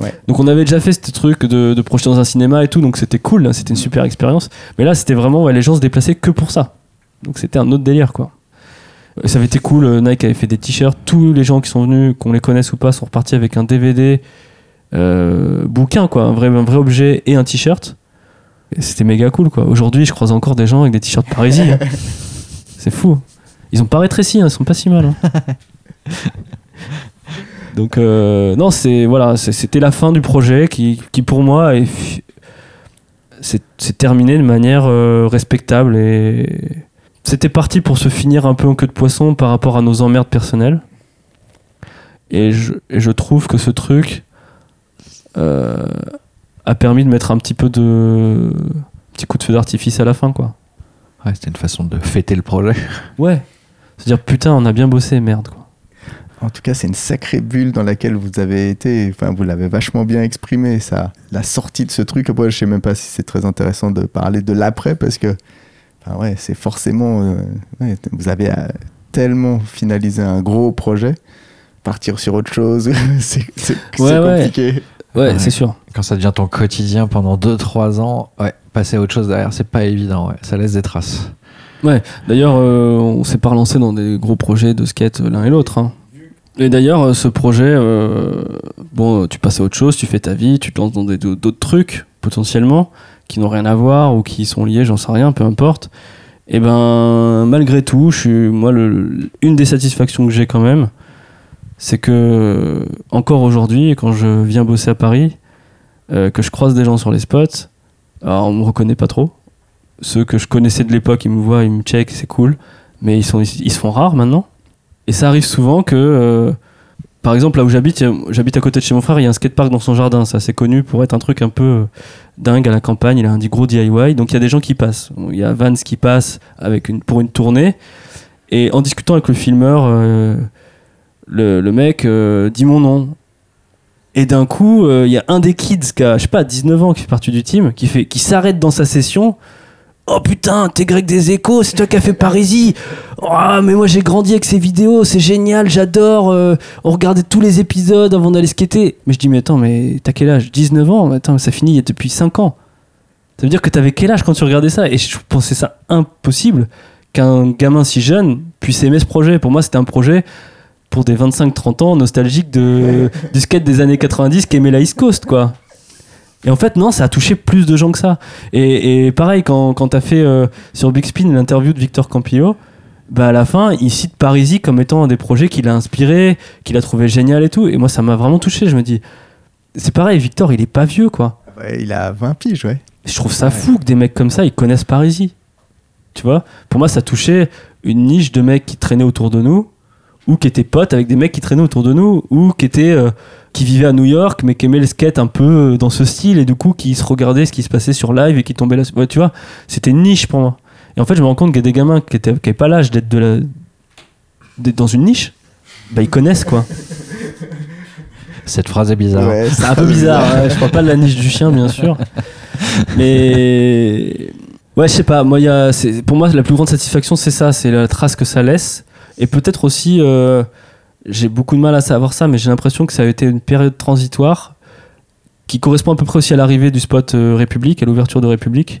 Ouais. donc on avait déjà fait ce truc de, de projeter dans un cinéma et tout donc c'était cool hein, c'était une super expérience. Mais là c'était vraiment ouais, les gens se déplaçaient que pour ça. Donc c'était un autre délire quoi. Et ça avait été cool euh, Nike avait fait des t-shirts. Tous les gens qui sont venus qu'on les connaisse ou pas sont repartis avec un DVD euh, bouquin quoi un vrai, un vrai objet et un t-shirt. C'était méga cool quoi. Aujourd'hui je croise encore des gens avec des t-shirts Parisis hein. c'est fou. Ils ont pas rétréci hein, ils sont pas si mal hein. donc euh, non c'est voilà c'était la fin du projet qui, qui pour moi c'est terminé de manière euh, respectable et c'était parti pour se finir un peu en queue de poisson par rapport à nos emmerdes personnelles. Et je, et je trouve que ce truc euh, a permis de mettre un petit peu de petit coup de feu d'artifice à la fin quoi. Ouais, c'était une façon de fêter le projet. ouais. C'est à dire putain on a bien bossé merde quoi En tout cas, c'est une sacrée bulle dans laquelle vous avez été. Enfin, vous l'avez vachement bien exprimé, ça. La sortie de ce truc. Après, je sais même pas si c'est très intéressant de parler de l'après parce que, enfin, ouais, c'est forcément. euh, ouais, vous avez euh, tellement finalisé un gros projet. Partir sur autre chose, c'est Ouais, ouais. compliqué. ouais, Ouais. c'est sûr Quand ça devient ton quotidien pendant 2-3 ans, ouais, passer à autre chose derrière, c'est pas évident. Ouais. Ça laisse des traces. D'ailleurs, euh, on s'est pas relancé dans des gros projets de skate l'un et l'autre. hein. Et d'ailleurs, euh, ce projet, euh, bon, tu passes à autre chose, tu fais ta vie, tu te lances dans d'autres trucs potentiellement qui n'ont rien à voir ou qui sont liés, j'en sais rien, peu importe. Et ben, malgré tout, je suis, moi, une des satisfactions que j'ai quand même, c'est que encore aujourd'hui, quand je viens bosser à Paris, euh, que je croise des gens sur les spots, alors on me reconnaît pas trop. Ceux que je connaissais de l'époque, ils me voient, ils me checkent, c'est cool. Mais ils, sont, ils, se font rares maintenant. Et ça arrive souvent que, euh, par exemple, là où j'habite, j'habite à côté de chez mon frère, il y a un skatepark dans son jardin. C'est assez connu pour être un truc un peu euh, dingue à la campagne. Il a un gros DIY. Donc il y a des gens qui passent. Il y a Vance qui passe avec pour une tournée. Et en discutant avec le filmeur, euh, le, mec dit mon nom. Et d'un coup, il y a un des kids qui a, je sais pas, 19 ans, qui fait partie du team, qui, qui s'arrête dans sa session. Oh putain, t'es grec des échos, c'est toi qui as fait Parisie. Oh, mais moi j'ai grandi avec ces vidéos, c'est génial, j'adore. euh, on regardait tous les épisodes avant d'aller skater. Mais je dis, mais attends, mais t'as quel âge? 19 ans? Attends, ça finit il y a depuis 5 ans. Ça veut dire que t'avais quel âge quand tu regardais ça? Et je pensais ça impossible qu'un gamin si jeune puisse aimer ce projet. Pour moi, c'était un projet pour des 25-30 ans nostalgiques de, du skate des années 90 qui aimait la East Coast, quoi. Et en fait, non, ça a touché plus de gens que ça. Et, et pareil, quand, quand t'as fait euh, sur Big Spin l'interview de Victor Campillo, bah à la fin, il cite Parisi comme étant un des projets qu'il a inspiré, qu'il a trouvé génial et tout. Et moi, ça m'a vraiment touché. Je me dis, c'est pareil, Victor, il est pas vieux, quoi. Ouais, il a 20 piges, ouais. Je trouve ça fou que des mecs comme ça, ils connaissent Parisi. Tu vois Pour moi, ça touchait une niche de mecs qui traînaient autour de nous, ou qui étaient potes avec des mecs qui traînaient autour de nous, ou qui étaient. euh, qui vivaient à New York, mais qui aimaient le skate un peu euh, dans ce style, et du coup, qui se regardaient ce qui se passait sur live et qui tombaient là. Ouais, tu vois C'était une niche pour moi. Et en fait, je me rends compte qu'il y a des gamins qui n'avaient pas l'âge d'être de la... d'être dans une niche, bah ils connaissent quoi. Cette phrase est bizarre. Ouais, C'est un peu bizarre, ouais, je parle pas de la niche du chien, bien sûr. Mais. Ouais, je sais pas, moi, il y a, pour moi, la plus grande satisfaction, c'est ça, c'est la trace que ça laisse. Et peut-être aussi, euh, j'ai beaucoup de mal à savoir ça, mais j'ai l'impression que ça a été une période transitoire qui correspond à peu près aussi à l'arrivée du spot euh, République, à l'ouverture de République.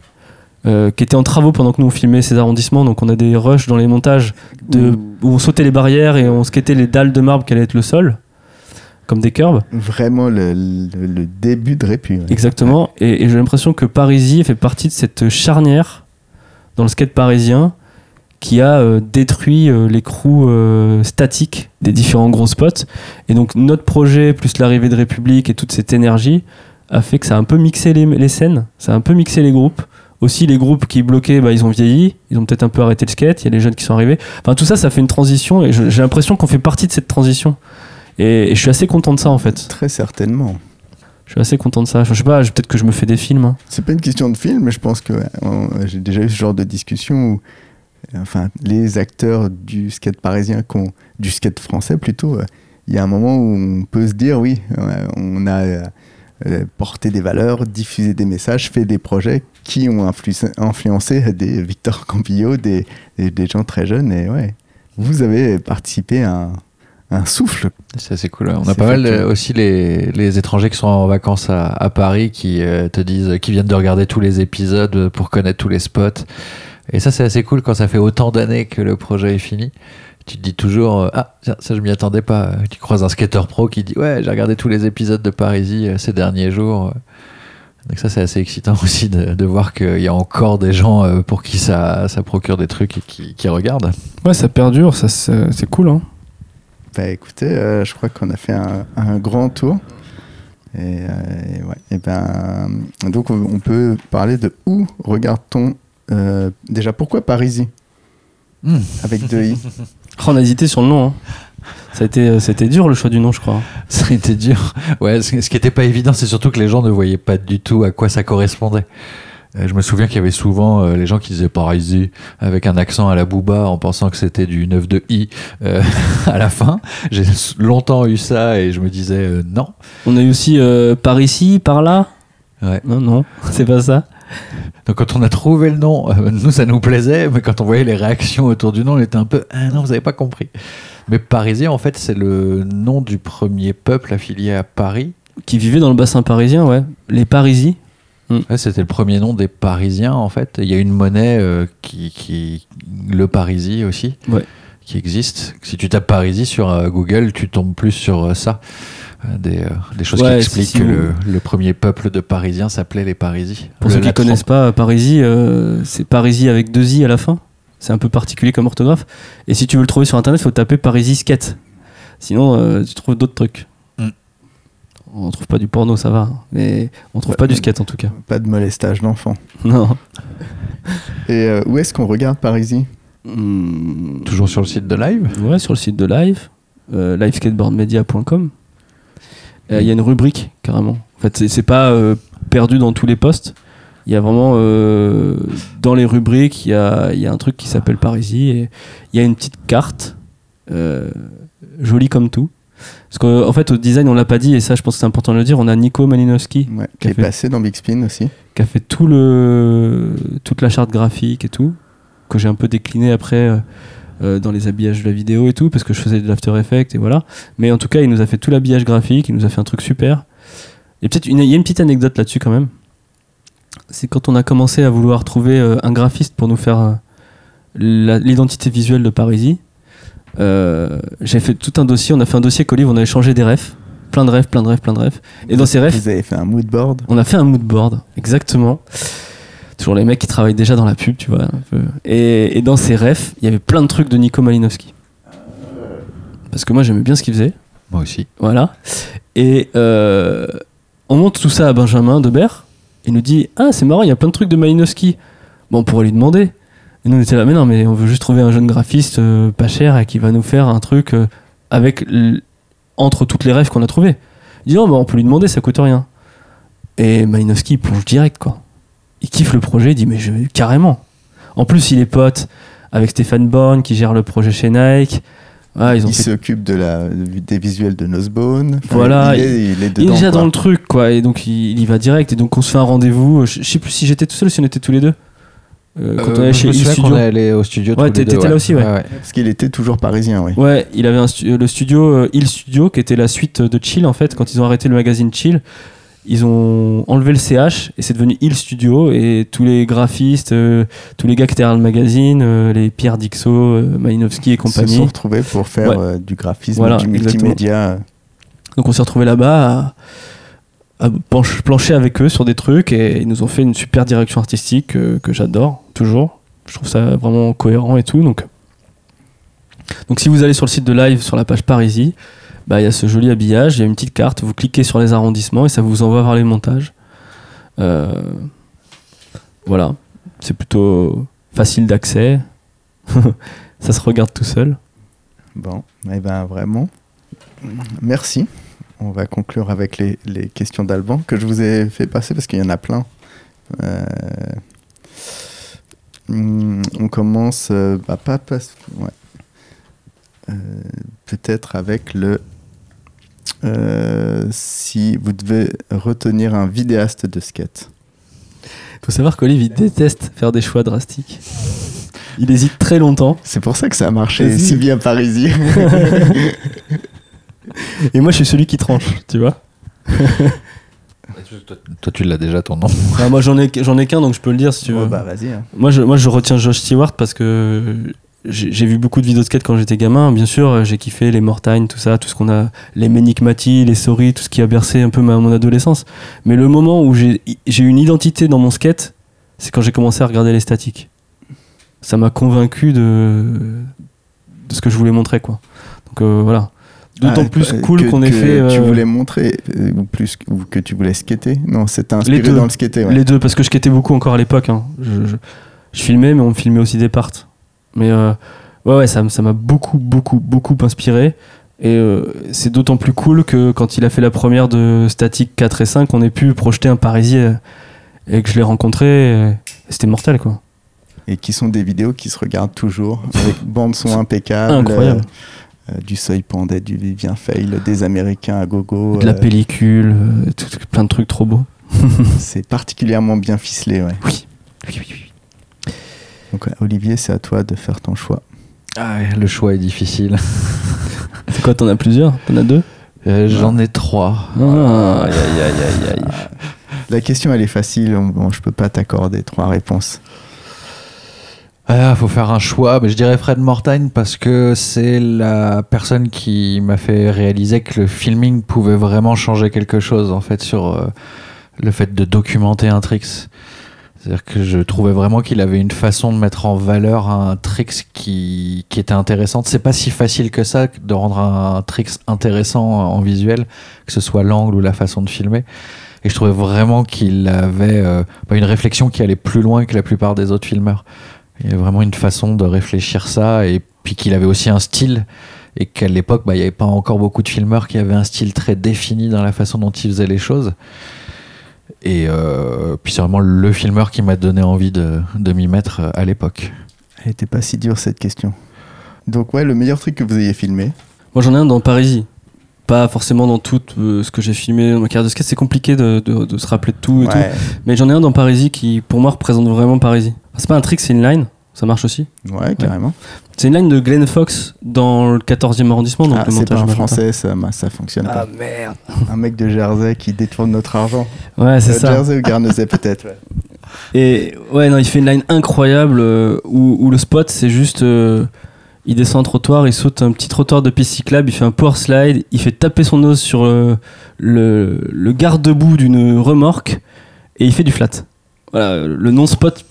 euh, qui était en travaux pendant que nous on filmait ces arrondissements. Donc on a des rushs dans les montages de, où on sautait les barrières et on skatait les dalles de marbre qui allaient être le sol, comme des curbs. Vraiment le, le- le début de Répu. ouais. Exactement. Et, et j'ai l'impression que Parisie fait partie de cette charnière dans le skate parisien qui a euh, détruit euh, crews euh, statiques des différents gros spots. Et donc notre projet, plus l'arrivée de République et toute cette énergie, a fait que ça a un peu mixé les, les scènes, ça a un peu mixé les groupes. Aussi, les groupes qui bloquaient, bah, ils ont vieilli, ils ont peut-être un peu arrêté le skate, il y a les jeunes qui sont arrivés. Enfin, tout ça, ça fait une transition et j'ai l'impression qu'on fait partie de cette transition. Et, et je suis assez content de ça en fait. Très certainement. Je suis assez content de ça. Je sais pas, peut-être que je me fais des films. hein. C'est pas une question de film, mais je pense que j'ai déjà eu ce genre de discussion où enfin, les acteurs du skate parisien, du skate français plutôt, euh, il y a un moment où on peut se dire oui, ouais, on a euh, euh, porté des valeurs, diffusé des messages, fait des projets qui ont influ- influencé des Victor Campillo, des, des, des gens très jeunes. Et ouais, vous avez participé à un, un souffle. C'est assez cool. On a pas mal que- euh, aussi les, les étrangers qui sont en vacances à, à Paris qui euh, te disent, qui viennent de regarder tous les épisodes pour connaître tous les spots. Et ça, c'est assez cool quand ça fait autant d'années que le projet est fini. Tu te dis toujours, euh, ah, tiens, ça je m'y attendais pas. Tu croises un skater pro qui dit, ouais, j'ai regardé tous les épisodes de Parisie euh, ces derniers jours. Donc ça, c'est assez excitant aussi de, de voir qu'il y a encore des gens euh, pour qui ça, ça procure des trucs et qui, qui regardent. Ouais, ça perdure, ça c'est cool. Hein. Bah écoutez, euh, je crois qu'on a fait un, un grand tour. Et, euh, et ouais, et ben, donc on on peut parler de où regarde-t-on euh, déjà pourquoi Parisie Hmm. avec deux i. Oh, on a hésité sur le nom. Hein. Ça, a été, euh, ça a été dur le choix du nom, je crois. Ça a été dur. Ouais, ce ce qui était pas évident, c'est surtout que les gens ne voyaient pas du tout à quoi ça correspondait. Euh, Je me souviens qu'il y avait souvent euh, les gens qui disaient Parisie avec un accent à la booba en pensant que c'était du 9 de i euh, à la fin. J'ai longtemps eu ça et je me disais euh, non. On a eu aussi euh, par ici, par là? Ouais. Non, non, c'est pas ça. Donc quand on a trouvé le nom, euh, nous ça nous plaisait, mais quand on voyait les réactions autour du nom, on était un peu ah non vous avez pas compris. Mais Parisie en fait c'est le nom du premier peuple affilié à Paris. Qui vivait dans le bassin parisien, ouais. Les Parisis. Ouais, c'était le premier nom des Parisiens en fait. Il y a une monnaie euh, qui, qui le Parisie aussi, Ouais. qui existe. Si tu tapes Parisie sur euh, Google, tu tombes plus sur ça, des, euh, des choses Ouais, qui expliquent si que vous- le, le premier peuple de Parisiens s'appelait les Parisies. Pour Le ceux qui latin. connaissent pas Parisis, euh, c'est Parisis avec deux i à la fin. C'est un peu particulier comme orthographe. Et si tu veux le trouver sur internet, il faut taper Parisis skate. Sinon, euh, tu trouves d'autres trucs. Mm. On trouve pas du porno, ça va. Mais on trouve Ouais, pas du skate en tout cas. Pas de molestage d'enfants. Non. Et euh, où est-ce qu'on regarde Parisie Hmm, Toujours sur le site de live? Ouais, sur le site de Live, euh, Euh, Il y a une rubrique carrément. En fait, c'est- pas euh, perdu dans tous les postes. Il y a vraiment euh, dans les rubriques, il y a, il y a un truc qui s'appelle Parisie et il y a une petite carte jolie comme tout. Parce qu'en en fait, au design, on l'a pas dit et ça, je pense que c'est important de le dire. On a Nico Malinowski ouais, qui est Café. passé dans Big Spin aussi. qui a fait tout le, toute la charte graphique et tout, que j'ai un peu décliné après euh, dans les habillages de la vidéo et tout, parce que je faisais de l'After Effects et voilà. Mais en tout cas, il nous a fait tout l'habillage graphique, il nous a fait un truc super. Et peut-être, il y a une petite anecdote là-dessus quand même. C'est quand on a commencé à vouloir trouver euh, un graphiste pour nous faire euh, l'identité visuelle de Parisie. j'ai fait tout un dossier, on a fait un dossier qu'Olive, on avait changé des refs. Plein de refs, plein de refs, plein de refs. Et dans ces refs, Vous avez fait un mood board. on a fait un mood board, exactement. Toujours les mecs qui travaillent déjà dans la pub, tu vois. un peu. Et, et dans ces refs, il y avait plein de trucs de Nico Malinowski. Parce que moi, j'aimais bien ce qu'il faisait. Moi aussi. Voilà. Et euh, on montre tout ça à Benjamin Debert. Il nous dit Ah, c'est marrant, il y a plein de trucs de Malinowski. Bon, on pourrait lui demander. Et nous, on était là, mais non, mais on veut juste trouver un jeune graphiste euh, pas cher et qui va nous faire un truc euh, avec entre toutes les rêves qu'on a trouvés. Il dit Non, bah, on peut lui demander, ça coûte rien. Et Malinowski plonge direct, quoi. Il kiffe le projet, il dit Mais je, carrément. En plus, il est pote avec Stéphane Born qui gère le projet chez Nike. Ah, ils ont Il fait s'occupe de la, des visuels de Nosebone. Enfin, Voilà, il est, il est il est dedans. déjà quoi. dans le truc, quoi. Et donc, il, il y va direct. Et donc, on se fait un rendez-vous. Je, je sais plus si j'étais tout seul ou si on était tous les deux. Euh, quand on Euh, allait chez Studio. qu'on est allé au studio. Ouais, t'étais deux, là aussi, ouais. Parce qu'il était toujours parisien, oui. Ouais, il avait un stu- le studio euh, Il Studio qui était la suite de Chill en fait quand ils ont arrêté le magazine Chill. Ils ont enlevé le CH et c'est devenu Il Studio et tous les graphistes, euh, tous les gars qui étaient dans le magazine, euh, les Pierre Dixot, euh, Malinowski et Ils se compagnie. sont retrouvés pour faire Ouais. du graphisme, Voilà, du exactement. multimédia. Donc on s'est retrouvé là-bas à, à plancher avec eux sur des trucs et ils nous ont fait une super direction artistique que j'adore toujours. Je trouve ça vraiment cohérent et tout. Donc, donc si vous allez sur le site de live sur la page Parisie, bah, y a ce joli habillage, il y a une petite carte, vous cliquez sur les arrondissements et ça vous envoie vers les montages. Euh, voilà, c'est plutôt facile d'accès. ça se regarde tout seul. Bon, eh ben vraiment, merci. On va conclure avec les, questions d'Alban que je vous ai fait passer parce qu'il y en a plein. Euh, hmm, on commence, euh, bah, pas. Euh, peut-être avec le. euh, si vous devez retenir un vidéaste de skate. faut savoir qu'Olive, il déteste faire des choix drastiques. Il hésite très longtemps. C'est pour ça que ça a marché si bien Parisie. Et moi, je suis celui qui tranche, tu vois. Toi, tu l'as déjà ton nom. Enfin, moi, j'en ai, j'en ai qu'un, donc je peux le dire si tu veux. Ouais, bah vas-y. hein. Moi, je, moi, je retiens Josh Stewart parce que j'ai vu beaucoup de vidéos de skate quand j'étais gamin. Bien sûr, j'ai kiffé les Mortagne, tout ça, tout ce qu'on a, les Menikmati, les Sorry, tout ce qui a bercé un peu ma, mon adolescence. Mais le moment où j'ai eu une identité dans mon skate, c'est quand j'ai commencé à regarder les statiques. Ça m'a convaincu de, de ce que je voulais montrer, quoi. Donc euh, voilà. D'autant Ah, plus euh, cool qu'on ait que fait. Tu euh, voulais montrer, euh, ou plus ou que tu voulais skater Non, c'était inspiré deux. dans le skater. ouais. Les deux, parce que je skatais beaucoup encore à l'époque. hein. Je, je- je filmais, mais on me filmait aussi des parts. Mais euh, ouais, ouais, ça m'a beaucoup, beaucoup, beaucoup inspiré. Et euh, c'est d'autant plus cool que quand il a fait la première de Static 4 et 5, on ait pu projeter un Parisien et que je l'ai rencontré. C'était mortel, quoi. Et qui sont des vidéos qui se regardent toujours, avec bande son impeccable. Incroyable. euh, du Soy Pandey, du Vivien Fail, des Américains à gogo. De la euh, pellicule, tout- plein de trucs trop beaux. c'est particulièrement bien ficelé. Ouais. Oui. Oui, oui, oui. Donc Olivier, c'est à toi de faire ton choix. Ah le choix est difficile. C'est quoi, t'en as plusieurs? T'en as deux? Euh, J'en ai trois. Ah, aïe, aïe, aïe, aïe, aïe. La question, elle est facile. on- Bon, je peux pas t'accorder trois réponses. Ah, faut faire un choix. Mais je dirais Fred Mortagne parce que c'est la personne qui m'a fait réaliser que le filming pouvait vraiment changer quelque chose en fait sur euh, le fait de documenter un tricks. C'est-à-dire que je trouvais vraiment qu'il avait une façon de mettre en valeur un tricks qui, qui était intéressante. C'est pas si facile que ça de rendre un tricks intéressant en visuel, que ce soit l'angle ou la façon de filmer. Et je trouvais vraiment qu'il avait euh, bah, une réflexion qui allait plus loin que la plupart des autres filmeurs. Il y avait vraiment une façon de réfléchir ça, et puis qu'il avait aussi un style, et qu'à l'époque, bah, il n'y avait pas encore beaucoup de filmeurs qui avaient un style très défini dans la façon dont ils faisaient les choses. Et euh, puis c'est vraiment le filmeur qui m'a donné envie de, de m'y mettre euh, à l'époque. Elle était pas si dure cette question. Donc ouais, le meilleur truc que vous ayez filmé? Moi j'en ai un dans Parisie. Pas forcément dans tout euh, ce que j'ai filmé dans ma carrière de skate, c'est compliqué de, de- de se rappeler de tout et tout. Mais j'en ai un dans Parisie qui pour moi représente vraiment Parisie. Enfin, c'est pas un trick, c'est une line, ça marche aussi. ouais, carrément. C'est une line de Glenn Fox dans le 14e arrondissement, donc Ah, le c'est montage pas un français, ça, ça fonctionne Ah pas. merde. Un mec de Jersey qui détourne notre argent. Ouais, c'est Euh, ça. Jersey ou Guernesey peut-être. ouais. Et ouais, non, il fait une line incroyable euh, où, où le spot, c'est juste. euh, il descend un trottoir, il saute un petit trottoir de piste cyclable, il fait un power slide, il fait taper son nose sur euh, le, le garde-boue d'une remorque et il fait du flat. Voilà, le non-spot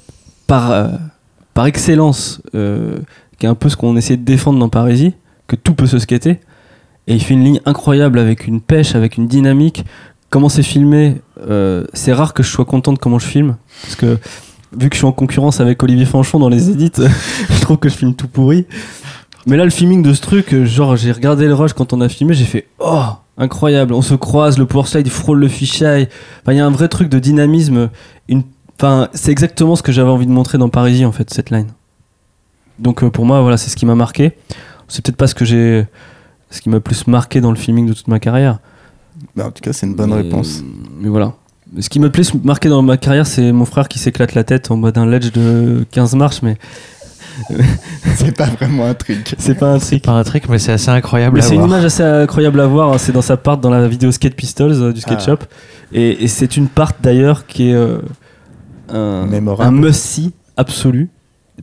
par, euh, par excellence, euh, qui est un peu ce qu'on essayait de défendre dans Parisie, que tout peut se skater. Et il fait une ligne incroyable avec une pêche, avec une dynamique. Comment c'est filmé, euh, c'est rare que je sois content de comment je filme. Parce que vu que je suis en concurrence avec Olivier Fanchon dans les édits, je trouve que je filme tout pourri. Mais là, le filming de ce truc, genre, j'ai regardé le rush quand on a filmé, j'ai fait Oh, incroyable, on se croise, le power slide, frôle le fisheye. Enfin, il y a un vrai truc de dynamisme. Une... Enfin, c'est exactement ce que j'avais envie de montrer dans Parisie, en fait, cette line. Donc, euh, pour moi, voilà, c'est ce qui m'a marqué. C'est peut-être pas ce que j'ai. Ce qui m'a plus marqué dans le filming de toute ma carrière. Bah, en tout cas, c'est une bonne Mais- réponse. Mais voilà. Ce qui m'a le plus marqué dans ma carrière, c'est mon frère qui s'éclate la tête en bas d'un ledge de 15 marches, mais C'est pas vraiment un trick. C'est pas un C'est trick. pas un trick, mais c'est assez incroyable Mais à c'est une image assez incroyable à voir. hein. C'est dans sa part dans la vidéo Skate Pistols euh, du Skate Ah. Shop. Et, et c'est une part d'ailleurs qui est euh, un, un must-see absolu.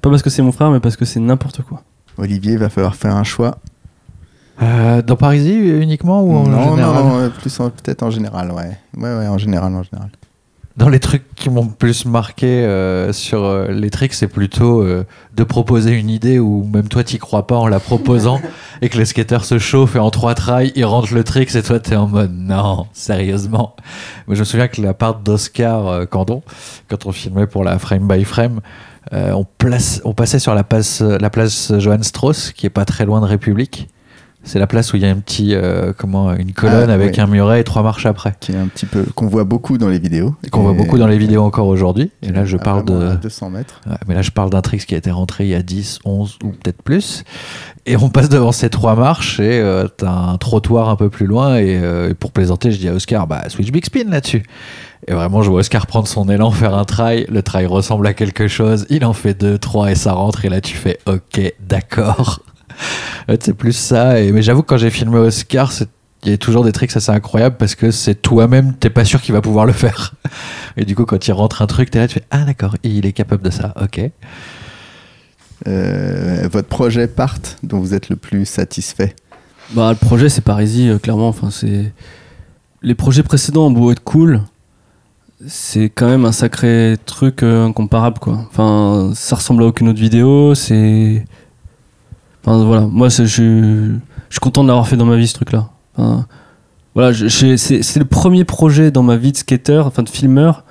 Pas parce que c'est mon frère, mais parce que c'est n'importe quoi. Olivier, va falloir faire un choix. Euh, dans Parisie uniquement ou en non, général non, non, euh, plus peut-être en général, ouais. Ouais, ouais, en général, en général. Dans les trucs qui m'ont plus marqué euh, sur euh, les tricks, c'est plutôt euh, de proposer une idée où même toi t'y crois pas en la proposant et que le skater se chauffe et en trois trails il rentre le trick et toi t'es en mode non, sérieusement. Moi, je me souviens que la part d'Oscar Candon, quand on filmait pour la frame by frame, on, place, on passait sur la place, la place Johann Strauss qui est pas très loin de République. C'est la place où il y a un petit, euh, comment, une colonne Ah, avec ouais. un muret et trois marches après. Qui est un petit peu. qu'on voit beaucoup dans les vidéos. Qu'on voit beaucoup dans les vidéos encore aujourd'hui. Et là, je Ah, parle de. 200 mètres. Ouais, mais là, je parle d'un trick qui a été rentré il y a 10, 11 ou peut-être plus. Et on passe devant ces trois marches et euh, t'as un trottoir un peu plus loin. Et, euh, et pour plaisanter, je dis à Oscar, bah, switch big spin là-dessus. Et vraiment, je vois Oscar prendre son élan, faire un trail. Le trail ressemble à quelque chose. Il en fait deux, trois et ça rentre. Et là, tu fais, ok, d'accord. C'est plus ça. Et, mais j'avoue que quand j'ai filmé Oscar, c'est- il y a toujours des tricks assez incroyables parce que c'est toi-même, t'es pas sûr qu'il va pouvoir le faire. Et du coup, quand il rentre un truc, t'es là, tu fais Ah, d'accord, il est capable de ça, ok. Euh, votre projet part dont vous êtes le plus satisfait Bah, le projet, c'est Parisie, euh, clairement. Enfin, c'est... Les projets précédents ont beau être cool, c'est quand même un sacré truc euh, incomparable, quoi. Enfin, ça ressemble à aucune autre vidéo, c'est... Enfin, voilà. Moi, je suis- je suis content de l'avoir fait dans ma vie, ce truc-là. Enfin, voilà, c'est, c'est le premier projet dans ma vie de skater, enfin de filmeur,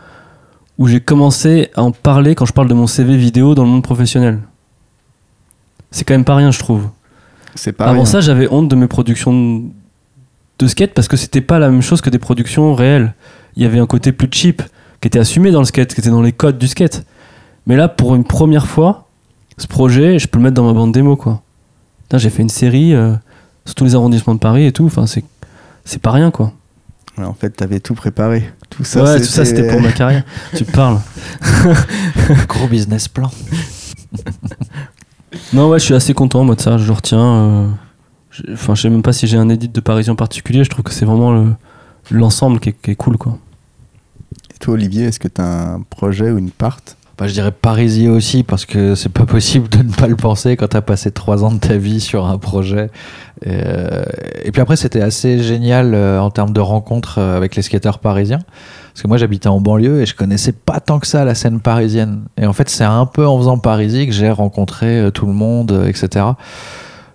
où j'ai commencé à en parler quand je parle de mon CV vidéo dans le monde professionnel. C'est quand même pas rien, je trouve. C'est pas Avant rien. ça, j'avais honte de mes productions de skate parce que c'était pas la même chose que des productions réelles. Il y avait un côté plus cheap qui était assumé dans le skate, qui était dans les codes du skate. Mais là, pour une première fois, ce projet, je peux le mettre dans ma bande démo, quoi. Putain, J'ai fait une série euh, sur tous les arrondissements de Paris et tout. Enfin, c'est c'est pas rien, quoi. Ouais, En fait, t'avais tout préparé. Tout ça, ouais, tout ça, c'était pour ma carrière. tu parles. Gros business plan. Non, ouais, je suis assez content, moi, de ça. Je retiens. euh, je- Enfin, je sais même pas si j'ai un edit de Parisien en particulier. Je trouve que c'est vraiment le- l'ensemble qui, est- qui est cool, quoi. Et toi, Olivier, est-ce que t'as un projet ou une part? Bah, je dirais Parisie aussi, parce que c'est pas possible de ne pas le penser quand t'as passé trois ans de ta vie sur un projet. Et, euh, puis après, c'était assez génial euh, en termes de rencontres euh, avec les skateurs parisiens. Parce que moi, j'habitais en banlieue et je connaissais pas tant que ça la scène parisienne. Et en fait, c'est un peu en faisant Parisie que j'ai rencontré tout le monde, etc.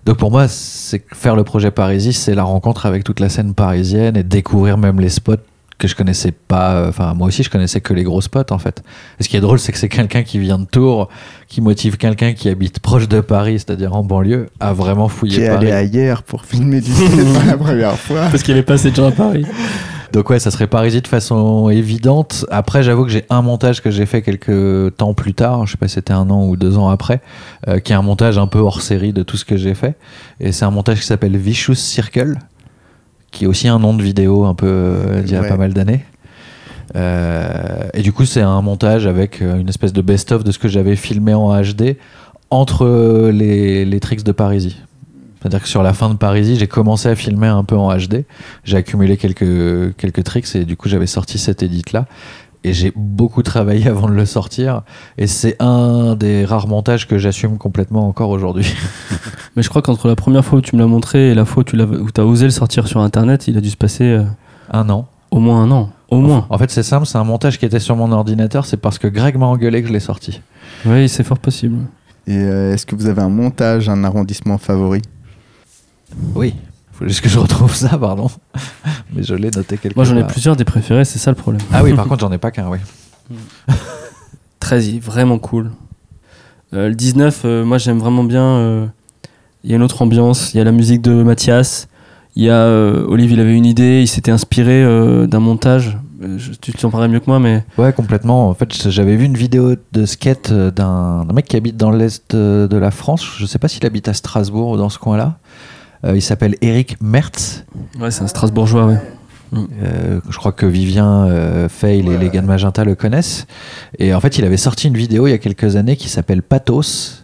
Donc pour moi, c'est faire le projet Parisie, c'est la rencontre avec toute la scène parisienne et découvrir même les spots que je connaissais pas. euh, Enfin, moi aussi, je connaissais que les gros spots en fait. Et ce qui est drôle, c'est que c'est quelqu'un qui vient de Tours, qui motive quelqu'un qui habite proche de Paris, c'est-à-dire en banlieue, à vraiment Qui fouiller est Paris. allé hier pour filmer du pour la première fois Parce qu'il est passé déjà à Paris. Donc ouais, ça serait Parisie de façon évidente. Après, j'avoue que j'ai un montage que j'ai fait quelques temps plus tard, je sais pas si c'était un an ou deux ans après, euh, qui est un montage un peu hors série de tout ce que j'ai fait. Et c'est un montage qui s'appelle Vicious Circle, qui est aussi un nom de vidéo un peu euh, d'il y a Ouais. pas mal d'années. Euh, et du coup, c'est un montage avec euh, une espèce de best-of de ce que j'avais filmé en HD entre les, les tricks de Parisie. C'est-à-dire que sur la fin de Parisie, j'ai commencé à filmer un peu en HD. J'ai accumulé quelques, quelques tricks et du coup, j'avais sorti cet edit-là. Et j'ai beaucoup travaillé avant de le sortir. Et c'est un des rares montages que j'assume complètement encore aujourd'hui. Mais je crois qu'entre la première fois où tu me l'as montré et la fois où tu as osé le sortir sur internet, il a dû se passer euh, Un an. au moins un an. Au moins. En fait, c'est simple, c'est un montage qui était sur mon ordinateur. C'est parce que Greg m'a engueulé que je l'ai sorti. Oui, c'est fort possible. Et euh, est-ce que vous avez un montage, un arrondissement favori? Oui. Faut juste que je retrouve ça, pardon. Mais je l'ai noté quelque Moi, j'en ai part. plusieurs des préférés, c'est ça le problème. Ah oui, par contre, j'en ai pas qu'un, oui. 13, il est vraiment cool. Euh, le 19, euh, moi j'aime vraiment bien. euh, Il y a une autre ambiance, il y a la musique de Mathias. Il y a Olive, il avait une idée, il s'était inspiré d'un montage. Je- tu t'en parlerais mieux que moi, mais Ouais, complètement. En fait, j'avais vu une vidéo de skate d'un mec qui habite dans l'est de la France. Je sais pas s'il habite à Strasbourg ou dans ce coin-là. Euh, il s'appelle Eric Mertz. ouais, c'est un Strasbourgeois, ouais. Euh, je crois que Vivien, euh, Faye et les gars de Magenta le connaissent. Et en fait, il avait sorti une vidéo il y a quelques années qui s'appelle Pathos.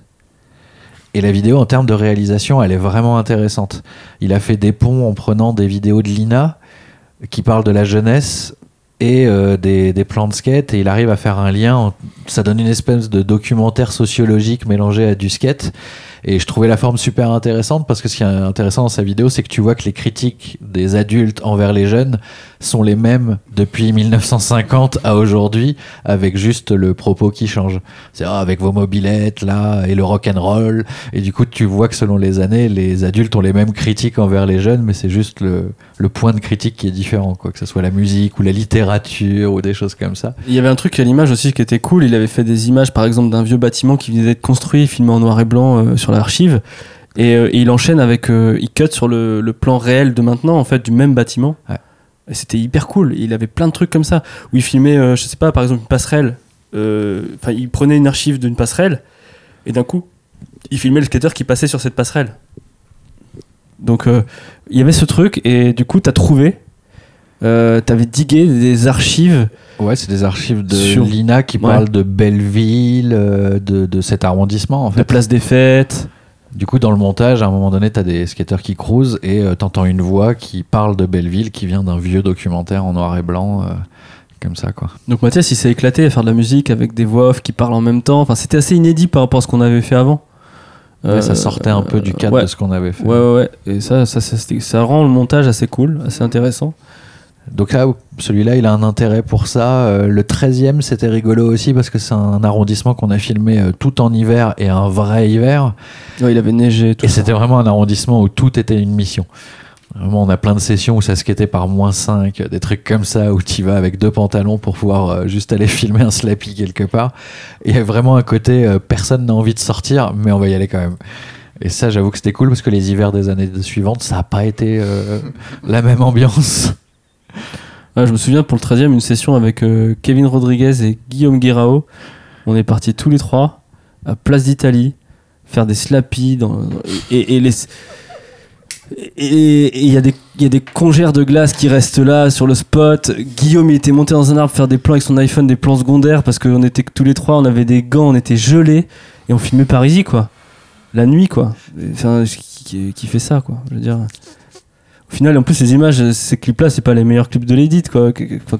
Et la vidéo, en termes de réalisation, elle est vraiment intéressante. Il a fait des ponts en prenant des vidéos de Lina qui parlent de la jeunesse et euh, des, des plans de skate et il arrive à faire un lien. en- Ça donne une espèce de documentaire sociologique mélangé à du skate. Et je trouvais la forme super intéressante parce que ce qui est intéressant dans sa vidéo, c'est que tu vois que les critiques des adultes envers les jeunes sont les mêmes depuis 1950 à aujourd'hui, avec juste le propos qui change. C'est ah, avec vos mobilettes là et le rock and roll. Et du coup, tu vois que selon les années, les adultes ont les mêmes critiques envers les jeunes, mais c'est juste le, le point de critique qui est différent, quoi. Que ce soit la musique ou la littérature ou des choses comme ça. Il y avait un truc à l'image aussi qui était cool. Il avait fait des images, par exemple, d'un vieux bâtiment qui venait d'être construit, filmé en noir et blanc euh, sur l'archive. Et, euh, et il enchaîne avec. euh, il cut sur le, le plan réel de maintenant, en fait, du même bâtiment. Ouais. Et c'était hyper cool. Il avait plein de trucs comme ça. Où il filmait, euh, je sais pas, par exemple, une passerelle. Euh, Enfin, il prenait une archive d'une passerelle. Et d'un coup, il filmait le skater qui passait sur cette passerelle. Donc, euh, il y avait ce truc. Et du coup, t'as trouvé. Euh, T'avais digué des archives. Ouais, c'est des archives de Sur- Lina qui Ouais. parlent de Belleville, de, de cet arrondissement en de fait. place des fêtes. Du coup, dans le montage, à un moment donné, t'as des skateurs qui cruisent et euh, t'entends une voix qui parle de Belleville, qui vient d'un vieux documentaire en noir et blanc, euh, comme ça, quoi. Donc Mathias, il s'est éclaté à faire de la musique avec des voix off qui parlent en même temps. Enfin, c'était assez inédit par rapport à ce qu'on avait fait avant. Ouais, Euh, ça sortait un peu du cadre ouais. de ce qu'on avait fait. Ouais, ouais, ouais. Et ça, ça, ça, ça rend le montage assez cool, assez intéressant. Donc là, celui-là, il a un intérêt pour ça. Euh, le 13e, c'était rigolo aussi parce que c'est un arrondissement qu'on a filmé euh, tout en hiver et un vrai hiver. Ouais, il avait neigé. Tout Et c'était vraiment un arrondissement où tout était une mission. Vraiment, on a plein de sessions où ça skatait par moins 5, des trucs comme ça, où tu vas avec deux pantalons pour pouvoir euh, juste aller filmer un slappy quelque part. Et il y a vraiment un côté, personne n'a envie de sortir, mais on va y aller quand même. Et ça, j'avoue que c'était cool parce que les hivers des années suivantes, ça n'a pas été la même ambiance. Ouais, je me souviens pour le 13 e une session avec euh, Kevin Rodriguez et Guillaume Guirao. On est partis tous les trois à Place d'Italie faire des slappies et, il y, a des- congères de glace qui restent là sur le spot. Guillaume il était monté dans un arbre faire des plans avec son iPhone, des plans secondaires parce qu'on était tous les trois, on avait des gants, on était gelés et on filmait Parisie quoi. La nuit quoi. Enfin, qui- qui fait ça quoi Je veux dire. Au final, en plus, ces images, ces clips-là, c'est pas les meilleurs clips de l'édit, quoi.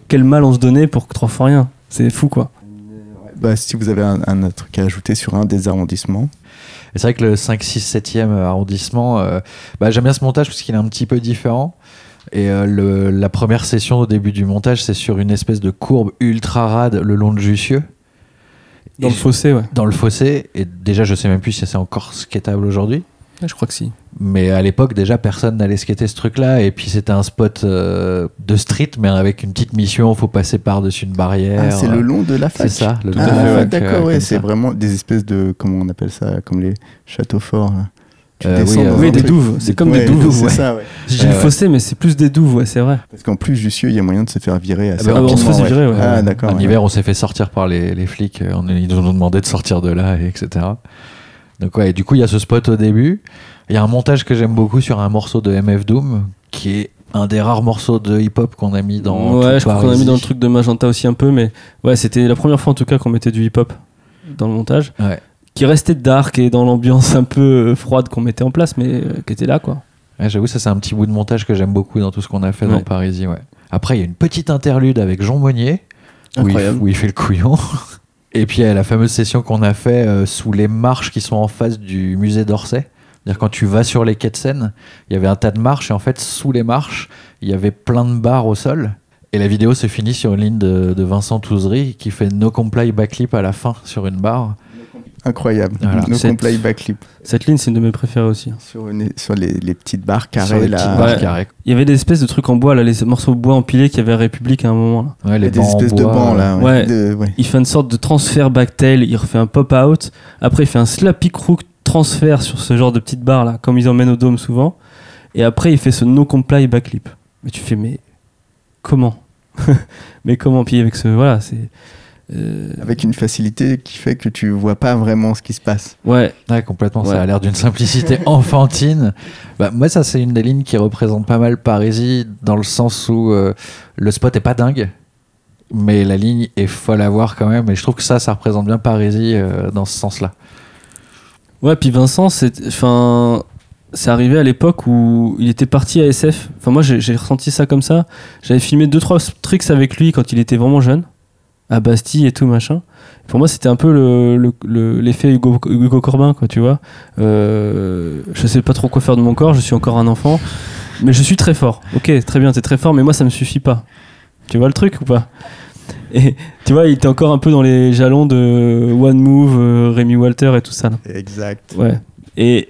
Quel mal on se donnait pour que trois fois rien. C'est fou, quoi. Bah, si vous avez un, un truc à ajouter sur un des arrondissements. C'est vrai que le 5, 6, 7e arrondissement, euh, bah, j'aime bien ce montage parce qu'il est un petit peu différent. Et euh, le- la première session au début du montage, c'est sur une espèce de courbe ultra rade le long de Jussieu. Dans Et le fossé, ouais. dans le fossé. Et déjà, je sais même plus si c'est encore skatable aujourd'hui. Ouais, Je crois que si. Mais à l'époque, déjà, personne n'allait skater ce truc-là. Et puis, c'était un spot euh, de street, mais avec une petite mission. faut passer par-dessus une barrière. Ah, c'est le long de la fac. C'est ça, le long Ah, de la fac, euh, d'accord, ouais, comme c'est vraiment des espèces de, comment on appelle ça, comme les châteaux forts. là. Tu Euh, oui, euh, des douves. C'est comme Ouais, des douves. C'est ouais. ça, ouais. Ouais, le ouais. fossé, mais c'est plus des douves, ouais, c'est vrai. Parce qu'en plus, Jussieu, il y a moyen de se faire virer assez bah, on se faisait virer, ouais. Ah, d'accord. En ouais. hiver, on s'est fait sortir par les, les flics. euh, On, ils nous ont demandé de sortir de là, et etc. Donc, ouais, et du coup, il y a ce spot au début. Il y a un montage que j'aime beaucoup sur un morceau de MF Doom, qui est un des rares morceaux de hip-hop qu'on a mis dans. ouais, je crois qu'on a mis dans le truc de Magenta aussi un peu, mais ouais, c'était la première fois en tout cas qu'on mettait du hip-hop dans le montage. Ouais. Qui restait dark et dans l'ambiance un peu euh, froide qu'on mettait en place, mais euh, qui était là, quoi. Ouais, J'avoue, ça, c'est un petit bout de montage que j'aime beaucoup dans tout ce qu'on a fait dans. Parisie. Ouais. Après, il y a une petite interlude avec Jean Monnier, où il, où il fait le couillon. Et puis, il la fameuse session qu'on a fait euh, sous les marches qui sont en face du musée d'Orsay. C'est-à-dire quand tu vas sur les quais de Seine, il y avait un tas de marches et en fait sous les marches, il y avait plein de bars au sol. Et la vidéo se finit sur une ligne de, Vincent Touzery qui fait no comply backflip à la fin sur une barre. Incroyable. Voilà. No C'est- comply backflip. Cette ligne, c'est une de mes préférées aussi. Sur, une- sur les, les petites barres sur carrées les là. petites barres Ouais. carrées. Il y avait des espèces de trucs en bois, là, les morceaux de bois empilés qu'il y avait à République à un moment. Là. Ouais, Il y les a des espèces de bancs là. Ouais. De- ouais. Il fait une sorte de transfert backtail, il refait un pop-out, après il fait un slappy crook transfert sur ce genre de petite barre là, comme ils emmènent au dôme souvent, et après il fait ce no comply backflip. Mais tu fais, mais comment? Mais comment Puis avec ce. Voilà, c'est. Euh, Avec une facilité qui fait que tu vois pas vraiment ce qui se passe. ouais, Ouais, complètement. Ouais. Ça a l'air d'une simplicité enfantine. Bah, moi, ça, c'est une des lignes qui représente pas mal Parisie, dans le sens où euh, le spot est pas dingue, mais la ligne est folle à voir quand même. Et je trouve que ça, ça représente bien Parisie euh, dans ce sens-là. Ouais, puis Vincent, c'est, enfin, c'est arrivé à l'époque où il était parti à SF. Enfin, moi, j'ai j'ai ressenti ça comme ça. J'avais filmé deux trois tricks avec lui quand il était vraiment jeune, à Bastille et tout machin. Pour moi, c'était un peu le, le- le- l'effet Hugo, Hugo Corbin, quoi, tu vois. Euh, je sais pas trop quoi faire de mon corps. Je suis encore un enfant, mais je suis très fort. Ok, très bien, t'es très fort, mais moi, ça me suffit pas. Tu vois le truc ou pas? Et tu vois, il était encore un peu dans les jalons de One Move, euh, Rémi Walter et tout ça. là. Exact. Ouais. Et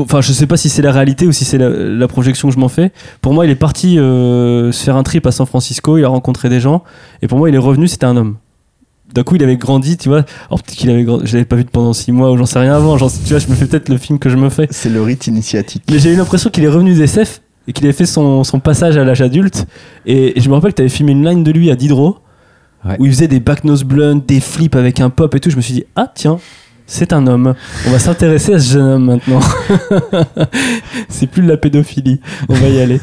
enfin, je sais pas si c'est la réalité ou si c'est la, la projection que je m'en fais. Pour moi, il est parti euh, se faire un trip à San Francisco. Il a rencontré des gens. Et pour moi, il est revenu. C'était un homme. D'un coup, il avait grandi, tu vois. Alors peut-être qu'il avait, grandi- je l'avais pas vu pendant six mois ou j'en sais rien avant. Tu vois, je me fais peut-être le film que je me fais. C'est le rite initiatique. Mais j'ai eu l'impression qu'il est revenu des SF et qu'il avait fait son, son passage à l'âge adulte. Et, et je me rappelle que tu avais filmé une line de lui à Diderot Ouais. où il faisait des back nose blunts, des flips avec un pop et tout. Je me suis dit, ah tiens, c'est un homme. On va s'intéresser à ce jeune homme maintenant. c'est plus de la pédophilie. On va y aller.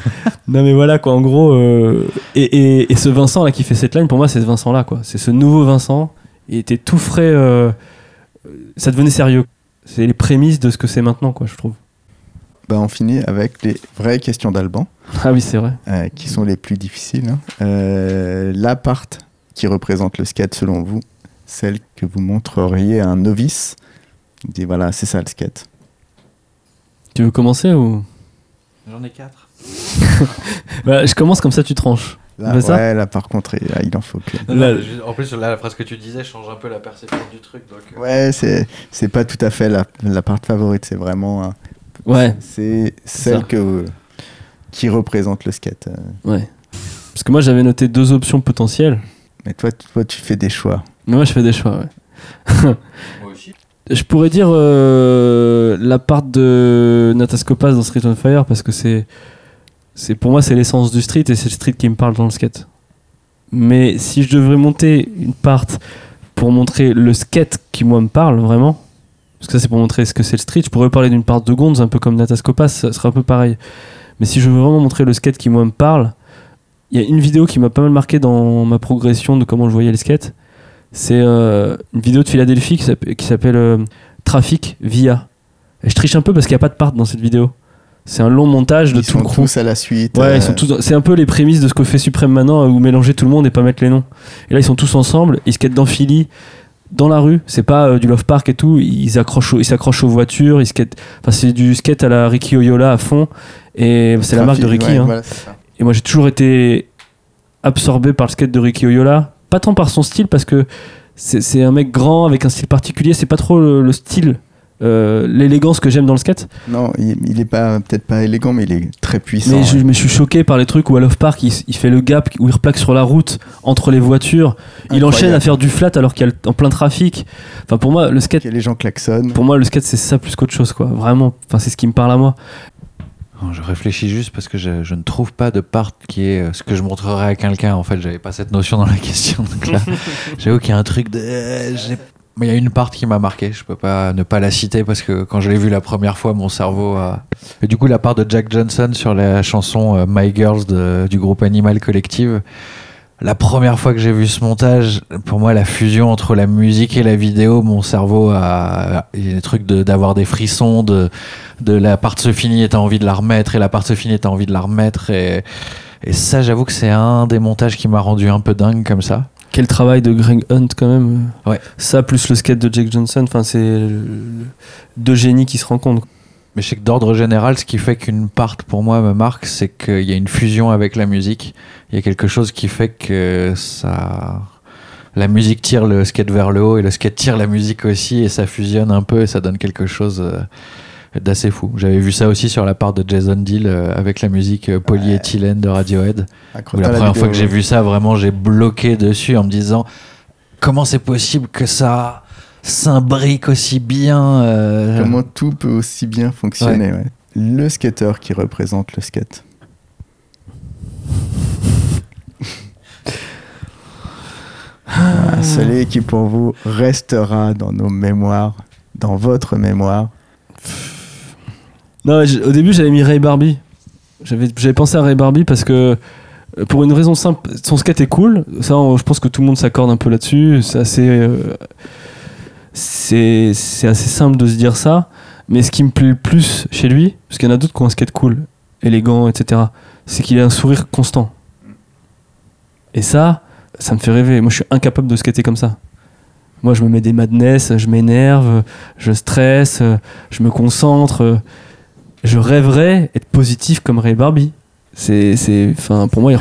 non mais voilà quoi, en gros. euh, et, et- et ce Vincent là qui fait cette line, pour moi, c'est ce Vincent là quoi. C'est ce nouveau Vincent. Il était tout frais. euh, ça devenait sérieux. C'est les prémices de ce que c'est maintenant quoi, je trouve. Bah, on finit avec les vraies questions d'Alban, Ah oui, c'est vrai. euh, qui sont les plus difficiles. hein. Euh, L'appart qui représente le skate selon vous, celle que vous montreriez à un novice. Il dit voilà, c'est ça le skate. Tu veux commencer ou? J'en ai quatre. Bah, Je commence comme ça, tu tranches. Là, fait ça? ouais, là par contre, il, là, il en faut que. Là- en plus, là, la phrase que tu disais change un peu la perception du truc. Donc, euh, Ouais, c'est c'est pas tout à fait la, la part favorite, c'est vraiment. un- Ouais, C'est celle que, qui représente le skate. euh. ouais. Parce que moi, j'avais noté deux options potentielles. Mais toi, toi, tu fais des choix. Moi, je fais des choix, ouais. Moi aussi. Je pourrais dire euh, la part de Natascopas dans Street on Fire parce que c'est, c'est pour moi c'est l'essence du street et c'est le street qui me parle dans le skate. Mais si je devrais monter une part pour montrer le skate qui moi me parle vraiment, parce que ça c'est pour montrer ce que c'est le street, je pourrais parler d'une part de Gonz un peu comme Natascopas, ça serait un peu pareil. Mais si je veux vraiment montrer le skate qui moi me parle, il y a une vidéo qui m'a pas mal marqué dans ma progression de comment je voyais le skate. C'est euh, une vidéo de Philadelphie qui s'appelle- euh, Trafic Via. Et je triche un peu parce qu'il n'y a pas de part dans cette vidéo. C'est un long montage de Ils tout sont le crew. tous à la suite. Ouais, euh, ils sont tous. C'est un peu les prémices de ce que fait Suprême maintenant, où mélanger tout le monde et pas mettre les noms. Et là, ils sont tous ensemble. Ils skatent dans Philly, dans la rue. C'est pas euh, du Love Park et tout. Ils accrochent, au- ils s'accrochent aux voitures. Ils skatent. Enfin, c'est du skate à la Ricky Oyola à fond. Et c'est la marque de Ricky. ouais, hein. voilà. Et moi, j'ai toujours été absorbé par le skate de Ricky Oyola. Pas tant par son style, parce que c'est un mec grand avec un style particulier. C'est pas trop le, le style, euh, l'élégance que j'aime dans le skate. Non, il, il est pas peut-être pas élégant, mais il est très puissant. Mais je, ouais. mais je suis choqué par les trucs où à Love Park, il, il fait le gap, où il replaque sur la route entre les voitures. Il enchaîne à faire du flat alors qu'il y a en plein trafic. Enfin, pour moi, le skate, Que les gens klaxonnent. pour moi, le skate, c'est ça plus qu'autre chose, quoi. Vraiment. Enfin, c'est ce qui me parle à moi. Je réfléchis juste parce que je, je ne trouve pas de part qui est euh, ce que je montrerais à quelqu'un. En fait, j'avais pas cette notion dans la question. Donc là, j'avoue qu'il y a un truc de. Mais il y a une part qui m'a marqué. Je peux pas ne pas la citer parce que quand je l'ai vue la première fois, mon cerveau a. Et du coup, la part de Jack Johnson sur la chanson euh, My Girls de- du groupe Animal Collective. La première fois que j'ai vu ce montage, pour moi, la fusion entre la musique et la vidéo, mon cerveau a. Il y a des trucs de- d'avoir des frissons, de de la part se finit et t'as envie de la remettre et la part se finit et t'as envie de la remettre et, et ça j'avoue que c'est un des montages qui m'a rendu un peu dingue comme ça Quel travail de Greg Hunt, quand même. Ouais. Ça, plus le skate de Jake Johnson. Enfin, c'est deux génies qui se rencontrent. Mais je sais que d'ordre général ce qui fait qu'une part pour moi me marque c'est qu'il y a une fusion avec la musique. Il y a quelque chose qui fait que ça la musique tire le skate vers le haut et le skate tire la musique aussi et ça fusionne un peu et ça donne quelque chose euh, d'assez fou. J'avais vu ça aussi sur la part de Jason Deal euh, avec la musique euh, polyéthylène de Radiohead. Où la première fois que j'ai vu ça, vraiment, j'ai bloqué dessus en me disant comment c'est possible que ça s'imbrique aussi bien. euh, Comment tout peut aussi bien fonctionner. ouais. Le skateur qui représente le skate. Voilà, celui qui pour vous restera dans nos mémoires, dans votre mémoire. Non, au début, j'avais mis Ray Barbie. J'avais pensé à Ray Barbie parce que, euh, pour une raison simple, son skate est cool. Ça, on- je pense que tout le monde s'accorde un peu là-dessus. C'est assez. euh, c'est assez simple de se dire ça, mais ce qui me plaît le plus chez lui, parce qu'il y en a d'autres qui ont un skate cool, élégant, etc., c'est qu'il a un sourire constant. Et ça, ça me fait rêver. Moi, je suis incapable de skater comme ça. Moi, je me mets des madness, je m'énerve, je stresse, je me concentre. Je rêverais être positif comme Ray Barbie. C'est, c'est, enfin, pour moi,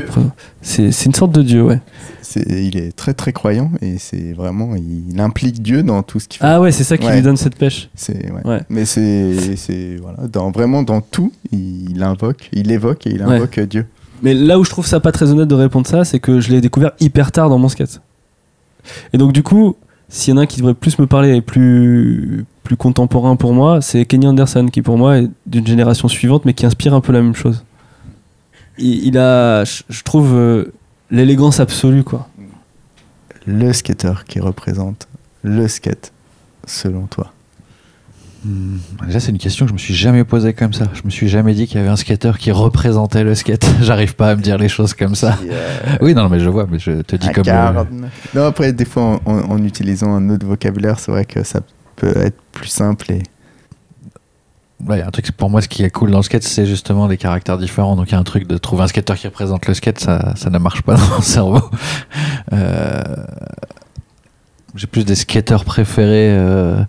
c'est, c'est une sorte de dieu, ouais. C'est- il est très très croyant et c'est vraiment il implique Dieu dans tout ce qu'il fait. Ah ouais, c'est ça qui Ouais. lui donne cette pêche. C'est ouais. Ouais. Mais c'est c'est voilà, dans vraiment dans tout, il invoque, il évoque et il invoque Dieu. Mais là où je trouve ça pas très honnête de répondre ça, c'est que je l'ai découvert hyper tard dans mon skate. Et donc du coup, s'il y en a un qui devrait plus me parler et plus plus contemporain pour moi, c'est Kenny Anderson qui pour moi est d'une génération suivante mais qui inspire un peu la même chose. Il, il a, je trouve, euh, l'élégance absolue quoi. Le skateur qui représente le skate selon toi. Hmm, Déjà, c'est une question que je me suis jamais posée comme ça. Je me suis jamais dit qu'il y avait un skater qui représentait le skate. J'arrive pas à me dire les choses comme ça. Euh, Oui, non, mais je vois, mais je te dis comme. euh, incarne. Non après des fois en, en- en utilisant un autre vocabulaire, c'est vrai que ça peut être plus simple et Ouais, un truc, pour moi, ce qui est cool dans le skate, c'est justement des caractères différents. Donc, il y a un truc de trouver un skater qui représente le skate, ça, ça ne marche pas dans mon cerveau. Euh, J'ai plus des skateurs préférés euh,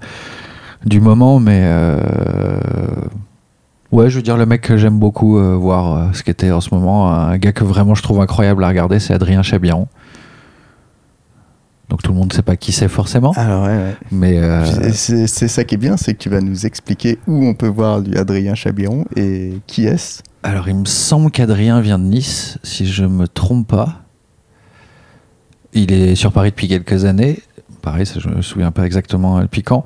du moment, mais. euh, Ouais, je veux dire, le mec que j'aime beaucoup voir skater en ce moment, un gars que vraiment je trouve incroyable à regarder, c'est Adrien Chabiron. Donc, tout le monde ne sait pas qui c'est forcément, alors ouais, ouais. mais. euh, c'est ça qui est bien, c'est que tu vas nous expliquer où on peut voir du Adrien Chabiron et qui est-ce. Alors, il me semble qu'Adrien vient de Nice, si je me trompe pas. Il est sur Paris depuis quelques années. Pareil, ça, je me souviens pas exactement depuis quand.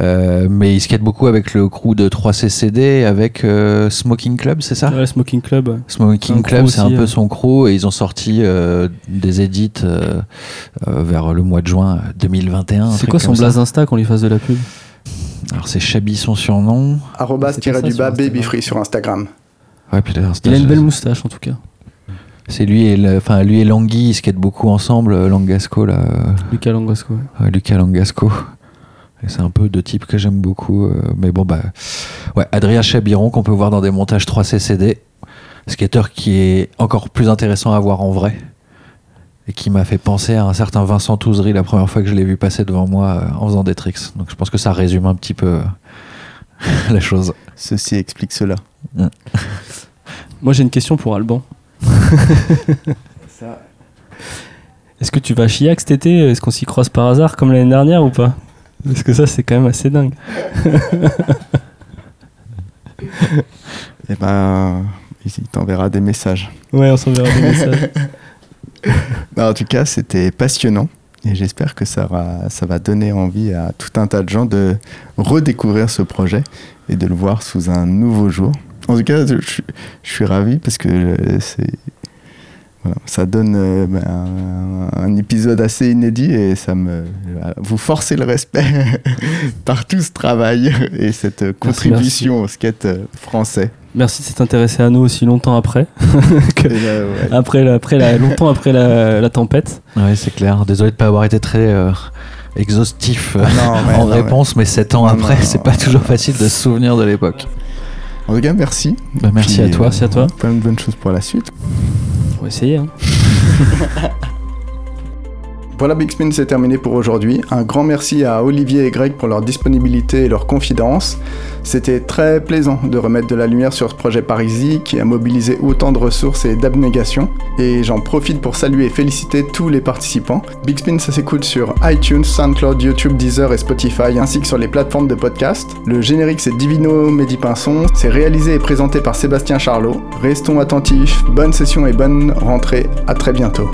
Euh, mais il skate beaucoup avec le crew de 3CCD, avec euh, Smoking Club, c'est ça? Ouais, Smoking Club. ouais. Smoking Club, c'est un peu son crew et ils ont sorti euh, des edits euh, euh, vers le mois de juin 2021. un C'est quoi son blaze Insta qu'on lui fasse de la pub? Alors, c'est Chabi son surnom. Arrobas du sur bas Instagram. babyfree sur Instagram. Ouais, puis d'ailleurs, Il a une belle moustache en tout cas. C'est lui et le- enfin lui et Langui, ils skatent beaucoup ensemble. euh, Langasco là. euh, Lucas Langosco. ouais. Ouais, Lucas Langasco. Et c'est un peu deux types que j'aime beaucoup. euh, mais bon, bah. Ouais, Adrien Chabiron, qu'on peut voir dans des montages 3CCD. Skater qui est encore plus intéressant à voir en vrai. Et qui m'a fait penser à un certain Vincent Touzery la première fois que je l'ai vu passer devant moi euh, en faisant des tricks. Donc je pense que ça résume un petit peu euh, la chose. Ceci explique cela. Moi j'ai une question pour Alban. Est-ce que tu vas à Chiac cet été? Est-ce qu'on s'y croise par hasard comme l'année dernière ou pas? Parce que ça c'est quand même assez dingue. Et ben, il t'enverra des messages. Ouais, on s'enverra des messages. Non, en tout cas, c'était passionnant. Et j'espère que ça va, ça va donner envie à tout un tas de gens de redécouvrir ce projet et de le voir sous un nouveau jour. En tout cas, je, suis- je suis ravi parce que euh, c'est, voilà, ça donne euh, ben, un, un épisode assez inédit et ça me, voilà, vous forcez le respect par tout ce travail et cette contribution au skate euh, français. Merci de s'être intéressé à nous aussi longtemps après. Que- là, ouais. après, la- après la- longtemps après la, la tempête. Ouais, c'est clair. Désolé de pas avoir été très euh, exhaustif Ah non, ouais, en non, ouais. réponse, mais 7 ans Non, après, c'est pas non. toujours facile de se souvenir de l'époque. En tout cas, merci. Bah, merci Puis, à toi. Merci à toi. Plein de bonnes choses pour la suite. On va essayer. hein. Voilà, Big Spin, c'est terminé pour aujourd'hui. Un grand merci à Olivier et Greg pour leur disponibilité et leur confidence. C'était très plaisant de remettre de la lumière sur ce projet Parisi qui a mobilisé autant de ressources et d'abnégation. Et j'en profite pour saluer et féliciter tous les participants. Big Spin, ça s'écoute sur iTunes, SoundCloud, YouTube, Deezer et Spotify, ainsi que sur les plateformes de podcast. Le générique, c'est Divino Mehdi Pinson. C'est réalisé et présenté par Sébastien Charlot. Restons attentifs, bonne session et bonne rentrée. À très bientôt.